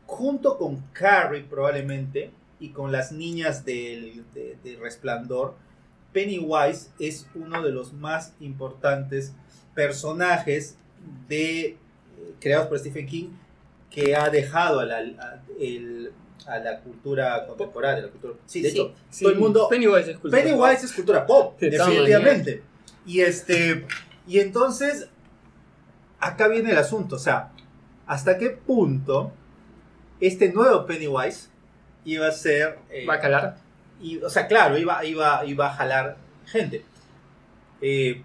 junto con Carrie probablemente y con las niñas del, de, de Resplandor, Pennywise es uno de los más importantes personajes de, creados por Stephen King que ha dejado a la, a, el- a la cultura contemporánea. La cultura, sí, de Sí. hecho, todo el mundo... Pennywise es cultura Pennywise es cultura pop, definitivamente. Y este y entonces acá viene el asunto, o sea, hasta qué punto este nuevo Pennywise iba a ser eh, ¿Va a calar? y, o sea, claro, iba, iba, iba a jalar gente. Eh,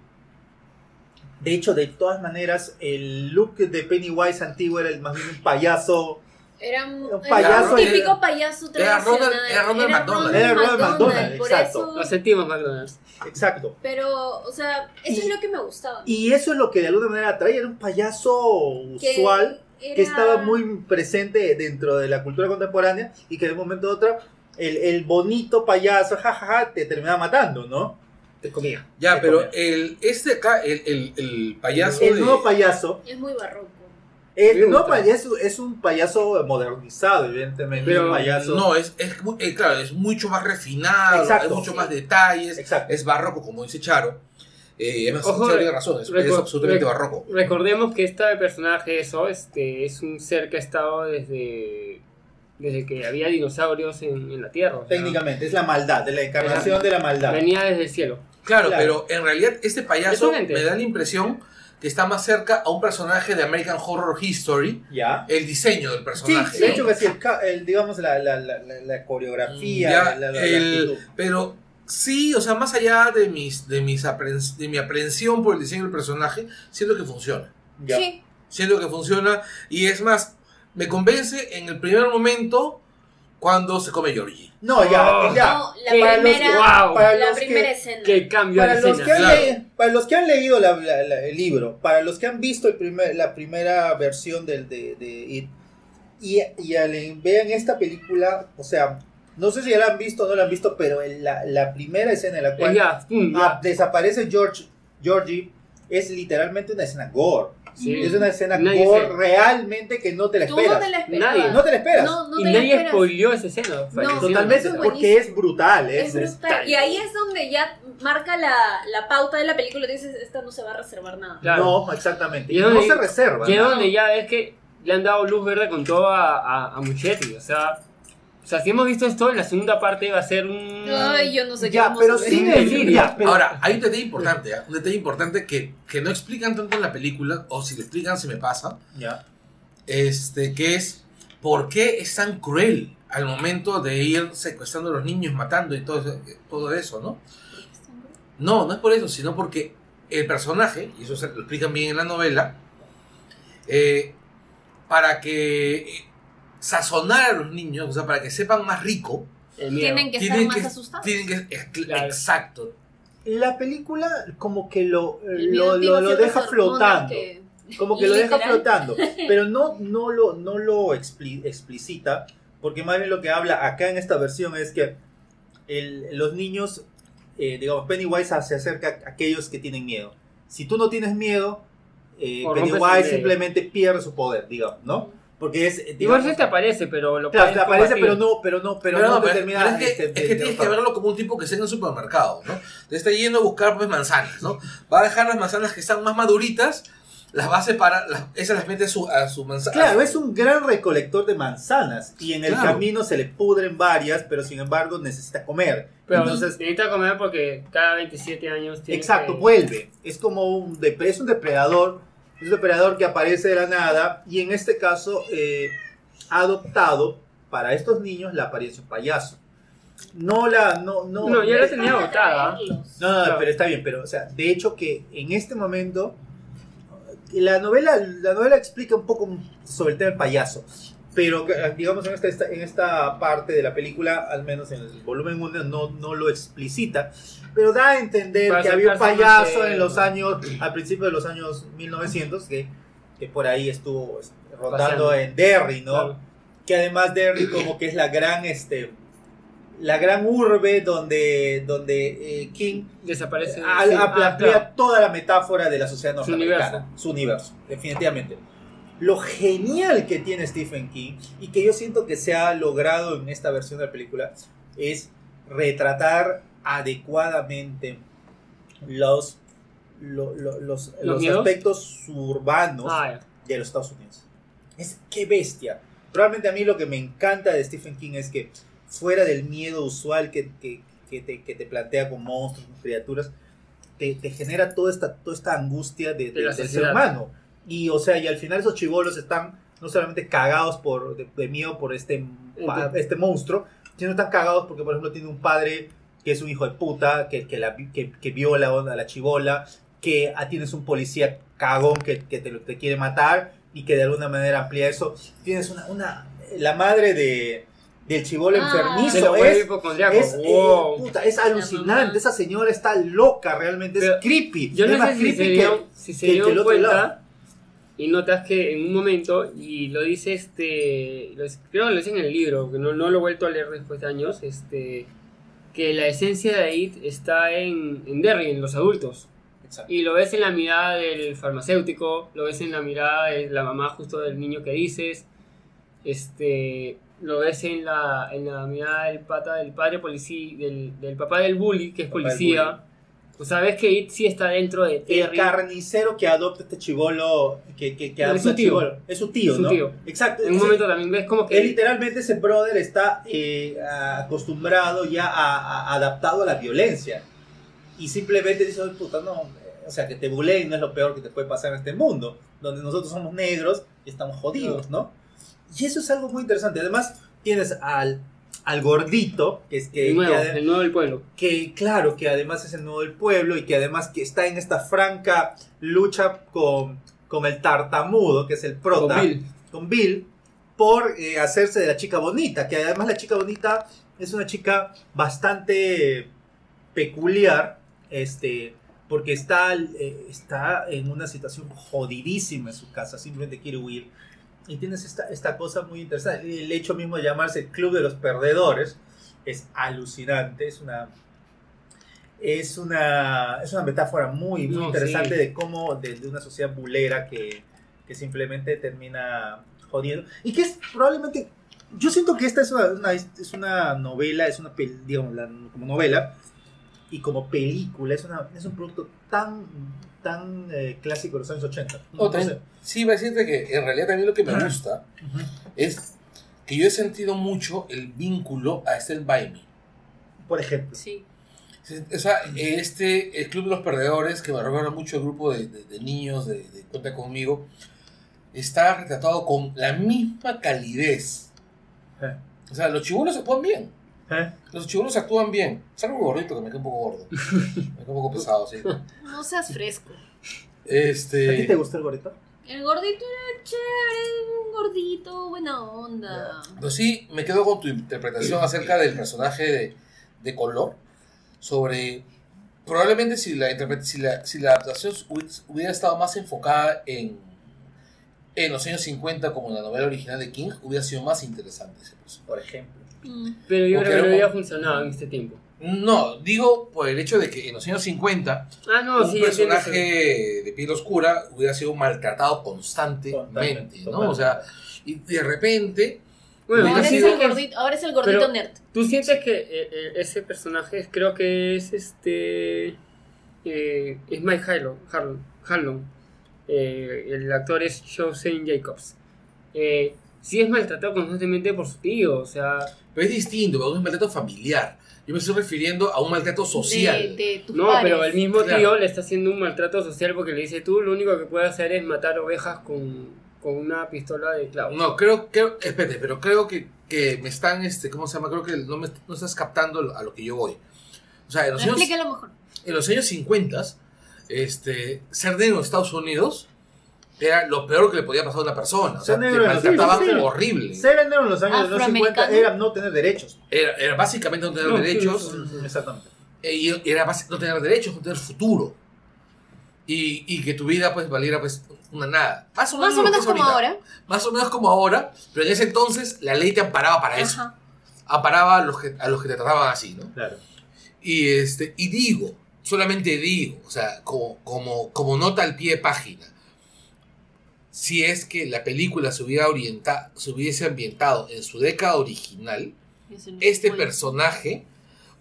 de hecho, de todas maneras, el look de Pennywise antiguo era el más bien un payaso. Era un, Un era payaso un típico payaso era Ronald- tradicional. era Ronald McDonald. Era Ronald McDonald, por exacto. eso- Lo sentimos, McDonald's. Exacto. pero, o sea, eso Y- es lo que me gustaba. Y eso es lo que de alguna manera atraía. Era un payaso Que usual. era- que estaba muy presente dentro de la cultura contemporánea y que de un momento a otro el, el bonito payaso, jajaja, te terminaba matando, ¿no? Te comía. Ya, Te pero comía. el, este acá, el, el, el payaso el de- nuevo payaso, Es muy barroco. el nuevo payaso es un payaso modernizado, evidentemente. Pero un payaso. No, es, es muy- eh, claro, es mucho más refinado, Exacto. hay mucho más detalles, Exacto. es barroco, como dice Charo. Eh, además, Ojo, Charo tiene razón, es, es absolutamente barroco. Recordemos que este personaje, eso, este, es un ser que ha estado desde, desde que había dinosaurios en, en la Tierra. o sea, Técnicamente, es la maldad, de la encarnación de la maldad. Venía desde el cielo. Claro, Claro. pero en realidad este Es payaso me da la impresión que está más cerca a un personaje de American Horror History, ¿Ya? el diseño del Sí, personaje. de ¿no? hecho que sí, el, el, digamos la, la, la, la, la coreografía, Ya, la, la- la el- actitud. Pero sí, o sea, más allá de mis, de mis aprens- de mi aprehensión por el diseño del personaje, siento que funciona. Ya. Sí. Siento que funciona y es más, me convence en el primer momento cuando se come Georgie. No, ya, Oh. ya. No, la primera, wow. para la los primera que- escena. Que cambio Para que han Claro. le- para los que han leído la- la- la- el libro, para los que han visto el primer, la primera versión del, de, de It, y, y al- vean esta película, o sea, no sé si ya la han visto o no la han visto, pero en la, la primera escena en la cual ya, ya. ah, desaparece George, Georgie es literalmente una escena gore. Sí. Es una escena Nadie gore se- realmente que no te la Tú no esperas. te la esperabas. Nadie. No te la esperas. No, no y nadie esperas. spoileó esa escena. No. Totalmente, es porque es brutal. Es Es, brutal. Y ahí es donde ya marca la, la pauta de la película. Dices, esta no se va a reservar nada. Claro. No, exactamente. Y Y es no donde- se reserva. Y es donde ya ves que le han dado luz verde con todo a, a, a Muchetti. O sea, o sea, si hemos visto esto, la segunda parte va a ser un. Ay, yo no sé qué Ya, vamos pero a ver. ya, pero- Ahora, hay un detalle importante, ¿ah? un detalle importante que, que no explican tanto en la película, o si lo explican se me pasa, Ya. este, que es por qué es tan cruel al momento de ir secuestrando a los niños, matando y todo, eso- todo eso, ¿no? No, no es por eso, sino porque el personaje, y eso se lo explican bien en la novela, eh, para que sazonar a los niños, o sea, para que sepan más rico. Tienen que estar tienen más que, asustados. tienen que, es- Claro. exacto, La película como que lo, El lo, lo, deja flotando. que- Como que lo deja flotando. Pero no, no lo, no lo expli- explicita. Porque más bien lo que habla acá en esta versión es que el- los niños, eh, digamos, Pennywise se acerca a aquellos que tienen miedo. Si tú no tienes miedo, eh, Pennywise simplemente pierde su poder, digamos, ¿no? Porque es... eh, Igual digamos, sí te aparece, pero lo Claro, te aparece, combatir. pero no, pero no, pero, Pero no, no, pero- termina pero es que, este, es que tienes que verlo como un tipo que está en el supermercado, ¿no? Te está yendo a buscar pues manzanas, ¿no? Va a dejar las manzanas que están más maduritas, las va a separar, las- esas las mete a su, a su manzana. Claro, es un gran recolector de manzanas y en el Claro. camino se le pudren varias, pero sin embargo necesita comer. Pero Entonces, necesita comer porque cada 27 años tiene exacto, que- vuelve. Es como un, dep- es un depredador, es un depredador que aparece de la nada y en este caso eh, ha adoptado para estos niños la apariencia de un payaso. No la, no, no. No, ya la tenía atraerlos. No, no, pero está bien, pero o sea, de hecho que en este momento la novela, la novela explica un poco sobre el tema del payaso, pero que, digamos en esta, en esta parte de la película, al menos en el volumen 1, no, no lo explicita, pero da a entender Para que había un payaso eh, en los años, al principio de los años 1900, que, que por ahí estuvo este, rondando en Derry, ¿no? Claro. que además Derry como que es la gran este la gran urbe donde donde eh, King Desaparece. a- sí, a- ah, claro. toda la metáfora de la sociedad Su norteamericana su universo definitivamente lo genial que tiene Stephen King y que yo siento que se ha logrado en esta versión de la película es retratar adecuadamente los lo- lo- los, los aspectos urbanos Ah, de los Estados Unidos. Es qué bestia. Realmente a mí lo que me encanta de Stephen King es que fuera del miedo usual que, que- que te, que te plantea con monstruos, con criaturas, te, te genera toda esta, toda esta angustia de, del ser humano. Y o sea, y al final esos chivolos están no solamente cagados por, de, de miedo por este, pa- este monstruo, sino están cagados porque, por ejemplo, tiene un padre que es un hijo de puta, que, que, la, que, que viola a la chivola, que ah, tienes un policía cagón que, que te, te quiere matar y que de alguna manera amplía eso. Tienes una, una la madre de, del chivolo Ah. Se enfermizo es, es, eh, wow. puta, es alucinante, esa señora está loca realmente, Pero es creepy. Yo es no más sé si se, creepy dieron, que- si se que- dieron que el otro cuenta lado. Y notas que en un momento, y lo dice este, lo, creo que lo dice en el libro, que no, no lo he vuelto a leer después de años, este, que la esencia de It está en, en Derry, en los adultos. Exacto. Y lo ves en la mirada del farmacéutico, lo ves en la mirada de la mamá justo del niño que dices, este, lo ves en la, en la mirada del pata del padre policía, del, del papá del bully, que es Papá policía. Ves que It sí está dentro de El Terry. carnicero que adopta este chivolo, que, que, que adopta es su tío. chibolo. Es su tío, Su ¿no? tío. Exacto. En un momento también ves como que... Él literalmente ese brother está eh, acostumbrado ya a, a- adaptado a la violencia. Y simplemente dice, "Ay, puta, no. eh, O sea, que te buleen no es lo peor que te puede pasar en este mundo, donde nosotros somos negros y estamos jodidos, ¿no? Y eso es algo muy interesante. Además, tienes al, al gordito, que es que, el nuevo, que el nuevo del pueblo. que claro, que además es el nuevo del pueblo y que además que está en esta franca lucha con, con el tartamudo, que es el prota, Con Bill. con Bill, por eh, hacerse de la chica bonita, que además la chica bonita es una chica bastante peculiar, este, porque está, eh, está en una situación jodidísima en su casa, simplemente quiere huir. Y tienes esta, esta cosa muy interesante. El hecho mismo de llamarse el Club de los Perdedores es alucinante, es una... Es una, es una metáfora muy, muy No, interesante sí. de cómo, de, de una sociedad bulera que, que simplemente termina jodiendo. Y que es probablemente. Yo siento que esta es una, una- es una novela, es una digamos, la- como novela, y como película, es, una, es un producto tan, tan eh, clásico de los años 80. Oh, también- sí, iba a decirte que en realidad también lo que me gusta es que yo he sentido mucho el vínculo a Stand By Me. Por ejemplo. Sí. O sea, este, el Club de los Perdedores, que me recuerda mucho al grupo de, de- de niños de, de Cuenta Conmigo, está retratado con la misma calidez. Eh, O sea, los chibolos actúan bien. Eh. Los chibolos actúan bien. Salvo gordito, que me queda un poco gordo. Me queda un poco pesado, sí. No seas fresco. ¿A ti te Este, gusta el gorrito? El gordito era chévere, un gordito, buena onda. pero sí, me quedo con tu interpretación acerca del personaje de, de color. Sobre. Probablemente si la, si la, si la adaptación hubi- hubiera estado más enfocada en, en los años 50, como en la novela original de King, hubiera sido más interesante ese personaje. Por ejemplo. Pero yo Porque creo que no había funcionado en este tiempo. No, digo por el hecho de que en los años 50 Ah, no, un sí, personaje de piel oscura hubiera sido maltratado constantemente, Totalmente, ¿no? O sea, y de repente. Bueno, Ahora, es el gordito, ahora es el gordito Pero- nerd. ¿Tú sientes que eh, eh, ese personaje creo que es este eh, es Mike Harlon. Eh, el actor es Joseph Jacobs eh, sí es maltratado constantemente por su tío o sea pero es distinto, porque es un maltrato familiar. Yo me estoy refiriendo a un maltrato social. De, de tus no pares. pero el mismo Claro. tío le está haciendo un maltrato social porque le dice tú lo único que puedes hacer es matar ovejas con, con una pistola de clavos No, creo, creo, espérate, pero creo que, que me están, este, ¿cómo se llama? Creo que no, me, no estás captando a lo que yo voy. O sea, en los años, mejor. en los años 50, este, ser negro en Estados Unidos era lo peor que le podía pasar a una persona. O sea, te los- maltrataban sí, sí. horrible. Ser negro en los años 50 Afroamericano. era no tener derechos. Era, era básicamente no tener No, derechos. sí, sí. Exactamente. eh, y era no tener derechos, no tener futuro. Y, y que tu vida pues valiera pues una nada. Más o menos, Más o menos como ahorita. ahora. Más o menos como ahora, pero en ese entonces la ley te amparaba para eso. Ajá. Amparaba a los que, a los que te trataban así, ¿no? Claro. Y, este, y digo, solamente digo, o sea, como, como, como nota al pie de página, si es que la película se, hubiera orienta, se hubiese ambientado en su década original, este personaje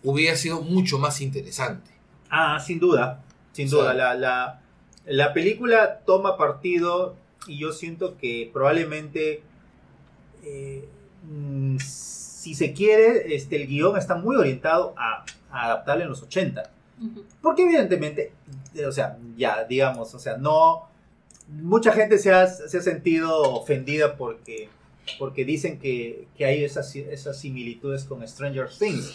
hubiera sido mucho más interesante. Ah, sin duda. Sin duda. La, la, la película toma partido y yo siento que probablemente, eh, mm, si se quiere, este, el guion está muy orientado a, a adaptarlo en los 80. Ujú. Porque evidentemente, o sea, ya, digamos, o sea, no... Mucha gente se ha, se ha sentido ofendida porque, porque dicen que, que hay esas, esas similitudes con Stranger Things.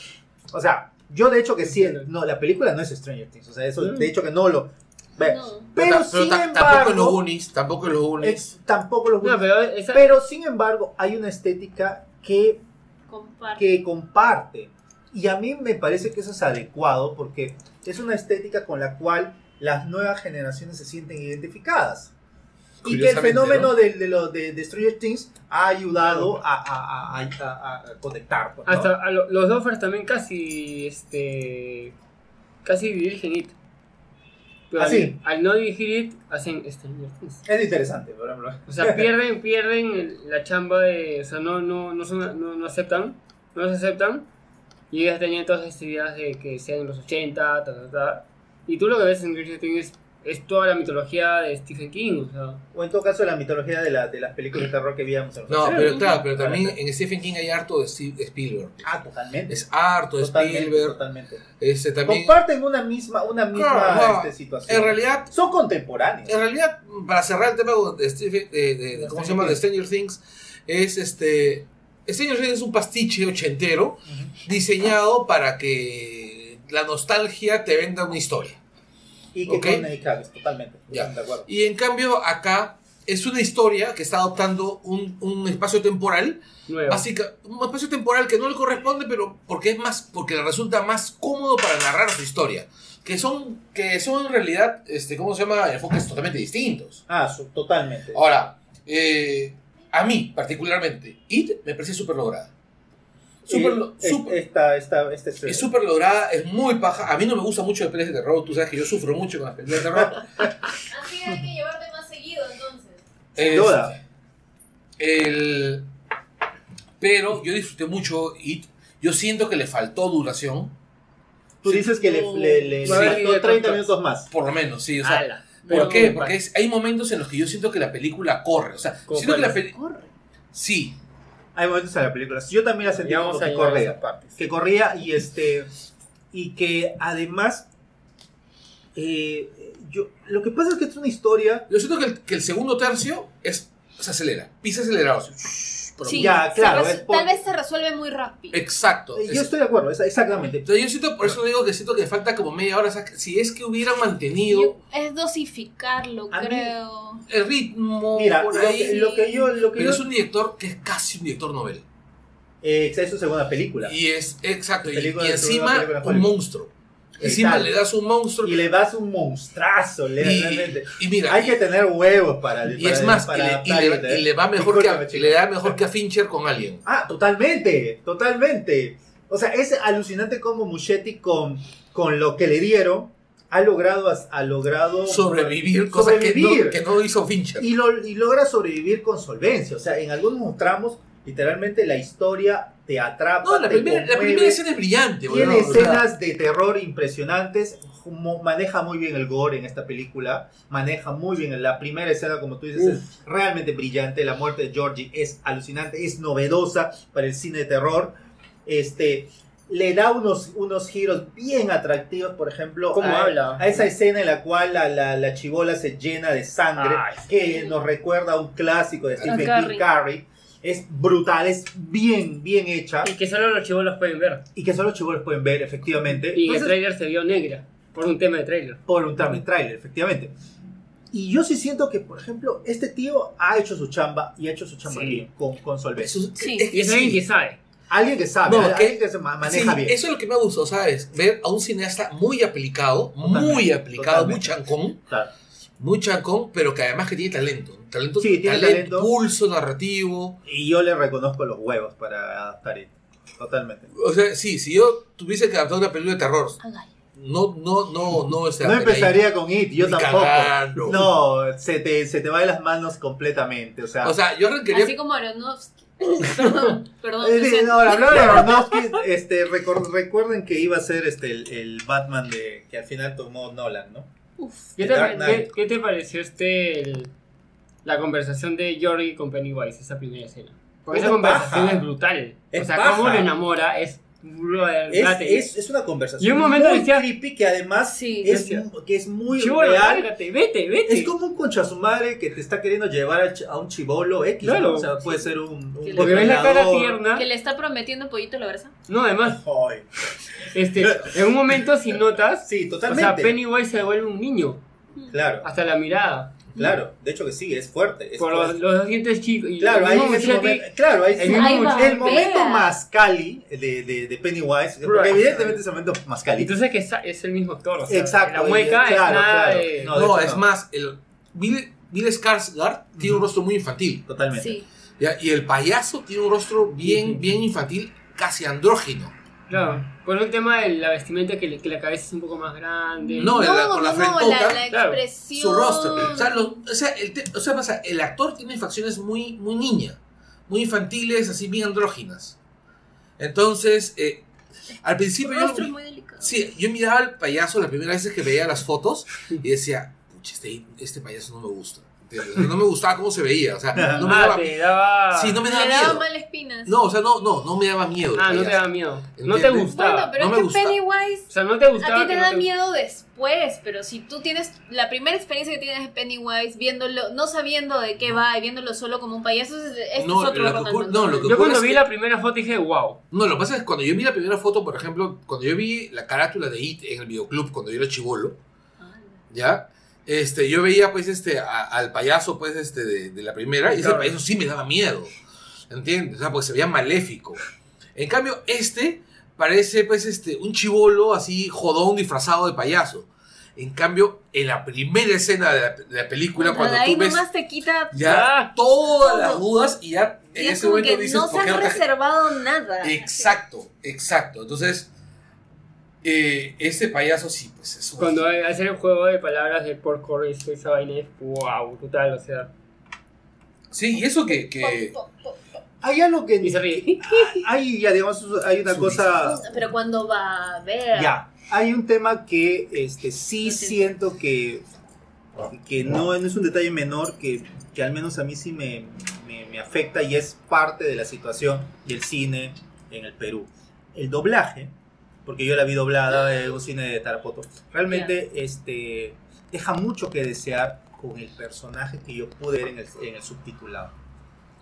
O sea, yo de hecho que sí, no, la película no es Stranger Things, o sea, eso Mm. de hecho que no lo... ve, No. Pero, ta- sin embargo, tampoco los unis, tampoco los unis. es- tampoco los no pero esa- pero sin embargo hay una estética que Comparte. que comparte. Y a mí me parece que eso es adecuado porque es una estética con la cual las nuevas generaciones se sienten identificadas. Y que el fenómeno ¿no? de, de, lo, de, de Stranger Things ha ayudado a, a, a, conectar. pues, ¿no? Hasta lo- los Doffers también casi, este, casi dirigen It. Pero ¿Ah, al, no dirigir It, hacen Stranger Things. Es interesante, por ejemplo. O sea, pierden, pierden la chamba de, o sea, no, no, no, son- no, no aceptan, no se aceptan. Y ellas tenían todas estas ideas de que sean los 80, ta, ta, ta. Y tú lo que ves en Stranger Things es, es toda la mitología de Stephen King, o sea. O en todo caso la mitología de, la, de las películas de terror que veíamos en los No, 80. pero claro, pero también en Stephen King hay harto de Steve- Spielberg. Ah, totalmente. Es harto de totalmente, Spielberg. totalmente. Este, también, Comparten una misma, una misma Claro, no, este, situación. en realidad, Son contemporáneos. en realidad, para cerrar el tema de, Stephen- de- de- de- ¿cómo se llama? De Stranger Things, es este. Stranger Things es un pastiche ochentero diseñado para que la nostalgia te venda una historia. Y que Ok. con totalmente. Ya. De acuerdo. Y en cambio, acá es una historia que está adoptando un, un espacio temporal Nueva. básica, un espacio temporal que no le corresponde, pero porque es más, porque le resulta más cómodo para narrar su historia. Que son, que son en realidad, este, ¿cómo se llama? Enfoques totalmente distintos. Ah, su- totalmente. Ahora, eh, a mí particularmente, It me parece súper lograda. Lo- es- súper- esta, esta, este es súper lograda, es muy paja. A mí no me gusta mucho las películas de terror, tú sabes que yo sufro mucho con las películas de terror. Así que hay que llevarte más seguido entonces. Este, duda. el- pero yo disfruté mucho It. Yo siento que le faltó duración. Tú dices que le, le, le- Sí. le faltó Sí. 30 minutos más. Por lo menos, sí. O sea, Ala. ¿Por qué? Porque es- hay momentos en los que yo siento que la película corre. O sea, ¿Cómo siento que la película. Corre. Sí. Hay momentos en la película. Yo también la sentí como que corría. Que corría y este. Y que además. eh, yo, lo que pasa es que es una historia. Yo siento que el, que el segundo tercio es, se acelera. Pisa acelerado. así. Sí, Ya, claro, res- es por- Tal vez se resuelve muy rápido. Exacto. eh, Es- Yo estoy de acuerdo, exactamente. Entonces yo siento, por eso digo que siento que falta como media hora. o sea, que si es que hubieran mantenido Yo- es dosificarlo, A mí- creo. el ritmo Mira, por lo ahí. que, lo que yo. Lo que Pero yo es un director que es casi un director novel. eh, esa es su segunda película. Y es, exacto, y, y encima un monstruo. Encima le das un monstruo. Y le das un monstruazo, y- realmente. y mira, Hay que tener huevos para. y es más, y le, y le- y le va mejor que a, le da mejor que a Fincher con Alien. Ah, totalmente, totalmente. O sea, es alucinante como Muschetti con, con lo que le dieron ha logrado, ha logrado Sobrevivir, cosas que no, que no hizo Fincher. y, lo- y logra sobrevivir con solvencia. O sea, en algunos tramos, literalmente la historia te atrapa. No, la te primera, la conmueve, primera escena es brillante, Tiene weón, o sea, escenas de terror impresionantes. Maneja muy bien el gore en esta película. Maneja muy bien. La primera escena, como tú dices, es realmente brillante. La muerte de Georgie es alucinante, es novedosa para el cine de terror. Este. Le da unos, unos giros bien atractivos, por ejemplo, ¿Cómo a, habla? a esa escena en la cual la, la, la chivola se llena de sangre, Ay, que nos recuerda a un clásico de Stephen King, Carrie. Es brutal, es bien, bien hecha Y que solo los chivolos pueden ver. y que solo los chivolos pueden ver, efectivamente. Y el trailer se vio negra. Por un tema de trailer. por un trailer, trailer, efectivamente. Y yo sí siento que, por ejemplo, este tío ha hecho su chamba y ha hecho su chamba Sí. bien, con, con solvencia. Sí. Y es sí. alguien que sabe. Alguien que sabe, No, alguien que- que se ma- maneja Sí, bien. Eso es lo que me gustó, ¿sabes? Ver a un cineasta muy aplicado, muy Totalmente, aplicado, muy chancón, Claro. muy chancón, pero que además que tiene talento. Talento, Sí, tiene talento. pulso narrativo. Y yo le reconozco los huevos para adaptar esto. Totalmente. O sea, sí, si yo tuviese que adaptar una película de terror, no, no, no, no, No empezaría con It, yo tampoco. cagando. No, se te, se te va de las manos completamente. O sea, O sea, yo requería. Así como Aronofsky. Perdón, perdón. Eh, sí, no, hablando de Aronofsky, este, recuerden que iba a ser este, el, el Batman de, que al final tomó Nolan, ¿no? Uf. ¿Qué te, qué, qué te pareció este el- la conversación de Jory con Pennywise, esa primera escena? Porque Es esa conversación paja. es brutal. Es o sea, paja. cómo lo enamora es brother, Es, es, es una conversación Y un momento muy decía- creepy que además Sí. es, que es muy Chibolo, real. lárgate, vete, vete. Es como un concha su madre que te está queriendo llevar a un chivolo X, Claro. ¿no? O sea, puede ser un, un Que le- Porque ves la cara tierna. Que le está prometiendo pollito la versa. No, además, Ay, este, en un momento si notas, Sí, o totalmente. sea, Pennywise se vuelve un niño, Claro, hasta la mirada. Claro. De hecho que sí, es fuerte. es Por los, fuerte. los dientes chicos. Y Claro, el ahí en ese momento, claro, ahí el el momento más cali de, de, de Pennywise, porque Right. evidentemente ese momento más cali. Y tú sabes que es, es el mismo actor. O sea, Exacto, La mueca claro, es nada claro. de. No, de No, hecho es no. más, el, Billy- Bill Skarsgård tiene un rostro muy infantil. Totalmente. Sí. ¿ya? Y el payaso tiene un rostro bien, Ujú. bien infantil, casi andrógino. Claro, por el tema de la vestimenta que, le- que la cabeza es un poco más grande. No, la- con la frentota, la, claro, expresión. Su rostro. O sea, lo- o sea, el, te- o sea, pasa, el actor tiene facciones muy, muy niña, muy infantiles, así bien andróginas. Entonces, eh, al Su principio yo, rostro es muy delicado. sí, yo miraba al payaso las primeras veces que veía las fotos y decía, pucha, este, este payaso no me gusta. ¿Entiendes? No me gustaba cómo se veía, o sea, no me ah, daba, te daba... sí, no me daba daba miedo. mal espinas. No, o sea, no, no, no me daba miedo. Ah, no te daba miedo. No te gustaba. Bueno, pero No me es que. Pennywise O sea, no te gustaba. a ti te no da miedo después, pero si tú tienes la primera experiencia que tienes de Pennywise, viéndolo, no sabiendo de qué va y viéndolo solo como un payaso, es- este No, es otro lo ocurre- no, lo que Yo cuando es vi que- la primera foto dije, wow. No, lo que pasa es que cuando yo vi la primera foto, por ejemplo, cuando yo vi la carátula de It en el videoclub, cuando yo era chivolo, Ah, ¿ya? Este, yo veía pues este a- al payaso pues este de, de la primera y ese Claro. payaso sí me daba miedo. ¿Entiendes? O sea, porque se veía maléfico. En cambio, este parece pues este un chivolo así jodón disfrazado de payaso. En cambio, en la primera escena de la, de la película, Puta, cuando tú ves nomás te quita ya todas todo. las dudas y ya y en es ese como momento que dices, no se ¿por qué han reservado nada. Exacto, exacto. Entonces, eh, este payaso sí, pues es un... Cuando hacer el juego de palabras de porco esto, esa vaina es wow, total, o sea. Sí, y eso que... que-. Hay algo que. Y se ríe. Hay, ya digamos, hay una Su cosa. Pero cuando va a ver. Ya, hay un tema que este, sí siento que, que no, no es un detalle menor, que, que al menos a mí sí me, me- me afecta y es parte de la situación del cine en el Perú. El doblaje, porque yo la vi doblada en un cine de Tarapoto, realmente este, deja mucho que desear con el personaje que yo pude ver en el, en el subtitulado.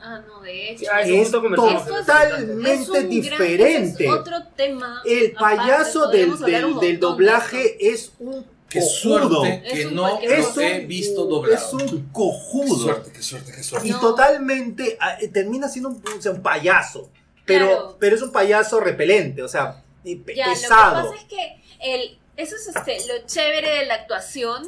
Ah, no, de hecho. Ah, Es es- totalmente es un gran- diferente. es otro tema. El aparte, payaso del, hablar del- un del montón de doblaje es un Qué cojudo. suerte Es que un no lo cosa. he visto doblado. Es un Qué cojudo. suerte, qué suerte, qué suerte. Y No. totalmente ah, termina siendo un, o sea, un payaso. Pero, Claro. pero es un payaso repelente, o sea, Ya, lo que pesado. pasa es que el, eso es este, lo chévere de la actuación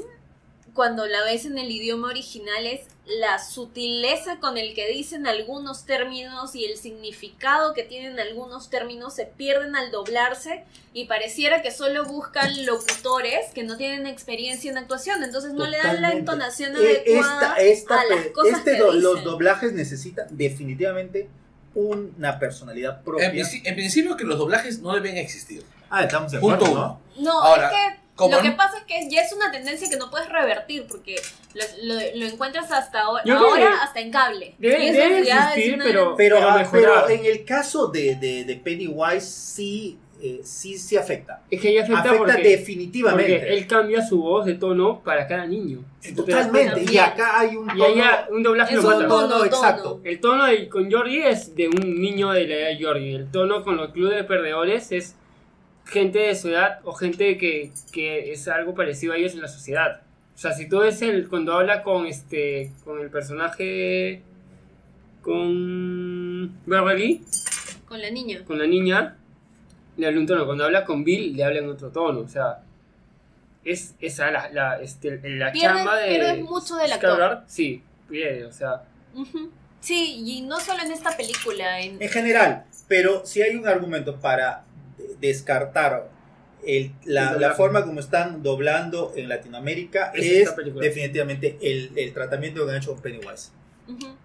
cuando la ves en el idioma original es la sutileza con el que dicen algunos términos y el significado que tienen algunos términos se pierden al doblarse y pareciera que solo buscan locutores que no tienen experiencia en actuación, entonces no le dan la entonación Eh, adecuada esta, esta, a las cosas este que do- los dicen. doblajes necesitan definitivamente una personalidad propia. En, princi- en principio que los doblajes no deben existir. Ah, estamos de Punto acuerdo, uno. ¿no? No, Ahora, es que lo que pasa es que ya es una tendencia que no puedes revertir porque lo, lo- lo encuentras hasta ahora, Yo creo ahora que hasta en cable. debe- Y eso debe ya es existir, una- pero- Pero, Pero ah, pero en el caso de, de, de Pennywise sí, eh, sí, sí afecta. Es que ella afecta, Afecta porque, definitivamente. porque él cambia su voz de tono para cada niño. Totalmente. Y acá hay un Y tono, ella, un doblaje Es un tono exacto. El tono de- con Jordi es de un niño de la edad de Jordi. El tono con los clubes de perdedores es gente de su edad o gente que, que es algo parecido a ellos en la sociedad. O sea, si tú ves el, cuando habla con este con el personaje con Beverly, con la niña. con la niña, le habla un tono. Cuando habla con Bill, le habla en otro tono. O sea, es esa la, la, este, la Pierdes- chamba de. pierdes mucho del actor. Sí, pierde, o sea. Sí, y no solo en esta película, en, En general, pero si hay un argumento para de- descartar el- la, El la forma como están doblando en Latinoamérica Es definitivamente el, el tratamiento que han hecho con Pennywise.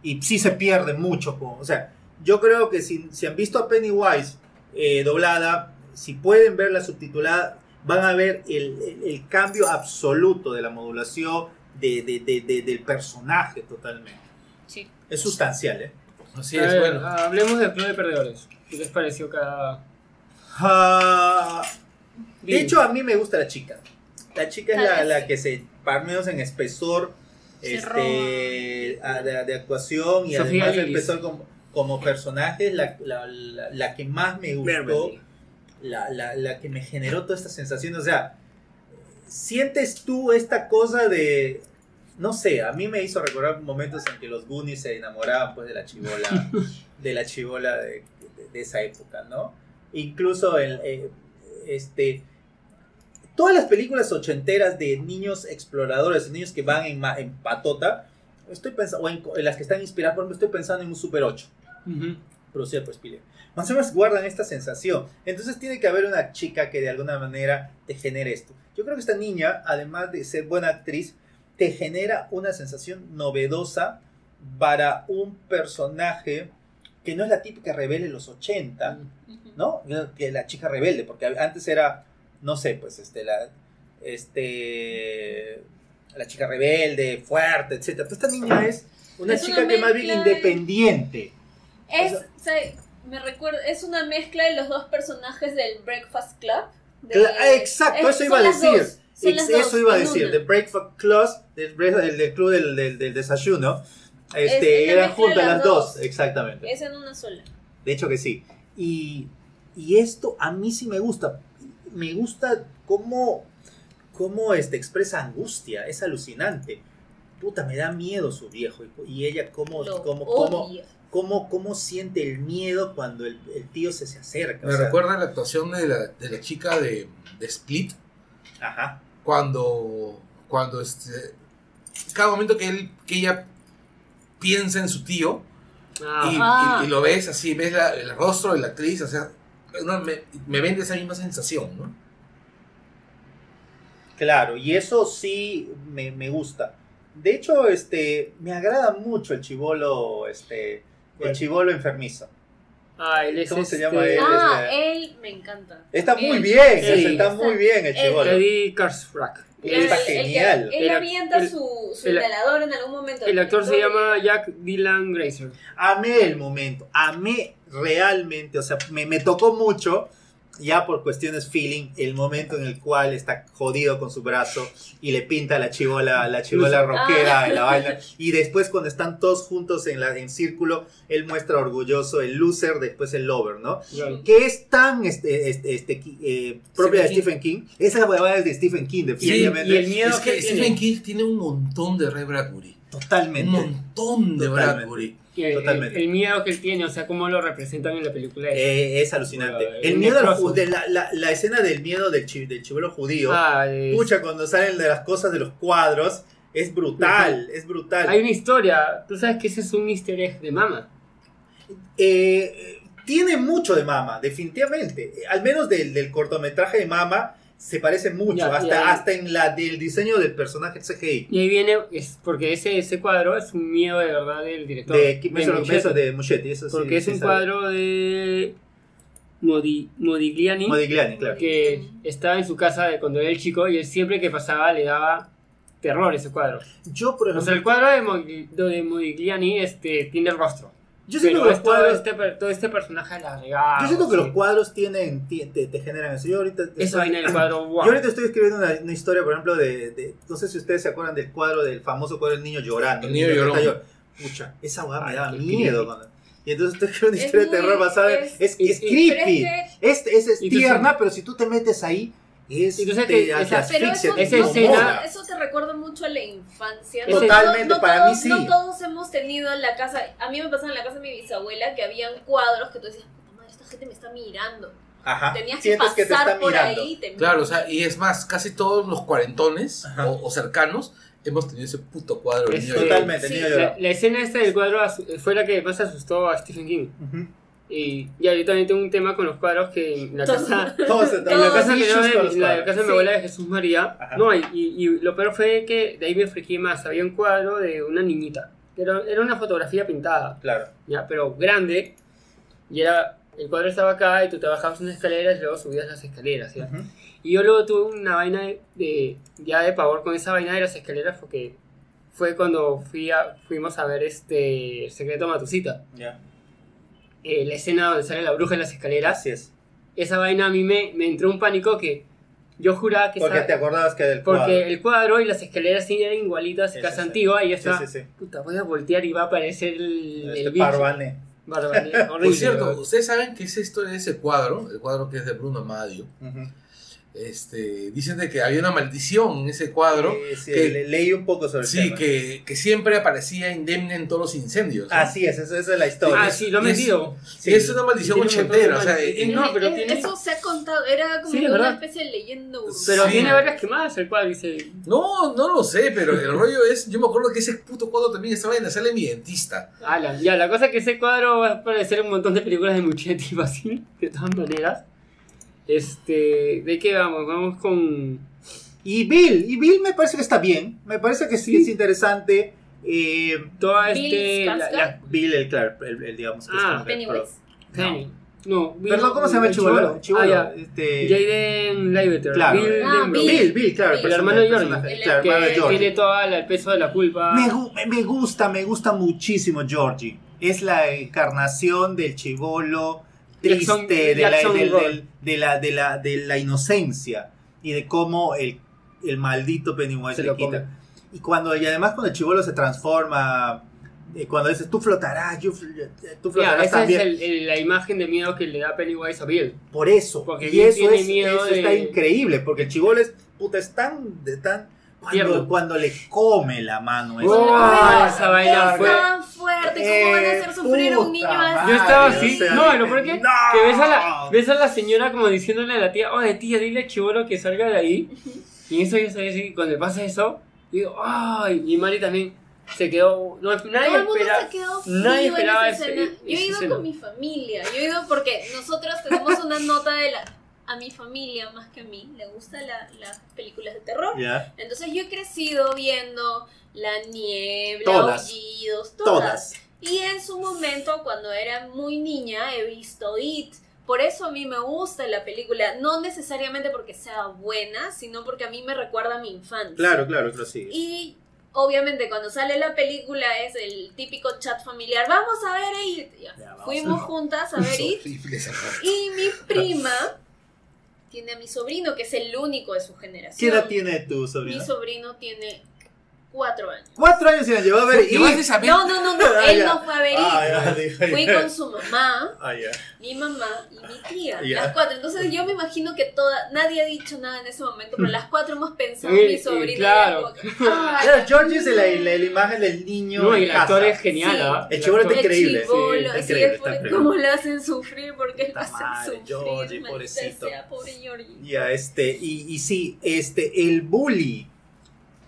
Y sí se pierde mucho. con- o sea, yo creo que si, si han visto a Pennywise eh, doblada, si pueden verla subtitulada, van a ver el, el- el cambio absoluto de la modulación de, de- de- de- del personaje totalmente. Sí. Es sustancial, ¿eh? Así A es, ver, bueno. Hablemos del club de perdedores. ¿Qué les pareció cada.? Ah, de hecho, a mí me gusta la chica. La chica es la, la que se, menos en espesor Se este, a- de, de actuación y Sofía además Lillis. espesor como, como personaje, la, la, la- la que más me gustó, la, la, la que me generó toda esta sensación. O sea, sientes tú esta cosa de. No sé, a mí me hizo recordar momentos en que los Goonies se enamoraban pues de la chivola, de la chivola de, de- de esa época, ¿no? Incluso el, eh, este, todas las películas ochenteras de niños exploradores, niños que van en, en patota, estoy pensando, o en, en las que están inspiradas, por ejemplo, estoy pensando en un Super 8, Ujú. producida por Spielberg. Más o menos guardan esta sensación. Entonces tiene que haber una chica que de alguna manera te genere esto. Yo creo que esta niña, además de ser buena actriz, te genera una sensación novedosa para un personaje que no es la típica rebelde de los 80, Ujú. ¿no? Que la chica rebelde, porque antes era, no sé, pues este, la, este, la chica rebelde, fuerte, etc. Pero esta niña es una Es chica una que más bien independiente. Es, O sea- me recuerda, es una mezcla de los dos personajes del Breakfast Club. de- ah, exacto, eso iba a decir. eso iba a decir. The Breakfast Club, del, bre- del, del club del, del- del desayuno, este, es eran juntas las las dos, dos. exactamente. Es en una sola. De hecho que sí. Y, y esto a mí sí me gusta. Me gusta cómo, cómo este, expresa angustia. Es alucinante. Puta, me da miedo su viejo. Y, y ella cómo, Lo cómo, cómo, odia. cómo, cómo siente el miedo cuando el, el tío se, se acerca. o Me sea, recuerda la actuación de la, de la chica de, de Split Ajá. cuando, cuando este, cada momento que, él, que ella piensa en su tío Ah, y, Ah. y- y lo ves así, ves la- el rostro de la actriz, o sea, me, me vende esa misma sensación, ¿no? Claro, y eso sí me, me gusta. De hecho, este, me agrada mucho el chivolo, este, el chivolo enfermizo. ah, él es ¿Cómo se este- llama él? Ah, este- él me encanta. Está muy bien, Sí. está, está muy bien el El- chivolo. Eddie Karsfrak. Está que- genial. Él, El avienta el- su, su el- inhalador en algún momento. El actor se llama Jack Dylan Grazer. Amé el momento, amé realmente, o sea, me, me tocó mucho, ya por cuestiones feeling, el momento en el cual está jodido con su brazo y le pinta la chivola, la chivola Ah. rockera en la vaina. Y después cuando están todos juntos en, la, en círculo, él muestra orgulloso el loser, después el lover, ¿no? Que es tan este, este, este, eh, propia de Stephen Stephen King. Esa huevada es de Stephen King, definitivamente. y el miedo es que que tiene. Stephen King tiene un montón de Ray Bradbury. Un Totalmente. montón de Totalmente. Bradbury. El, Totalmente. el- el miedo que él tiene, o sea, cómo lo representan en la película. es- Eh, es alucinante. Bueno, El el miedo, de la, la, la escena del miedo del, chi- del chivolo judío. ah, es- Pucha, cuando salen de las cosas de los cuadros, es brutal, es brutal. Hay una historia. Tú sabes que ese es un easter egg de Mama. Eh, tiene mucho de Mama, definitivamente. Al menos del, del cortometraje de Mama se parece mucho, Ya, hasta, ya. hasta en la del diseño del personaje CGI. Y ahí viene, es porque ese, ese cuadro es un miedo de verdad del director. De, Ki- eso, Muschietti. eso de Muschetti, eso sí, porque es sí un sabe. cuadro de Modi- Modigliani Modigliani, claro. que estaba en su casa de cuando era el chico y él siempre que pasaba le daba terror ese cuadro. Yo, por O ejemplo, sea, el cuadro de, de Modigliani este, tiene el rostro. Yo siento Pero que los todo cuadros, este, todo este personaje alargado. yo siento que los cuadros tienen, ti- te, te generan eso. Yo ahorita Esa estoy- del cuadro, wow. Yo ahorita estoy escribiendo una, una historia, por ejemplo, de, de- No sé si ustedes se acuerdan del cuadro, del famoso cuadro del niño llorando. El niño que llorón. está llor- Pucha, esa weá me daba miedo. Y entonces estoy escribiendo una Es historia de terror basada en. es- Es, es creepy. Es Es, es, tú tierna, pero si tú te metes ahí, es. Y tú sabes te, esa- Pero asfixia, eso, te esa incomoda. eso te recuerda mucho a la infancia. Totalmente, para todos, mí sí. No todos hemos tenido en la casa. A mí me pasaba en la casa de mi bisabuela que habían cuadros que tú decías, puta madre, esta gente me está mirando. Ajá. Tenías que pasar que te está por mirando. ahí. te Claro, o sea, y es más, casi todos los cuarentones o, o cercanos hemos tenido ese puto cuadro. Este, niño. Totalmente, Sí. niño La, escena esta del cuadro fue la que más asustó a Stephen King. Ujú. Y ya yo también tengo un tema con los cuadros que en la casa... Todos, En la Todos casa, que no, en la casa de mi Sí. abuela de Jesús María, Ajá. no, y, y, y lo peor fue que de ahí me friqué más. Había un cuadro de una niñita. Era, era una fotografía pintada, Claro. ya, pero grande. Y era, el cuadro estaba acá y tú te bajabas unas escaleras y luego subías las escaleras. ¿ya? Ujú. Y yo luego tuve una vaina de, de- ya de pavor con esa vaina de las escaleras porque fue cuando fui a- fuimos a ver este El Secreto Matusita. Ya. Eh, la escena donde sale la bruja en las escaleras. Así es. Esa vaina a mí me, me entró un pánico que yo juraba que Porque esa- te acordabas que del porque cuadro. el cuadro y las escaleras sí eran igualitas Sí, casa sí, antigua y yo Sí, estaba, sí, sí. puta, voy a voltear y va a aparecer el, Este el bicho. Parvane. Horrible, Por cierto, ustedes saben que esa historia de ese cuadro, el cuadro que es de Bruno Madio, Ujú. Este, dicen de que había una maldición en ese cuadro. Eh, sí, que- le- leí un poco sobre el Sí, tema. que, que siempre aparecía indemne en todos los incendios. ¿no? Así es, eso, esa es la historia. Ah, sí, lo es- metido. Sí, es una maldición ochentera. O sea, en- No, pero Eh, tiene- Eso se ha contado, era como Sí, una verdad. especie de leyenda urbana. Pero Sí. tiene varias quemadas el cual dice. no, no lo sé, pero el rollo es. Yo me acuerdo que ese puto cuadro también estaba en la sala de mi dentista. Ah, la, ya, la cosa es que ese cuadro va a aparecer en un montón de películas de Muchetti fácil, de todas maneras. Este, ¿de qué vamos? Vamos con Y Bill, y Bill me parece que está bien, me parece que sí, Sí. es interesante. Eh, toda Bill este la, la- Bill, el, claro, el, el, digamos que es Ah, que- Pennywise. Penny. No, Bill- Perdón, ¿cómo se llama el chivolo? Chivolo, Ah, ya. este, Jaden Leibter. Claro. Bill Ah. Bill. Bill, Bill, claro. Bill. El hermano de Georgie. Claro, que de Georgie. tiene todo el peso de la culpa. Me- me gusta, me gusta muchísimo Georgie. Es la encarnación del chivolo Jackson- triste, de la, Jackson del- de, la, de, la, de la inocencia y de cómo el, el maldito Pennywise Se le quita. come. Y, cuando, y además cuando el chivolo se transforma, eh, cuando dices tú flotarás, yo eh, tú flotarás esa es también. el- el- la imagen de miedo que le da Pennywise a Bill. Por eso. Porque y Bill eso, tiene es, miedo eso está increíble, porque el chivolo es, puta, es tan... De tan cuando, cuando le come la mano. es- Oh, esa vaina fue. tan fuerte, ¿cómo van a hacer sufrir a un niño así? Yo estaba así. o sea, no, lo peor que, no. que ves, a la, ves a la señora como diciéndole a la tía, oye tía, dile a Chivolo que salga de ahí. Y eso yo soy así, cuando pasa eso, digo, ay, y Mari también se quedó. No, nadie Todo el mundo espera. se quedó nadie esperaba esa ese- escena. Yo he esa ido con mi familia. Yo he ido porque nosotros tenemos una nota de la. A mi familia, más que a mí, le gustan la- las películas de terror. Entonces yo he crecido viendo La Niebla, Todas. Todas. Y en su momento, cuando era muy niña, he visto It. Por eso a mí me gusta la película. No necesariamente porque sea buena, sino porque a mí me recuerda a mi infancia. Claro, claro, claro, sí. Y obviamente cuando sale la película es el típico chat familiar. Vamos a ver It. Ya, Fuimos a- juntas a ver It. Y mi prima tiene a mi sobrino, que es el único de su generación. ¿Qué edad tiene tu Mi sobrino? sobrino tiene cuatro años. Cuatro años se la llevó a ver. ¿Y vas a saber? No, no, no, no, Ah, él ya. no fue a ver. Ah, Fui con su mamá, Ah, mi mamá y mi tía, Ya. las cuatro. Entonces yo me imagino que toda, nadie ha dicho nada en ese momento, pero las cuatro hemos pensado en mi sí, sobrina. claro. y como que, "Ay, Claro, George es la, la- la imagen del niño. No, y el actor es genial, Sí. ¿ah? El chibolo está increíble. Sí, es cómo le hacen sufrir, porque lo hacen sufrir. Georgie, pobrecito. sea, pobre Georgie. Ya, este, y, y sí, este, el bully.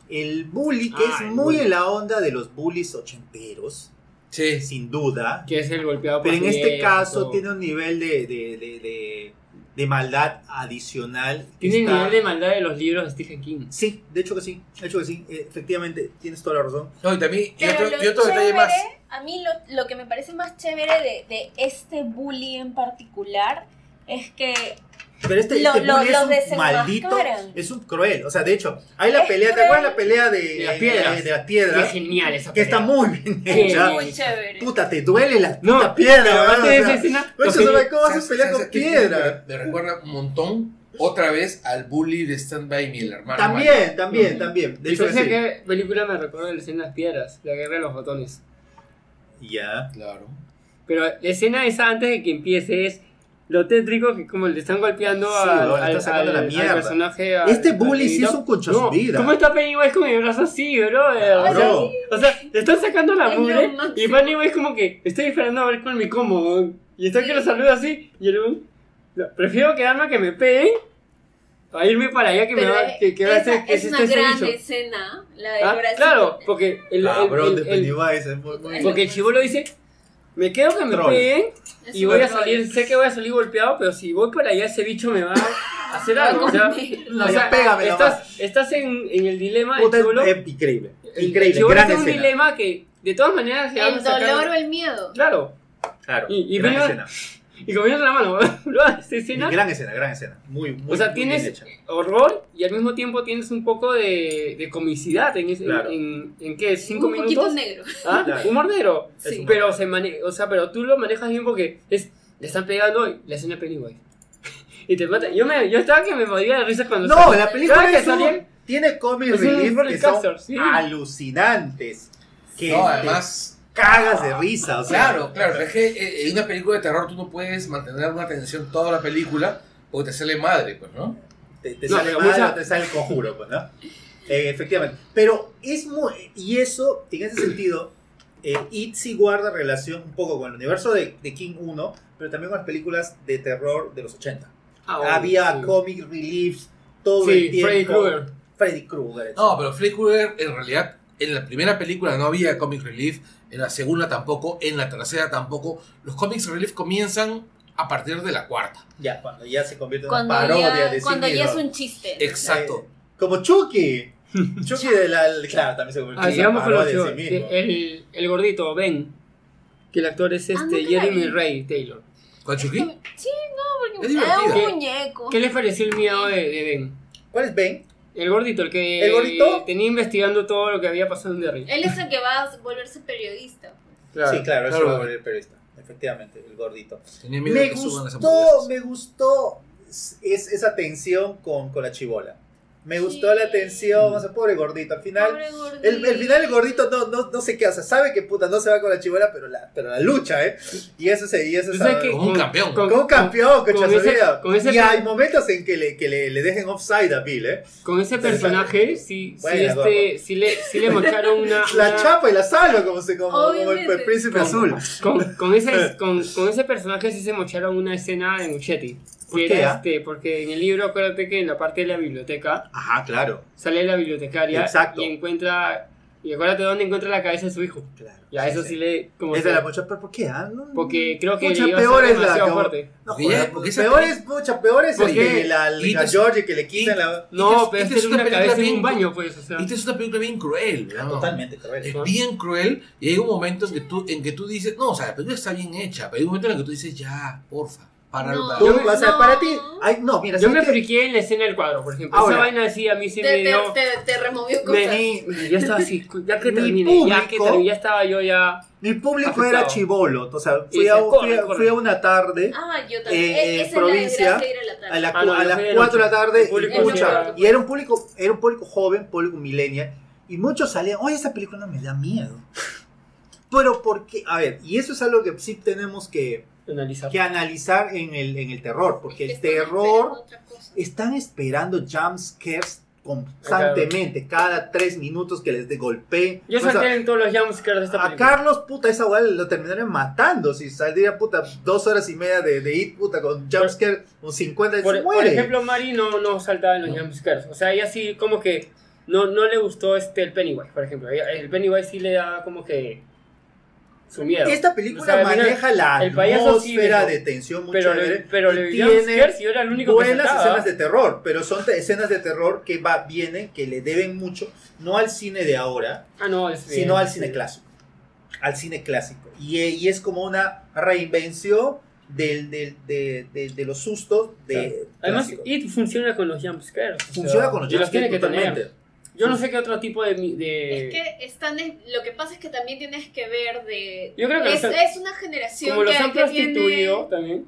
El bully, que Ah, es el muy bully. en la onda de los bullies ochenteros, Sí. sin duda. Que es el golpeado por Pero en este caso todo. tiene un nivel de, de, de, de- de maldad adicional. que Tiene el está- nivel de maldad de los libros de Stephen King. Sí, de hecho que sí, de hecho que sí, eh, efectivamente, tienes toda la razón. No, y también, y otro, lo y otro detalle más. a mí lo, lo que me parece más chévere de, de este bully en particular es que Pero este, Lo- este lo- es un maldito, es un cruel. O sea, de hecho, hay la Es pelea, ¿te acuerdas la pelea de, De las piedras. de, de las piedras? genial esa Que está pelea. muy bien hecha. muy chévere. Puta, te duele la No, puta piedra. aparte de esa escena, ¿Cómo vas a ¿Sabes- pelear con piedra? Me, recuerda un montón otra vez al bully de Stand By Me, el hermano. También, también, también. De ¿Y hecho, que sí. qué película me recuerda la escena de las piedras? La guerra de los botones. Ya. Claro. Pero la escena esa antes de que empiece es lo tétrico que como le están golpeando Sí, al, le al- están al- la al personaje. al- Este bully sí es un concha No, vida. ¿Cómo está Pennywise con el brazo así, bro? O sea, Bro. o sea, le están sacando la mugre y Pennywise como que estoy esperando a ver con mi cómo. Y está que lo saluda así y el no, prefiero quedarme a que me peguen a irme para allá que me Pero va que, que va a esa hacer que es se una gran escena, la del Ah, claro, porque el, el- Cabrón el- de el- Pennywise. es muy, muy- porque el chivolo dice, me quedo que me Troll. peguen Es y voy a salir, sé que voy a salir golpeado, pero si voy por allá ese bicho me va a hacer algo. O sea. No, o sea, pégame estás, estás en, en el dilema Puta, chivolo. es increíble. Increíble, gran en un escena. dilema que de todas maneras se El sacar- dolor o el miedo. Claro, Claro, Y- y gran venga- escena. Y comiendo la mano, escena. Gran escena, gran escena. Muy, muy, O sea, muy bien tienes hecha. horror y al mismo tiempo tienes un poco de, de comicidad en, ese, Claro. en, en, qué, cinco un minutos. poquito negro. ¿Ah? Claro. Humor negro. Es humor. Pero se mane o sea, pero tú lo manejas bien porque es le están pegando y le hacen a Pennywise. y te mata. Yo me yo estaba que me moría de risa cuando No, sale. la película que es un- salía- tiene comic es un relief que son sí. alucinantes. Que No, te además. Cagas de risa. O sea, Claro, claro, es que eh, en una película de terror tú no puedes mantener una atención toda la película porque te sale madre, pues, ¿no? te, te No, sale mal mucha- o te sale el conjuro, pues, ¿no? Eh, efectivamente. Pero es muy. Y eso, en ese sentido, eh, It sí guarda relación un poco con el universo de, de King 1, pero también con las películas de terror de los 80. Ah, bueno, Había sí. comic reliefs todo Sí, el tiempo. Freddy Krueger. Freddy Krueger. No, pero Freddy Krueger en realidad en la primera película no había comic relief, en la segunda tampoco, en la tercera tampoco. Los comics relief comienzan a partir de la cuarta. Ya, cuando ya se convierte en Cuando, una parodia ya, de sí cuando ya es un chiste. Exacto. Eh, como Chucky. Chucky de la. Claro, también se convirtió Ah, en una parodia de sí mismo. el, el gordito, Ben. Que el actor es Ah, este Jeremy. Ray Taylor. ¿Con Chucky? Sí, no, porque Es un muñeco. ¿Qué le pareció el miedo de, de Ben? ¿Cuál es Ben? El gordito, el que ¿El gordito? tenía investigando todo lo que había pasado en Derry. Él es el que va a volverse periodista. pues. Sí, claro, Claro. es el periodista. Efectivamente, el gordito. Tenía miedo Me que suban las gustó, me gustó es, esa tensión con, con la chibola. Me gustó la tensión, o sea, pobre gordito. Al final, Pobre gordito. el, el final el gordito no, no, no sé qué, o sea, sabe que puta no se va con la chibola, pero la, pero la lucha, ¿eh? Y eso se, y eso ¿Tú se- qué? Como un campeón. Como un campeón, con, con ese, con ese Y hay momentos en que le, que le, le dejen offside a Bill, ¿eh? con ese personaje, sí, sí, Buena, este, sí, le, sí le mostraron una... La una- chapa y la salva, como, se, como, como el, Obviamente. príncipe Con- azul. Con, con, ese, con, con ese personaje sí se mocharon una escena de Muchetti. ¿Por Que qué, era ah? este, porque en el libro, acuérdate que en la parte de la biblioteca Ajá, claro. sale la bibliotecaria Exacto. y encuentra. Y acuérdate dónde encuentra la cabeza de su hijo. claro. Ya, eso sí le. Como Es de la mocha, pero ¿por qué? ah? No- Porque creo que Mucha peor es la demasiado como- fuerte. No, Porque joder, peor es, mucha peor es el Porque- que la, la Georgie que le quitan y- la... No, pero es una cabeza en bien- un baño, pues. O sea. Esta es una película bien cruel, ¿verdad? Totalmente cruel. Es bien cruel y hay un momento en que tú, en que tú dices, no, o sea, la película está bien hecha, pero hay un momento en el que tú dices, ya, porfa, para No. para- Tú, Yo me- o sea, no. para ti... Ay, no, mira, Yo me friqué en la escena del cuadro, por ejemplo. Ahora. Esa vaina así a mí sí Te, me te, dio. te, te removió cosas. Me, y yo estaba así, ya que Mi termine, ya que público- termine, ya estaba yo ya. Mi público Afectado. era chivolo, o sea, fui a, dice, fui, corre, corre. fui a una tarde, Ah, yo también. Eh, provincia, es ir a la tarde. a, la Ah, a las fui de 4 de la tarde, El público y, mucha- sí. y era un público era un público joven, público millennial, y muchos salían, oye, esa película no me da miedo. Pero porque, a ver, y eso es algo que sí tenemos que, Analizar. que analizar en el, en el terror, porque el terror... están esperando jump scares constantemente, cada tres minutos que les de golpe. Yo O sea, salté en todos los jumpscares de esta a película. Carlos, puta, esa weá lo terminaron matando. Si saldría, puta, dos horas y media de, de It, puta, con jumpscare, un 50 Por, se por muere. ejemplo, Mari no, no saltaba en los jumpscares. O sea, ella sí como que no, no le gustó este el Pennywise, por ejemplo. El Pennywise sí le da como que su miedo. Esta película O sea, maneja la el sí atmósfera dejó- de tensión muy pero chévere. le, pero le tiene yo era el único que buenas saltaba. escenas de terror, pero son escenas de terror que va, vienen, que le deben mucho, no al cine de ahora, Ah, no, es sino bien, al cine clásico. Al cine clásico. Y, eh, y es como una reinvención del, del- de, de- de los sustos de Además, clásicos. It funciona con los jumpscares. o Funciona sea, con los jumpscares que totalmente. Yo no sé qué otro tipo de... Es que están lo que pasa es que también tienes que ver de Yo creo que es, los- es una generación como los que, han que prostituido tiene también.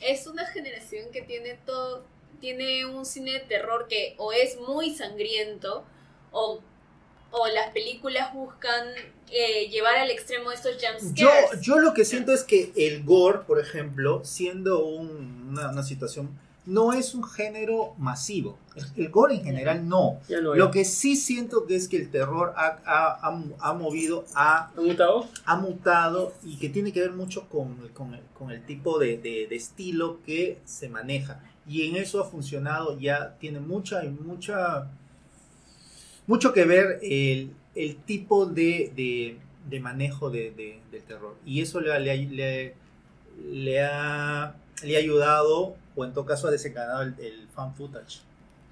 es una generación que tiene todo tiene un cine de terror que o es muy sangriento o o las películas buscan eh, llevar al extremo estos Yo, jumpscares. yo lo que siento es que el gore, por ejemplo, siendo un- una, una situación, no es un género masivo. El, gore en general no. Lo que sí siento que es que el terror ha, ha- ha- ha movido a ¿Han mutado? ha mutado y que tiene que ver mucho con, con el, con el tipo de, de- de estilo que se maneja. Y en eso ha funcionado, ya tiene mucha, mucha, mucho que ver el, el tipo de, de- de manejo de, de- del terror. Y eso le, ha- le, ha- le- le ha, le ha ayudado, o en todo caso ha desencadenado el, el fan footage.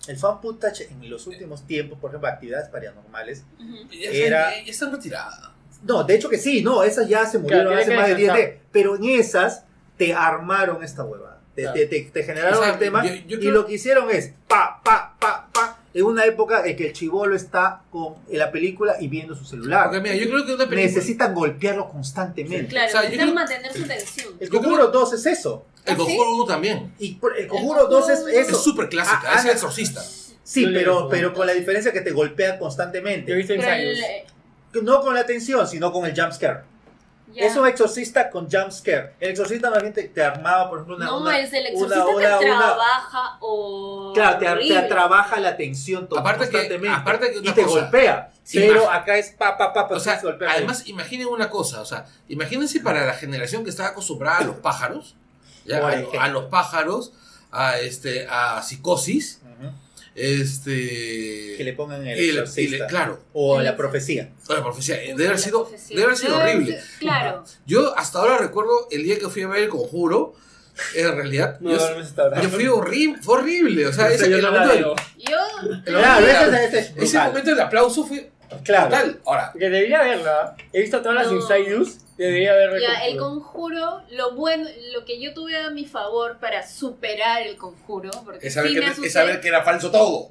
El fan footage en los últimos tiempos, por ejemplo, actividades paranormales, Ujú. Ya, Era- ya están retiradas. no, de hecho que sí, no, esas ya se murieron Claro, hace más de 10 descansar. días. Pero en esas te armaron esta huevada. Te, Claro. te- te- te generaron O sea, el tema. yo- yo y creo- lo que hicieron es pa, pa, pa, pa. En una época en que el chivolo está con en la película y viendo su celular. Porque mira, yo creo que una película. Necesitan golpearlo constantemente. Claro, O sea, necesitan creo- mantener su atención. El Conjuro 2 es eso. El ¿Ah, sí? Conjuro 1 también. Y por- el Conjuro 2 es eso. Es súper clásica, Ah, es el ah, exorcista. Sí, le pero, digo. pero con la diferencia que te golpea Yo he constantemente. visto Pero ensayos. el- No con la tensión, sino con el jump scare. Ya. Es un exorcista con jump scare. El exorcista más bien te, te armaba, por ejemplo, una. no, una- es el una- exorcista una- te una- trabaja o. Claro, te, te trabaja la tensión todo Aparte que- constantemente. aparte que y una te cosa. golpea. Sí, pero más. acá es pa, pa, pa, pa, O sea, golpea. además, imaginen una cosa, o sea, imagínense para la generación que está acostumbrada a los pájaros, ya, a, los pájaros, a este, a psicosis, este, Que le pongan el y le- y le- exorcista. claro, O la profecía. la profecía, debe haber sido, profecía. debe haber sido horrible. Claro. Yo hasta ahora recuerdo el día que fui a ver el conjuro, en realidad, No, yo, no yo fui horrible, fue horrible, o sea, ese, yo el no la momento del- veo. Yo. el Claro, momento ese, del- ese es ese brutal. momento del aplauso fue Claro. total. Ahora, Que debería verla. He visto todas las No. Insiders. Debería ver Ya, el conjuro, lo bueno, lo que yo tuve a mi favor para superar el conjuro, porque es saber, sí que, me es asusté. saber que era falso todo.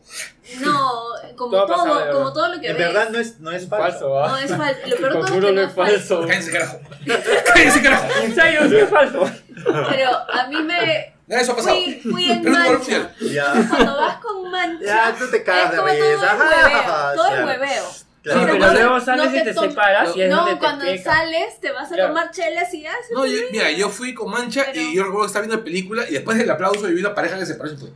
No, como Todo todo, pasado verdad. como todo lo que En ves. verdad no es, no es falso. Falso, ¿ah? No es falso. Lo peor de todo es Conjuro que no no es falso. Cállense carajo. Cállense carajo. Insiders no es falso. Pero a mí me eso ha pasado. fui, fui en Pero mancha. Cuando vas con mancha, Ya, tú te cagas es de como todo risa. es hueveo. Ajá, Todo es hueveo. Claro. Sí, Pero pero no- luego no sales te y te tom- separas y es donde No, te cuando sales te vas a Claro. tomar chelas y haces. No, yo- mira, yo fui con mancha Pero- y yo recuerdo que estaba viendo la película y después del aplauso yo vi una pareja que se parece. Pues.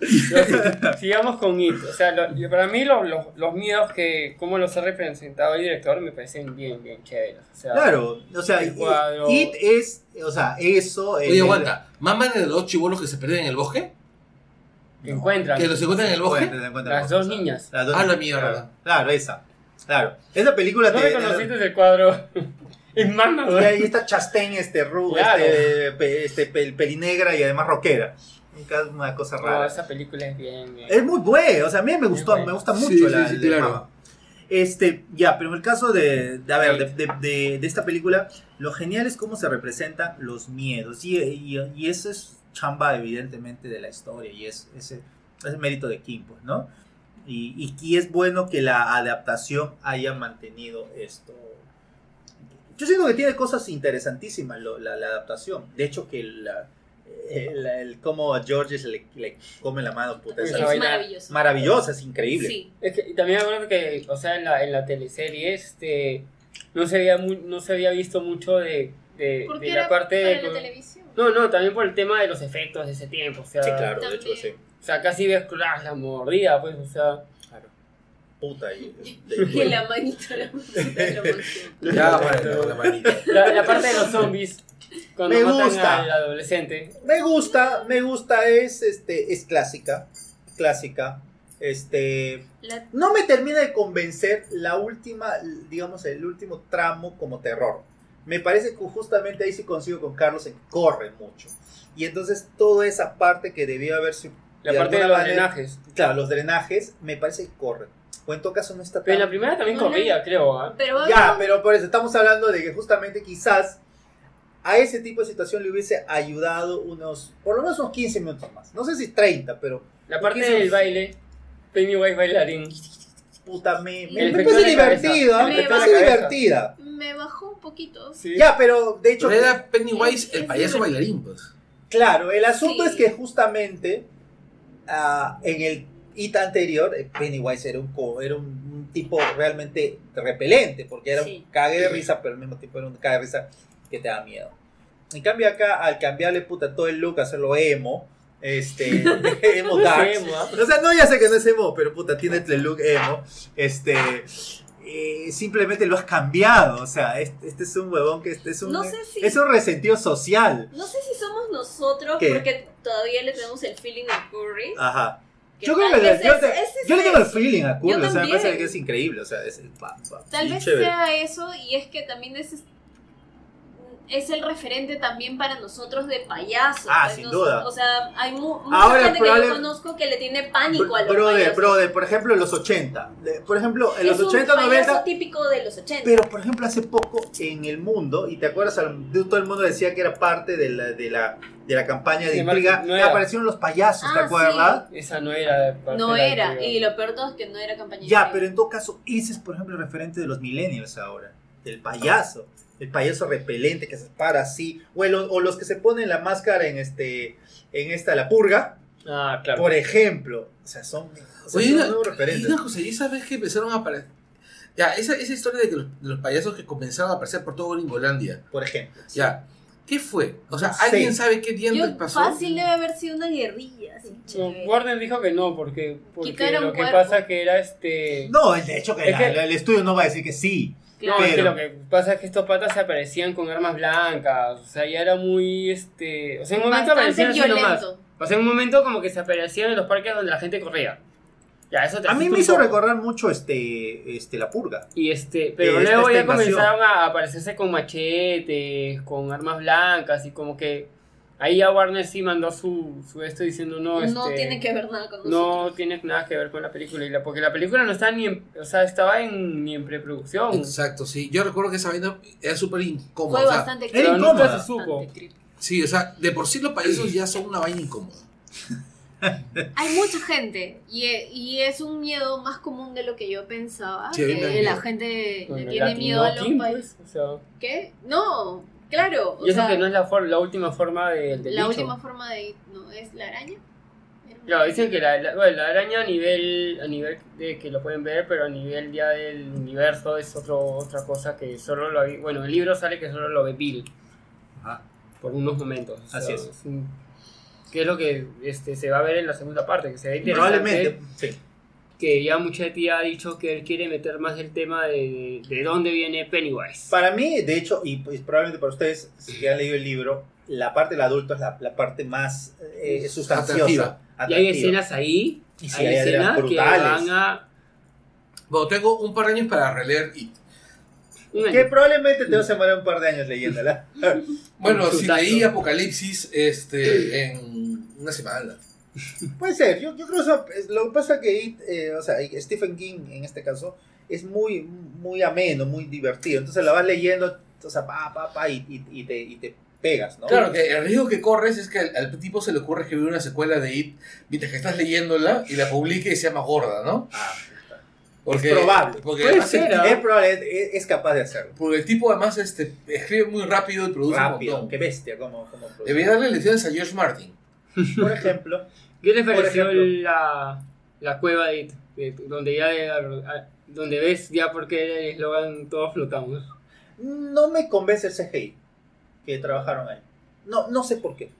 Sigamos con It. O sea, lo- yo- para mí lo- lo- los miedos que, como los ha representado el director, me parecen bien, bien chéveres. O sea, Claro, o sea, El cuadro. It es, o sea, eso. el- Oye, aguanta. ¿Mamá de los chibolos que se pierden en el bosque? Que encuentran ¿Que los encuentran en el bosque? encuentran, se encuentran las dos niñas. Las dos Ah, la niñas, mierda. Claro, claro, esa. Claro. Esa película ¿No te. reconociste el cuadro? es Y ahí está Chastain, este ru, Claro. este, pe- este pel- pelinegra y además rockera. Es una cosa No, rara. esa película es bien. bien. Es muy buena, o sea, a mí me gustó, me gusta mucho sí, la sí, claro. Este, ya, pero en el caso de, de- a ver, de, de- de- de esta película, lo genial es cómo se representan los miedos. Y, y, y eso es chamba, evidentemente, de la historia. Y es ese es mérito de Kim, pues, ¿no? Y, y, y es bueno que la adaptación haya mantenido esto. Yo siento que tiene cosas interesantísimas lo- la, la adaptación. De hecho, que la, el, el cómo a George le, le come la mano, puta, Esa Es vaina maravilloso. maravillosa, es increíble. Sí. Es que también me acuerdo que, o sea, en la, en la teleserie, este, no se había, mu- no se había visto mucho de, de, de era la parte de... la televisión. No, no, también por el tema de los efectos de ese tiempo, o sea, Sí, claro, de hecho, sí. o sea, casi ves claro, la mordida, pues, o sea, Claro. Puta. Y, Y la manito, la manito, la manito. Ya, bueno, la manita. la, la parte de los zombies, cuando Me matan gusta. al adolescente, me gusta, me gusta, es, este, es clásica. Clásica. Este. La- No me termina de convencer la última, digamos, el último tramo como terror. Me parece que justamente ahí sí consigo con Carlos en que corre mucho. Y entonces toda esa parte que debió haber sido. la de parte de los manera- drenajes. Claro, los drenajes me parece que corren. O en todo caso no está tan. Pero en la primera también No, no. corría, creo, ¿ah? Pero Ya, pero por eso estamos hablando de que justamente quizás a ese tipo de situación le hubiese ayudado unos, por lo menos unos 15 minutos más. No sé si 30, pero La parte del baile, Pennywise bailarín. puta, me, me, me parece divertida, El me parece divertida. Me bajó un poquito. Sí. Ya, pero de hecho, Pero era Pennywise Es- el payaso bailarín, pues. claro, el asunto Sí. es que justamente ah, en el IT anterior, eh, Pennywise era un, era un, tipo realmente repelente, porque era Sí. un cague de risa, pero al mismo tiempo era un cague de risa que te da miedo. En cambio acá, al cambiarle puta todo el look, hacerlo emo, este, emo emo, ¿ah? o sea, no, ya sé que no es emo, pero puta, tiene el look emo. Este. Eh, simplemente lo has cambiado. O sea, este, este es un huevón que este es un. No sé si- Es un resentido social. No sé si somos nosotros, ¿Qué? porque todavía le tenemos el feeling a Curry. Ajá. Yo creo que yo, te- es yo le tengo el feeling a Curry. O sea, me parece que es increíble. O sea, es. pa- pa- Tal vez chévere. sea eso, y es que también es, es el referente también para nosotros de payasos. Ah, pues, sin nos- duda. O sea, hay mu- mucha Ahora, gente que probable- yo conozco que le tiene pánico a los Brother, payasos. brother, por ejemplo, en los 80. De- Por ejemplo, en los es 80, un payaso 90. típico de los 80. Pero, por ejemplo, hace poco en el mundo, y te acuerdas, todo el mundo decía que era parte de la, de la, de la campaña de Sí, intriga, no era. aparecieron los payasos, ¿te Ah, acuerdas? Esa no era parte no de la era, y lo peor de todo es que no era campaña Ya, de pero en todo caso, ese es, por ejemplo, el referente de los millennials ahora. Del payaso. El payaso repelente que se para así. O, el- o los que se ponen la máscara en este en esta, la purga, Ah, claro. por ejemplo. O sea, son, o sea, Oye, son una, nuevos y referentes. una cosa, ¿y esa vez que empezaron a aparecer? Ya, esa, esa historia de, que los, de los payasos que comenzaron a aparecer por todo Gringolandia. Por ejemplo. Ya, ¿qué fue? O sea. ¿alguien sabe qué Yo, pasó? fácil debe haber sido una guerrilla. Chévere. Warner dijo que no, porque, porque Quitaron lo que cuerpo. pasa que era este... No, de hecho que, Es la- que- el estudio no va a decir que sí. No, es que lo que pasa es que estos patas se aparecían con armas blancas, o sea, ya era muy, este... O sea, en un momento Bastante aparecían así nomás. O sea, en un momento como que se aparecían en los parques donde la gente corría. Ya, eso te A mí me hizo recordar mucho este, este La Purga. Y este, pero Esta- luego esta ya invasión. comenzaron a aparecerse con machetes, con armas blancas y como que ahí ya Warner sí mandó su, su esto diciendo no, No este, tiene que ver nada con nosotros. no tiene nada que ver con la película y la, porque la película no está ni en, o sea, estaba en, ni en preproducción. Exacto, sí. Yo recuerdo que esa vaina era súper incómoda. Fue o sea, bastante era incómoda. se supo. Sí, o sea, de por sí los payasos ya son una vaina incómoda. Hay mucha gente y, e- y es un miedo más común de lo que yo pensaba. Sí, que la gente le tiene miedo a los países. pues, o sea, ¿Qué? No, claro. o y eso sea, que no es la, for- la última forma de, del la bicho. última forma de no es la araña. Claro, dicen que la, la- bueno, la araña a nivel, a nivel de que lo pueden ver, pero a nivel ya del universo es otro, otra cosa que solo lo vi- Bueno, el libro sale que solo lo ve Bill Ajá. por unos momentos. o sea, Así es. un- que es lo que este, se va a ver en la segunda parte, que se ve interesante. Probablemente. Sí. Que ya Muchetti ha dicho que él quiere meter más el tema de, de dónde viene Pennywise. Para mí, de hecho, y pues, probablemente para ustedes, si han leído el libro, la parte del adulto es la, la parte más eh, sustanciosa. Atractiva. y hay escenas ahí, Y sí, hay hay escenas que brutales. van a... Bueno, tengo un par de años para releer It. Que probablemente te vas a demorar un par de años leyéndola. Bueno, si leí Apocalipsis este, en una semana. Puede ser, yo, yo creo que lo que pasa que It, eh, o sea, Stephen King en este caso es muy, muy ameno, muy divertido. Entonces la vas leyendo, o sea, pa, pa, pa, y, y- y te, y te pegas, ¿no? Claro que el riesgo que corres es que al, al tipo se le ocurre escribir una secuela de It mientras que estás leyéndola y la publique y se llama gorda, ¿no? Ah. Porque, Es probable. Porque, Puede además el ser, tipo- es probable, es, es capaz de hacerlo. porque el tipo además este, escribe muy rápido y produce un Rápido, montón. qué bestia, como, como. Debería darle lecciones a George Martin. Por ejemplo, ¿Qué te pareció ejemplo. la, la cueva de, It? De- donde ya de- donde ves ya por qué el eslogan todos flotamos? no me convence el CGI que trabajaron ahí. No, no sé por qué.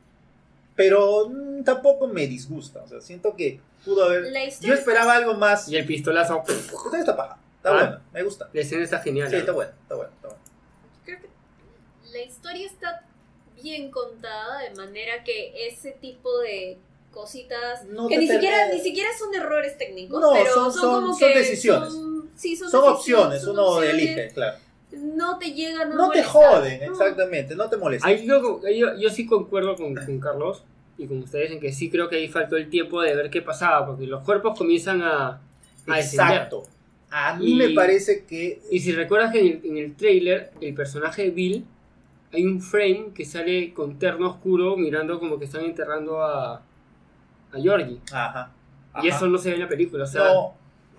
Pero mm, tampoco me disgusta. O sea, siento que pudo haber. Yo esperaba algo más. Y el pistolazo, Está esta paja. Está Ah. bueno, me gusta. la escena está genial. Sí, ¿no? está bueno, está bueno, está bueno. creo que la historia está bien contada de manera que ese tipo de cositas No que te ni siquiera ni siquiera son errores técnicos, No, pero son- son, son- como son que decisiones. son, sí, son, Son decisiones, opciones, son uno opciones, elige, claro. No te llegan a No te molestar. joden, No. exactamente, no te molestan. Ahí yo, yo, yo sí concuerdo con, con Carlos y con ustedes en que sí creo que ahí faltó el tiempo de ver qué pasaba, porque los cuerpos comienzan a, a descender. Exacto. A mí Y- me parece que. Y si recuerdas que en el, en el trailer, el personaje de Bill, hay un frame que sale con terno oscuro mirando como que están enterrando a, a Georgie. Ajá. Y eso no se ve en la película, o sea, no.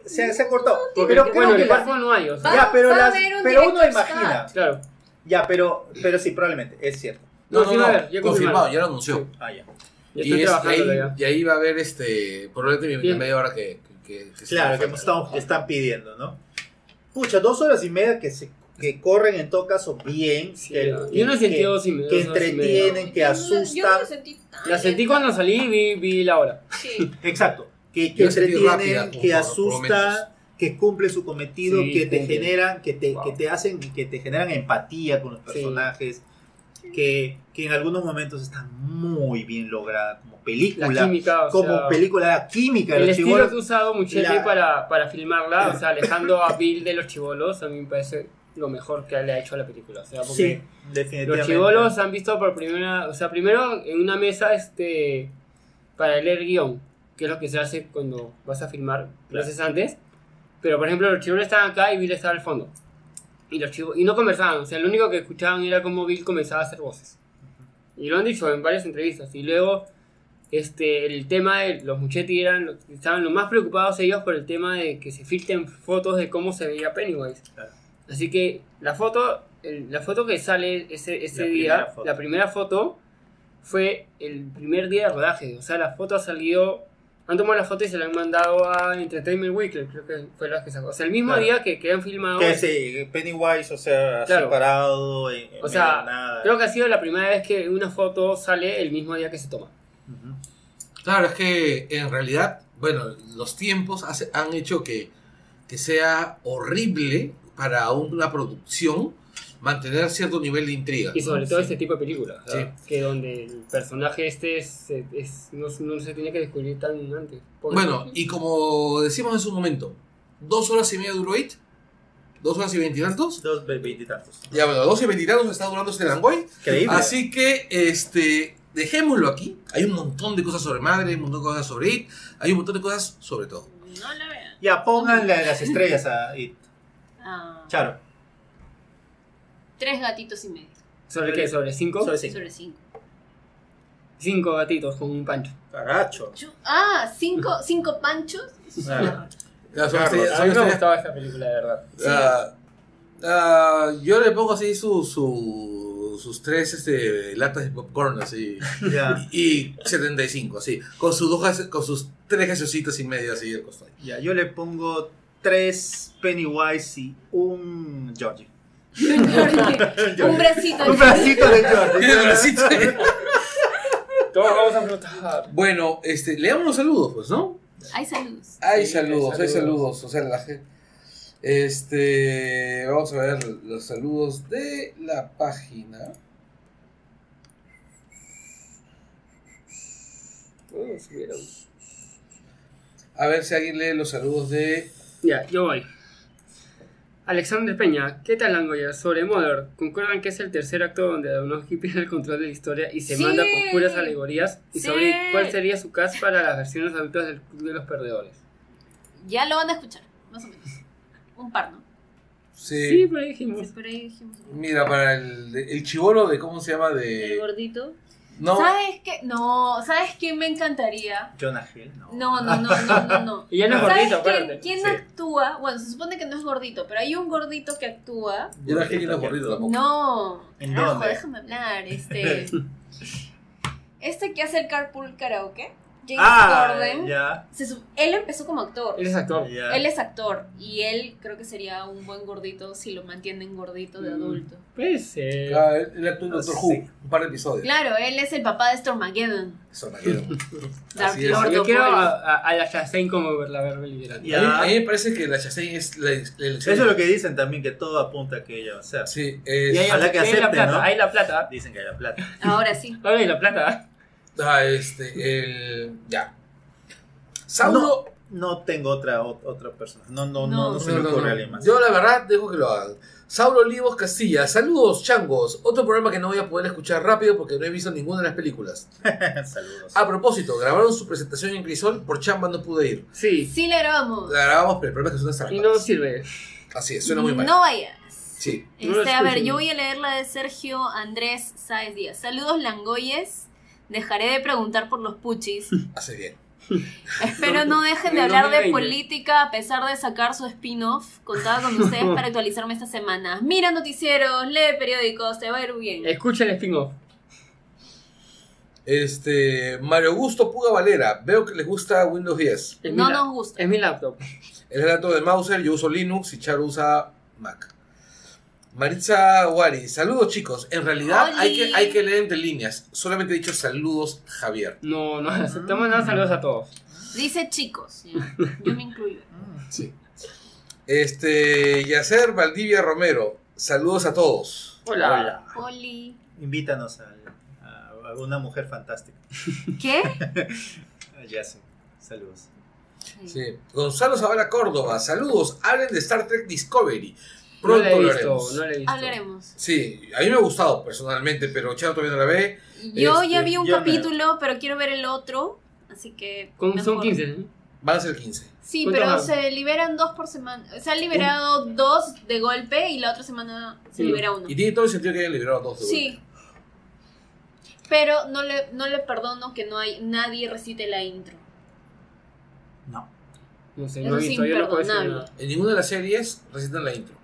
Se, se ha cortado. porque pero creo bueno, que el cuerpo no hay, o sea, Va- Ya, pero, las- pero uno imagina. claro. Ya, pero, pero sí, probablemente, es cierto. No, No, no, sí ya confirmado, ya lo anunció. Sí. Ah, ya. Ya Y, es- ahí, y ahí va a haber este probablemente Bien. media hora que, que, que se Claro, que estamos, están pidiendo, ¿no? Pucha, dos horas y media que se que corren en todo caso bien. Sí, que, yo que- no sentí que- media, que entretienen, que Yo no- asustan. Yo no sentí tan La sentí cuando salí y vi, vi la hora. Sí. Exacto. Que, que entretienen, rápida, que por- por asusta, momentos. que cumple su cometido, Sí, que te cumple. generan, que te, Wow. que te hacen, que te generan empatía con los Sí. personajes. Que, que en algunos momentos está muy bien lograda como película. La química, o como sea, película la química de el los estilo chibolos. que ha usado Muchetti la- para, para filmarla, o sea, alejando a Bill de los chivolos, a mí me parece lo mejor que le ha hecho a la película. O sea, porque Sí, definitivamente. los chivolos han visto por primera, o sea, primero en una mesa este para leer guion, que es lo que se hace cuando vas a filmar clases antes. Pero por ejemplo, los chivolos estaban acá y Bill estaba al fondo. Y los chivo- y no conversaban, o sea, lo único que escuchaban era cómo Bill comenzaba a hacer voces. Y lo han dicho en varias entrevistas. Y luego este, el tema de los Muchetti eran, los- estaban lo más preocupados ellos por el tema de que se filtren fotos de cómo se veía Pennywise. Claro. Así que la foto, el- la foto que sale ese, ese La día, primera la primera foto fue el primer día de rodaje. O sea, la foto ha salido Han tomado la foto y se la han mandado a Entertainment Weekly, creo que fue la que sacó. O sea, el mismo Claro. día que, que han filmado. Que sí, Pennywise, o sea, Claro. separado, en, en O sea, nada. creo que ha sido la primera vez que una foto sale el mismo día que se toma. Claro, es que en realidad, bueno, los tiempos hace- han hecho que, que sea horrible para una producción mantener cierto nivel de intriga. Y sobre ¿no? todo Sí. este tipo de películas, Sí. que donde el personaje este es, es- no, no se tiene que descubrir tan antes. Bueno, y como decimos en su momento, dos horas y media duró It, dos horas y veintitantos. Dos ve- veintitantos. Ya bueno, dos y veintitantos está durando este Langoy. Increíble. Así que, este, dejémoslo aquí. Hay un montón de cosas sobre Madre, hay un montón de cosas sobre It, hay un montón de cosas sobre todo. No la vean. Ya, pongan la- las estrellas a It. Ah, Charo. tres gatitos y medio. ¿Sobre qué? ¿Sobre cinco? Sobre cinco. Sobre cinco. Cinco gatitos con un pancho. Caracho. Ah, cinco, cinco panchos. Claro. Ya, son Carlos, estrellas- A mí me gustaba esta película, de verdad. Ah, ah, yo le pongo así su, su- sus tres este, latas de popcorn así. Ya, Y 75, así. Con sus, dos, gas- con sus tres gasositas y medio así al costado. ya, yo le pongo tres Pennywise y un Georgie. Un bracito. Un bracito de Georgie. El bracito. Todos vamos a flotar. bueno, este, leamos los saludos, pues, ¿no? Hay saludos. Hay Sí, saludos, hay hay saludos. saludos. O sea, la gente. Este. Vamos a ver los saludos de la página. A ver si alguien lee los saludos de. Ya, yo voy. Alexander Peña, ¿qué tal Langoya? Sobre Mother, ¿concuerdan que es el tercer acto donde Aronofsky pierde el control de la historia y se Sí. manda con puras alegorías? Y Sí. sobre cuál sería su cast para las versiones adultas del Club de los Perdedores. Ya lo van a escuchar, más o menos. Un par, ¿no? Sí. Sí, por ahí dijimos. Sí, por ahí dijimos. Mira, para el, el chivolo de. ¿Cómo se llama? El De. gordito. No. ¿Sabes qué? No, ¿sabes quién me encantaría? Jonah Hill, no. No, no, no, no, no, no. Y ya no es ¿Sabes gordito, quién, acuérdate. quién Sí. actúa? Bueno, se supone que no es gordito, pero hay un gordito que actúa. Yo no quiero gordito tampoco. No, ¿En carajo, dónde? déjame hablar. Este. este que hace el carpool karaoke, James Ah, Corden. ya. se él empezó como actor. Él es actor. ya. Él es actor y él creo que sería un buen gordito si lo mantienen gordito de Mm. adulto. Pues, eh, Ah, él él actuó en Doctor. Who, un par de episodios. Claro, él es el papá de Stormageddon. Quiero. Dark es. Lord yo quiero a, a, a la Chastain como la verbe liberal. Ya. A, mí, a mí me parece que la Chastain es la, la elección. Eso es lo que dicen también, que todo apunta a que ella va a ser. Sí, Y hay, es. Ojalá que y hay la plata, ¿no? hay la plata. Dicen que hay la plata. Ahora sí. Ahora hay la plata. Ah, este, el. Ya. Saulo. No tengo otra ot- otra persona. No, no, no, No. no, se No, me no, ocurre no. alguien más. Yo la verdad dejo que lo hagan. Saulo Olivos Castilla, saludos changos. Otro programa que no voy a poder escuchar rápido porque no he visto ninguna de las películas. Saludos. A propósito, grabaron su presentación en Crisol, por chamba no pude ir. Sí. Sí le grabamos. La grabamos, pero el problema es que suena Y no sirve. Así es, suena muy mal. No vayas. Sí. No Este, a ver, yo voy a leer la de Sergio Andrés Sáez Díaz. Saludos Langoyes. Dejaré de preguntar por los puchis. Hace bien. Espero no dejen de hablar de 2020. política a pesar de sacar su spin-off. Contaba con ustedes para actualizarme esta semana. Mira noticieros, lee periódicos, te va a ir bien. Escucha el spin-off. Este, Mario Augusto Puga Valera, veo que les gusta Windows 10. Es No nos gusta. Es mi laptop. Es el dato de Mauser, yo uso Linux y Charo usa Mac. Maritza Wari, saludos chicos. En realidad Oli. hay que, hay que leer entre líneas. Solamente he dicho saludos, Javier. No, no aceptamos nada. Saludos a todos. Dice chicos. Yo me incluyo. Sí. Este, Yacer Valdivia Romero, saludos a todos. Hola. Hola. Oli. Invítanos a, una mujer fantástica. ¿Qué? Ya sé. Saludos. Sí. Gonzalo Zavala Córdoba, saludos. Hablen de Star Trek Discovery. No Pronto lo haremos. no le he visto. Hablaremos. Sí, a mí me ha gustado personalmente, pero Charo todavía no la ve. Yo Este, ya vi un me- capítulo, pero quiero ver el otro. Así que. Con- son mejor. 15, ¿no? Van a ser 15. Sí, ¿Cuántos pero van? se liberan dos por semana. Se han liberado dos de golpe y la otra semana se Mm. libera uno. Y tiene todo el sentido que hayan liberado a todos. de Sí. Pero no le, no le perdono que no hay nadie recite la intro. No. No sé, no he es visto. Yo no puedo decir imperdonable. nada. golpe. En ninguna de las series recitan la intro.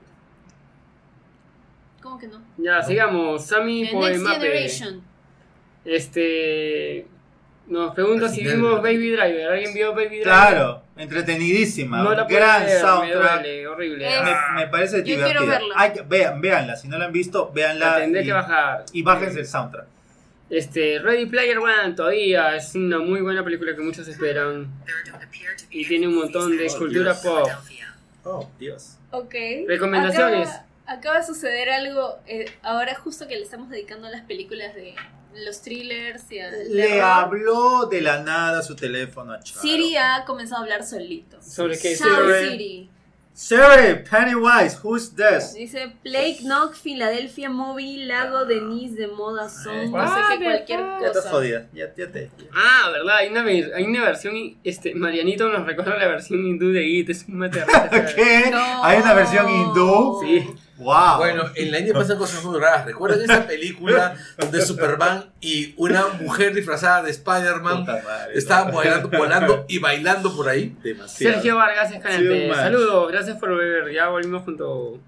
¿Cómo que no? Ya, sigamos. Sammy The Next Poemape. Generation. Este. Nos pregunta si vimos. Baby Driver. ¿Alguien vio Baby Driver? Claro, entretenidísima. No la puedo gran ver, me soundtrack. duele, horrible. Es- Me, me parece Yo quiero divertida. verla. Hay que- vean, véanla. Si no la han visto, véanla. la tendré y, que bajar. y bájense el soundtrack. Este, Ready Player One todavía es una muy buena película que muchos esperan. Y tiene un montón de Oh, cultura Dios. pop. Oh, Dios. Ok. Recomendaciones. Acaba de suceder algo, eh, ahora justo que le estamos dedicando a las películas de los thrillers y al Le terror, habló de la nada su teléfono a Charo. Siri ha comenzado a hablar solito. Sobre qué Siri? Siri. Siri, Pennywise, who's this? Dice Plague Knock, Philadelphia Movie, Lago Denise de Moda Son, no Ah, sé qué verdad. cualquier Ya estás cosa. jodida. Ya, ya te. Ah, verdad, hay una, hay una versión, este, Marianito nos recuerda la versión hindú de It, es una terror. ¿Qué? No. ¿Hay una versión hindú? Sí. ¡Wow! Bueno, en la India pasan cosas muy raras. ¿Recuerdan esa película donde Superman y una mujer disfrazada de Spider-Man estaban no. volando, volando y bailando por ahí? Demasiado. Sergio Vargas Too Escalante, much. saludos, gracias por ver, ya volvimos junto.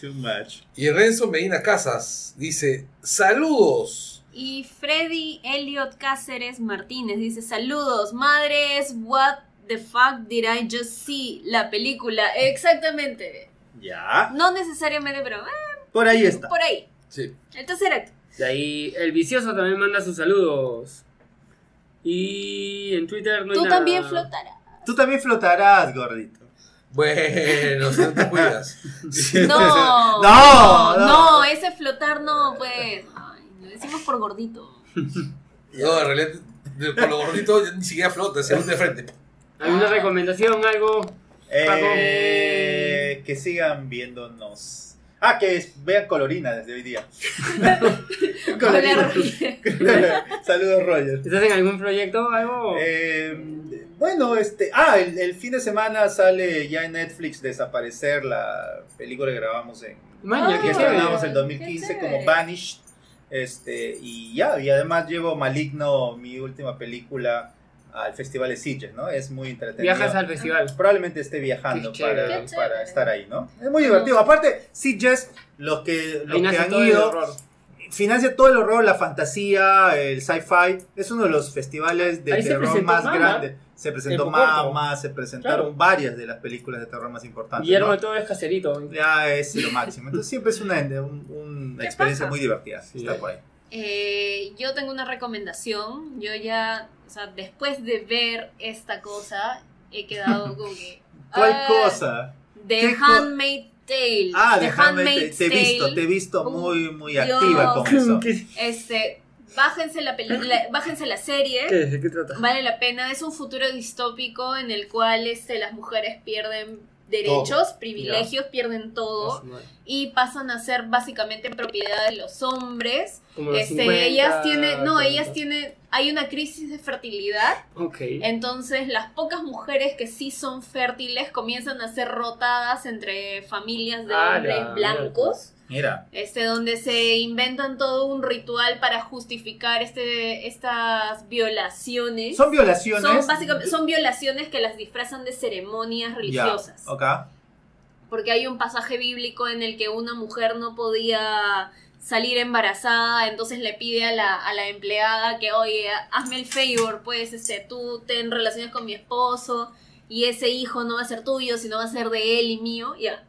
Too much. Y Renzo Medina Casas dice: ¡Saludos! Y Freddy Elliot Cáceres Martínez dice, saludos, madres, what the fuck did I just see? La película, exactamente. Ya. No necesariamente, pero eh, Por ahí está. por ahí. Sí. El tercer acto. De ahí, el vicioso también manda sus saludos. Y en Twitter no hay Tú nada. también flotarás. Tú también flotarás, gordito. Bueno, si no te cuidas. No, No, no. no, ese flotar no, pues. Ay, lo decimos por gordito. No, en realidad, por lo gordito ya ni siquiera flota, se hunde de frente. ¿Alguna recomendación, algo? Eh, que sigan viéndonos. Ah, que es- vean Colorina desde hoy día. Hola, Saludos, Roger. ¿Estás en algún proyecto o algo? Eh, bueno, este. Ah, el, el fin de semana sale ya en Netflix Desaparecer, la película que grabamos en. Maña, que estrenamos en qué 2015 chévere. como Vanished. Este, y ya, y además llevo Maligno, mi última película, al Festival de Sitges, ¿no? Es muy entretenido. Viajas al festival. Probablemente esté viajando Qué para, chévere. para estar ahí, ¿no? Es muy divertido. Aparte, Sitges, los que, los que han todo el ido, horror. financia todo el horror, la fantasía, el sci-fi. Es uno de los festivales de Ahí se terror presentó más Mama. grandes. Se presentó En Pocorto. Mama, se presentaron Claro. varias de las películas de terror más importantes. Guillermo ¿no? de todo es caserito. Ya es lo máximo. Entonces siempre es una, un- una ¿Qué experiencia paja? muy divertida. Sí. Está por ahí. Eh, yo tengo una recomendación. Yo ya, o sea, después de ver esta cosa, he quedado como que. ¿Cuál ah, cosa? The ¿Qué co- Handmaid's Tale. Ah, The de Handmaid's Handmaid's Te he visto, Tale. te he visto muy, muy Dios. activa con eso. ¿Qué, Este, bájense la película, bájense la serie. qué, ¿De qué trata? Vale la pena. Es un futuro distópico en el cual este, las mujeres pierden derechos, privilegios, pierden todo y pasan a ser básicamente propiedad de los hombres. Como Este, 50, ellas tienen, no, 40. ellas tienen, hay una crisis de fertilidad, Ok. entonces las pocas mujeres que sí son fértiles comienzan a ser rotadas entre familias de Ah, hombres la blancos, Mira, este, donde se inventan todo un ritual para justificar este, estas violaciones. son violaciones. Son básicamente son violaciones que las disfrazan de ceremonias religiosas. Porque hay un pasaje bíblico en el que una mujer no podía salir embarazada, entonces le pide a la, a la empleada que, oye, hazme el favor, pues este, tú ten relaciones con mi esposo y ese hijo no va a ser tuyo, sino va a ser de él y mío, ya.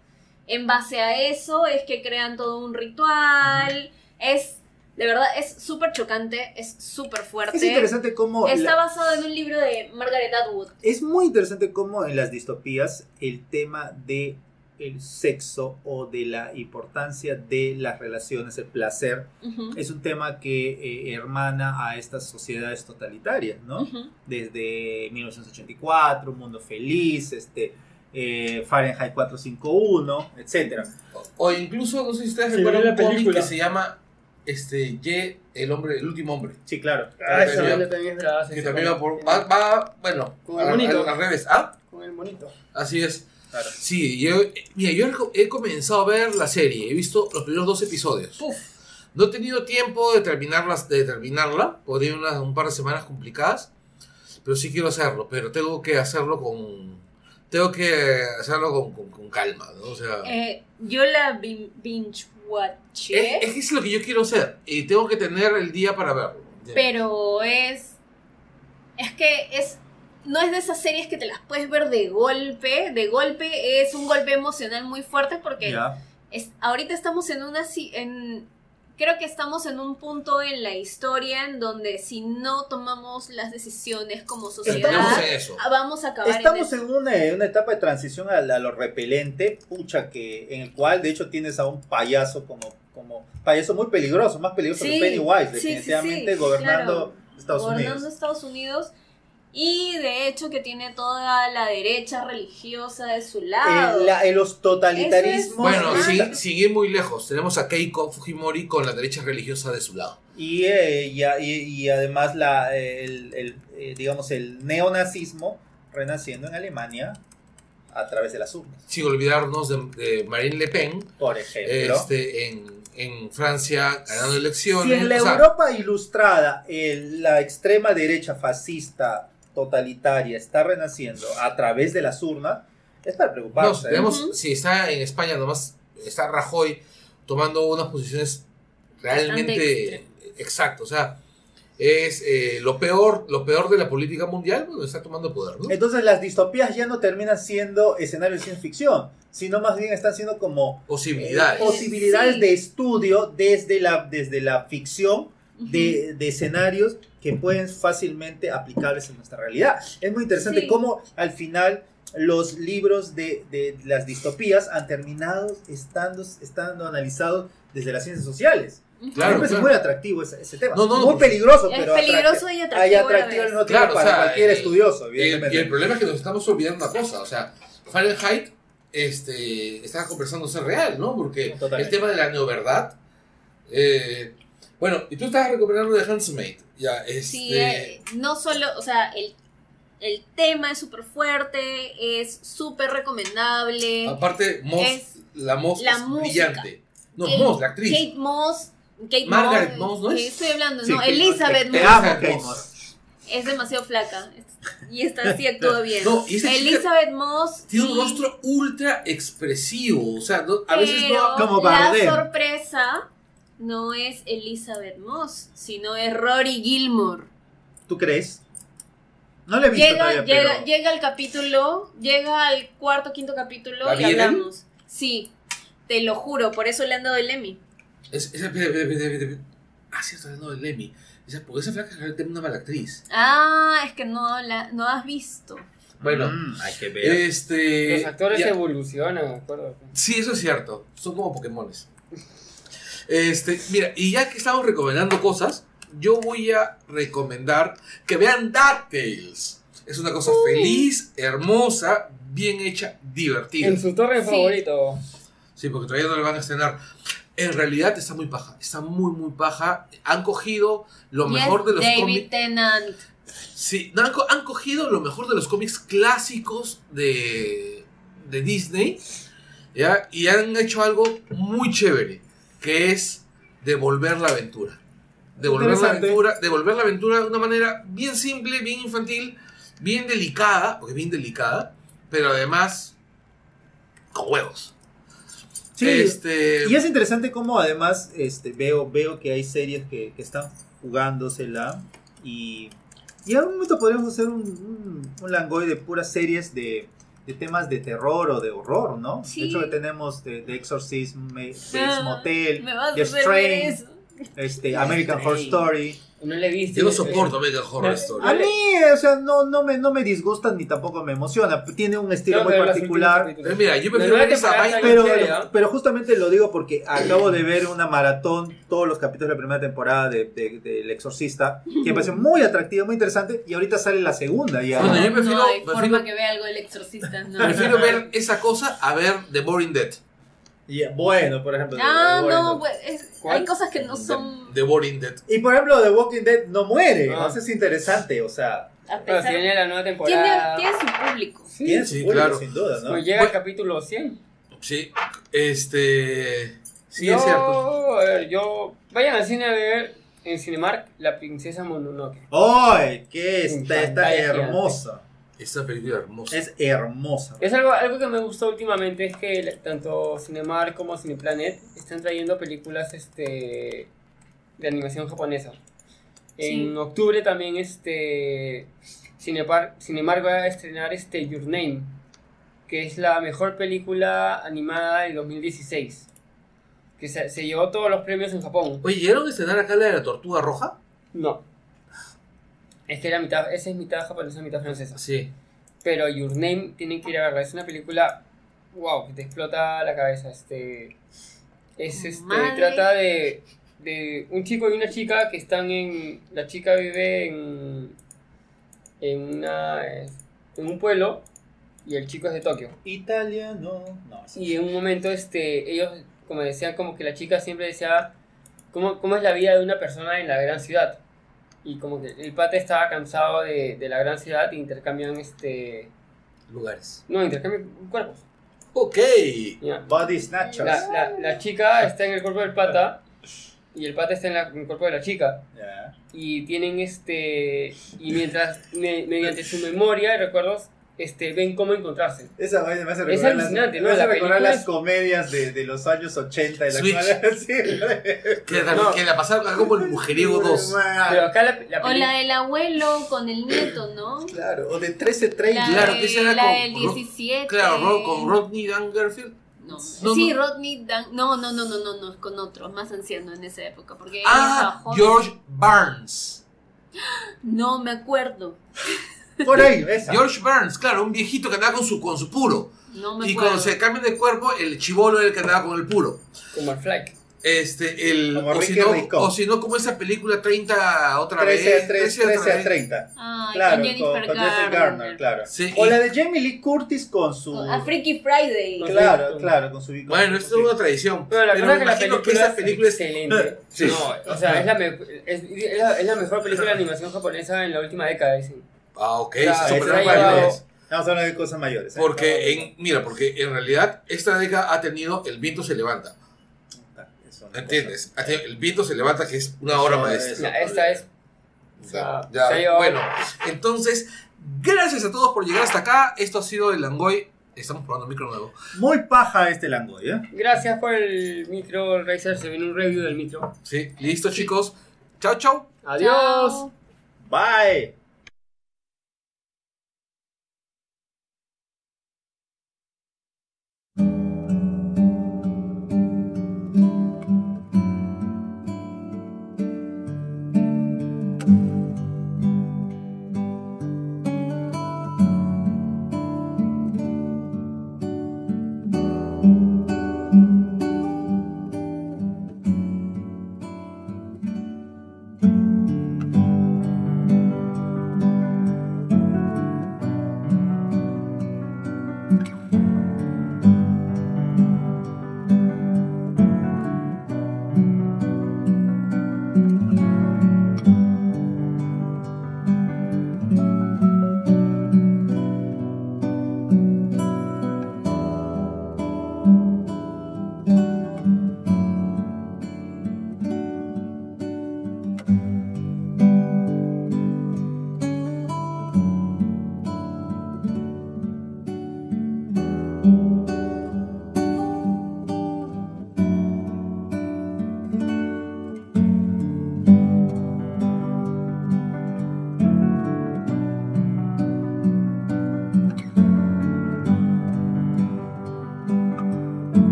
En base a eso es que crean todo un ritual, es, de verdad, es súper chocante, es súper fuerte. Es interesante cómo... Está la- basado en un libro de Margaret Atwood. Es muy interesante cómo en las distopías el tema de el sexo o de la importancia de las relaciones, el placer, es un tema que eh, hermana a estas sociedades totalitarias, ¿no? Desde 1984, Un Mundo Feliz, este, eh, Fahrenheit 451, etcétera. O incluso, no sé si ustedes recuerdan un cómic que se llama este, Ye, el hombre, el último hombre. Sí, claro. Ah, vaina también es brava, Que también va por. Va, va, bueno, Con el al, monito. al- al revés. ¿Ah? Con el monito. Así es. claro. Sí, yo, mira, yo he comenzado a ver la serie, he visto los primeros dos episodios. No he tenido tiempo de, terminarlas, de terminarla, podría unas un par de semanas complicadas, pero sí quiero hacerlo, pero tengo que hacerlo con... Tengo que hacerlo con, con- con calma, ¿no? O sea... Eh, yo la bin- binge watché, es, es que es lo que yo quiero hacer, y tengo que tener el día para verlo. pero es Es que es no es de esas series que te las puedes ver de golpe, de golpe es un golpe emocional muy fuerte porque Ya. es, ahorita estamos en una si- en creo que estamos en un punto en la historia en donde si no tomamos las decisiones como sociedad Estamos en eso. vamos a acabar Estamos en una, en una etapa de transición a, a lo repelente, pucha, que en el cual de hecho tienes a un payaso como, como payaso muy peligroso, más peligroso Sí, que Pennywise, sí, sí, definitivamente sí, gobernando claro. Estados gobernando Unidos. Estados Unidos y de hecho que tiene toda la derecha religiosa de su lado. Eh, la- eh, los totalitarismos Bueno, Ajá. sin, sin ir muy lejos, tenemos a Keiko Fujimori con la derecha religiosa de su lado. y, eh, y, y- y además la, eh, el, el, eh, digamos el neonazismo renaciendo en Alemania a través de las urnas, Sin olvidarnos de, de Marine Le Pen, por ejemplo. este, en, en Francia ganando elecciones. Si en la o sea, Europa ilustrada el- la extrema derecha fascista totalitaria está renaciendo a través de las urnas, es para no, preocuparse. ¿eh? tenemos, Ujú. si está en España nomás, está Rajoy tomando unas posiciones realmente exacto, o sea, es eh, lo peor, lo peor de la política mundial, bueno, está tomando poder, ¿no? Entonces las distopías ya no terminan siendo escenarios de ciencia ficción, sino más bien están siendo como Posibilidades. eh, posibilidades Sí. de estudio desde la, desde la ficción. De, de escenarios que pueden fácilmente aplicables en nuestra realidad. Es muy interesante Sí. cómo al final los libros de, de las distopías han terminado estando, estando analizados desde las ciencias sociales. Claro, claro. muy atractivo ese, ese tema. No, no, no, muy peligroso, Es pero peligroso y atractivo, atractivo. hay atractivo tiempo Claro, o para sea, cualquier eh, estudioso, Y el, evidentemente. y el problema es que nos estamos olvidando una cosa, o sea, Fahrenheit este, está conversando ser real, ¿no? Porque Totalmente. el tema de la neoverdad. Eh, bueno, y tú estabas recomendando de Handmaid. Ya, este, Sí, eh, no solo, o sea, el, el tema es súper fuerte, es súper recomendable. aparte, Moss, es la Moss la es música. brillante. No, Kate- Moss, la actriz. Kate Moss. Kate Margaret Moss, ¿no es? Estoy hablando, Sí, no, Kate- Elizabeth Te Moss. Kate Moss. Es demasiado flaca. Y esta sí actúa bien. No, Elizabeth Moss. Tiene un rostro ultra expresivo. O sea, no- a veces no. Como la Bardem. sorpresa no es Elizabeth Moss, sino es Rory Gilmore. ¿Tú crees? No le he visto Llega, todavía, llega, pero... llega al capítulo, llega al cuarto, quinto capítulo ¿La y vienen? hablamos. Sí, te lo juro, por eso le han dado el Emmy. Es. Ah, sí, está hablando de Lemmy. Esa, porque esa flaca realmente es una mala actriz. Ah, es que no, la, no has visto. Bueno, Mm, hay que ver. este. Los actores ya. evolucionan, me acuerdo. Sí, eso es cierto. Son como Pokémones. Este, mira, y ya que estamos recomendando cosas, yo voy a recomendar que vean DuckTales. Es una cosa feliz, hermosa, bien hecha, divertida. En su torre Sí. favorito. Sí, porque todavía no le van a estrenar. En realidad está muy paja, está muy, muy paja. Han cogido lo mejor de los David cómics. Tennant. Sí, no, han, co- han cogido lo mejor de los cómics clásicos de, de Disney ¿ya? y han hecho algo muy chévere, que es devolver la aventura. Devolver la aventura, devolver la aventura de una manera bien simple, bien infantil, bien delicada, porque es bien delicada, pero además con huevos. Sí, Este, Y es interesante cómo además este, veo, veo que hay series que, que están jugándosela y, y en algún momento podríamos hacer un, un, un langoy de puras series de, de temas de terror o de horror, ¿no? Sí. De hecho tenemos de, de Exorcism, Me- Bates Ah, Motel, The Strain. Este, American Horror Story. No le viste. yo no soporto American Horror Eh, Story. A mí, o sea, no, no, me, no me disgusta ni tampoco me emociona. Tiene un estilo Tengo muy particular. capítulos. Eh, Mira, yo prefiero ver esa vaina. Pero, pero justamente lo digo porque acabo de ver una maratón, todos los capítulos de la primera temporada de, de- de El Exorcista, que me pareció muy atractivo, muy interesante, y ahorita sale la segunda ya. Bueno, yo prefiero- no hay prefiero- forma que vea algo del exorcista. No. Prefiero ver esa cosa a ver The Boring Dead. Y, bueno, por ejemplo. Ah, The Walking no, pues, es- hay cosas que no son. The Boring Dead. Y por ejemplo, The Walking Dead no muere, Ah. eso es interesante, o sea, A Pero si viene la nueva tiene, temporada. tiene su público. Sí, tiene sí, su público, claro. sin duda, ¿no? Pues llega Bueno. al capítulo 100. Sí, este. Sí, yo, es cierto. a ver, yo. Vayan al cine a ver en Cinemark La Princesa Mononoke. ¡Ay! En está, está hermosa! Esta película hermosa. Es hermosa. Es algo, algo que me gustó últimamente es que tanto Cinemark como Cineplanet están trayendo películas este de animación japonesa. En Sí. octubre también este Cinepar, Cinemark va a estrenar este Your Name, que es la mejor película animada del 2016. Que se, se llevó todos los premios en Japón. Oye, ¿llegaron a estrenar acá la de la tortuga roja? No. Es que era mitad, esa es mitad japonesa, mitad francesa. Sí. Pero Your Name tienen que ir a verla. Es una película, wow, que te explota la cabeza. Este, es este, Madre. trata de, de un chico y una chica que están en, la chica vive en, en una, en un pueblo y el chico es de Tokio. Italia, no. No, sí. Y en un momento, este, ellos, como decían, como que la chica siempre decía, ¿cómo, cómo es la vida de una persona en la gran ciudad? Y como que el pata estaba cansado de, de la gran ciudad e intercambian, este, Lugares. no, intercambian cuerpos. Ok. ya. Body Snatchers. La, la, la chica está en el cuerpo del pata y el pata está en, la- en el cuerpo de la chica. Ya. Y tienen este, y mientras, me- mediante su memoria y recuerdos, este, ven cómo encontrarse. Esa vaina me hace Es recordar, las, alucinante, me ¿no? hace La recordar las es- comedias de, de los años 80 de la Switch. cual- sí. Que, la- No. que la pasaron acá como el mujeriego 2. Pero acá la, la O la del abuelo con el nieto, ¿no? Claro, o de 1330. La, Claro, de- que esa era la con- del con- 17. Claro, Ro- con Rodney Dangerfield. No, No, sí, no. Rodney Dan. No, no, no, no, no, no, con otros, más ancianos en esa época. Porque él Ah. George Barnes. No me acuerdo. Por ahí, esa. George Barnes, claro, un viejito que andaba con su, con su puro. No me Y acuerdo. cuando se cambian de cuerpo, el chivolo era el que andaba con el puro. como el Flack. Este, el. Como O si, no, Ricón. o si no, como esa película 30 otra 13 vez. a 13, 13 13 otra a vez. 30. Ay, Claro, con Jennifer con, con Jennifer Garner. Garner, claro. Sí, O y- la de Jamie Lee Curtis con su. A Freaky Friday. Con- Claro, con- claro, con su. con Bueno, esto es una tradición. Pero la verdad que la película, que esa película es. excelente. Sí. No, o sea, es la, me- es, es la, es la mejor película de animación japonesa en la última década, dicen. Ah, ok, Claro, sí, esa super era ha llevado- mayores. Estamos hablando de cosas mayores. ¿eh? Porque, en, mira, porque en realidad esta década ha tenido El viento se levanta. Una ¿Entiendes? cosa. El viento se levanta, que es una obra Eso maestra. Ya, esta es Ya, ya, se bueno, entonces, gracias a todos por llegar hasta acá. Esto ha sido el Langoy. Estamos probando micro nuevo. Muy paja este Langoy, ¿eh? Gracias por el micro, Razer. Se viene un review del micro. Sí, listo, chicos. Chao, chao. Adiós. Bye.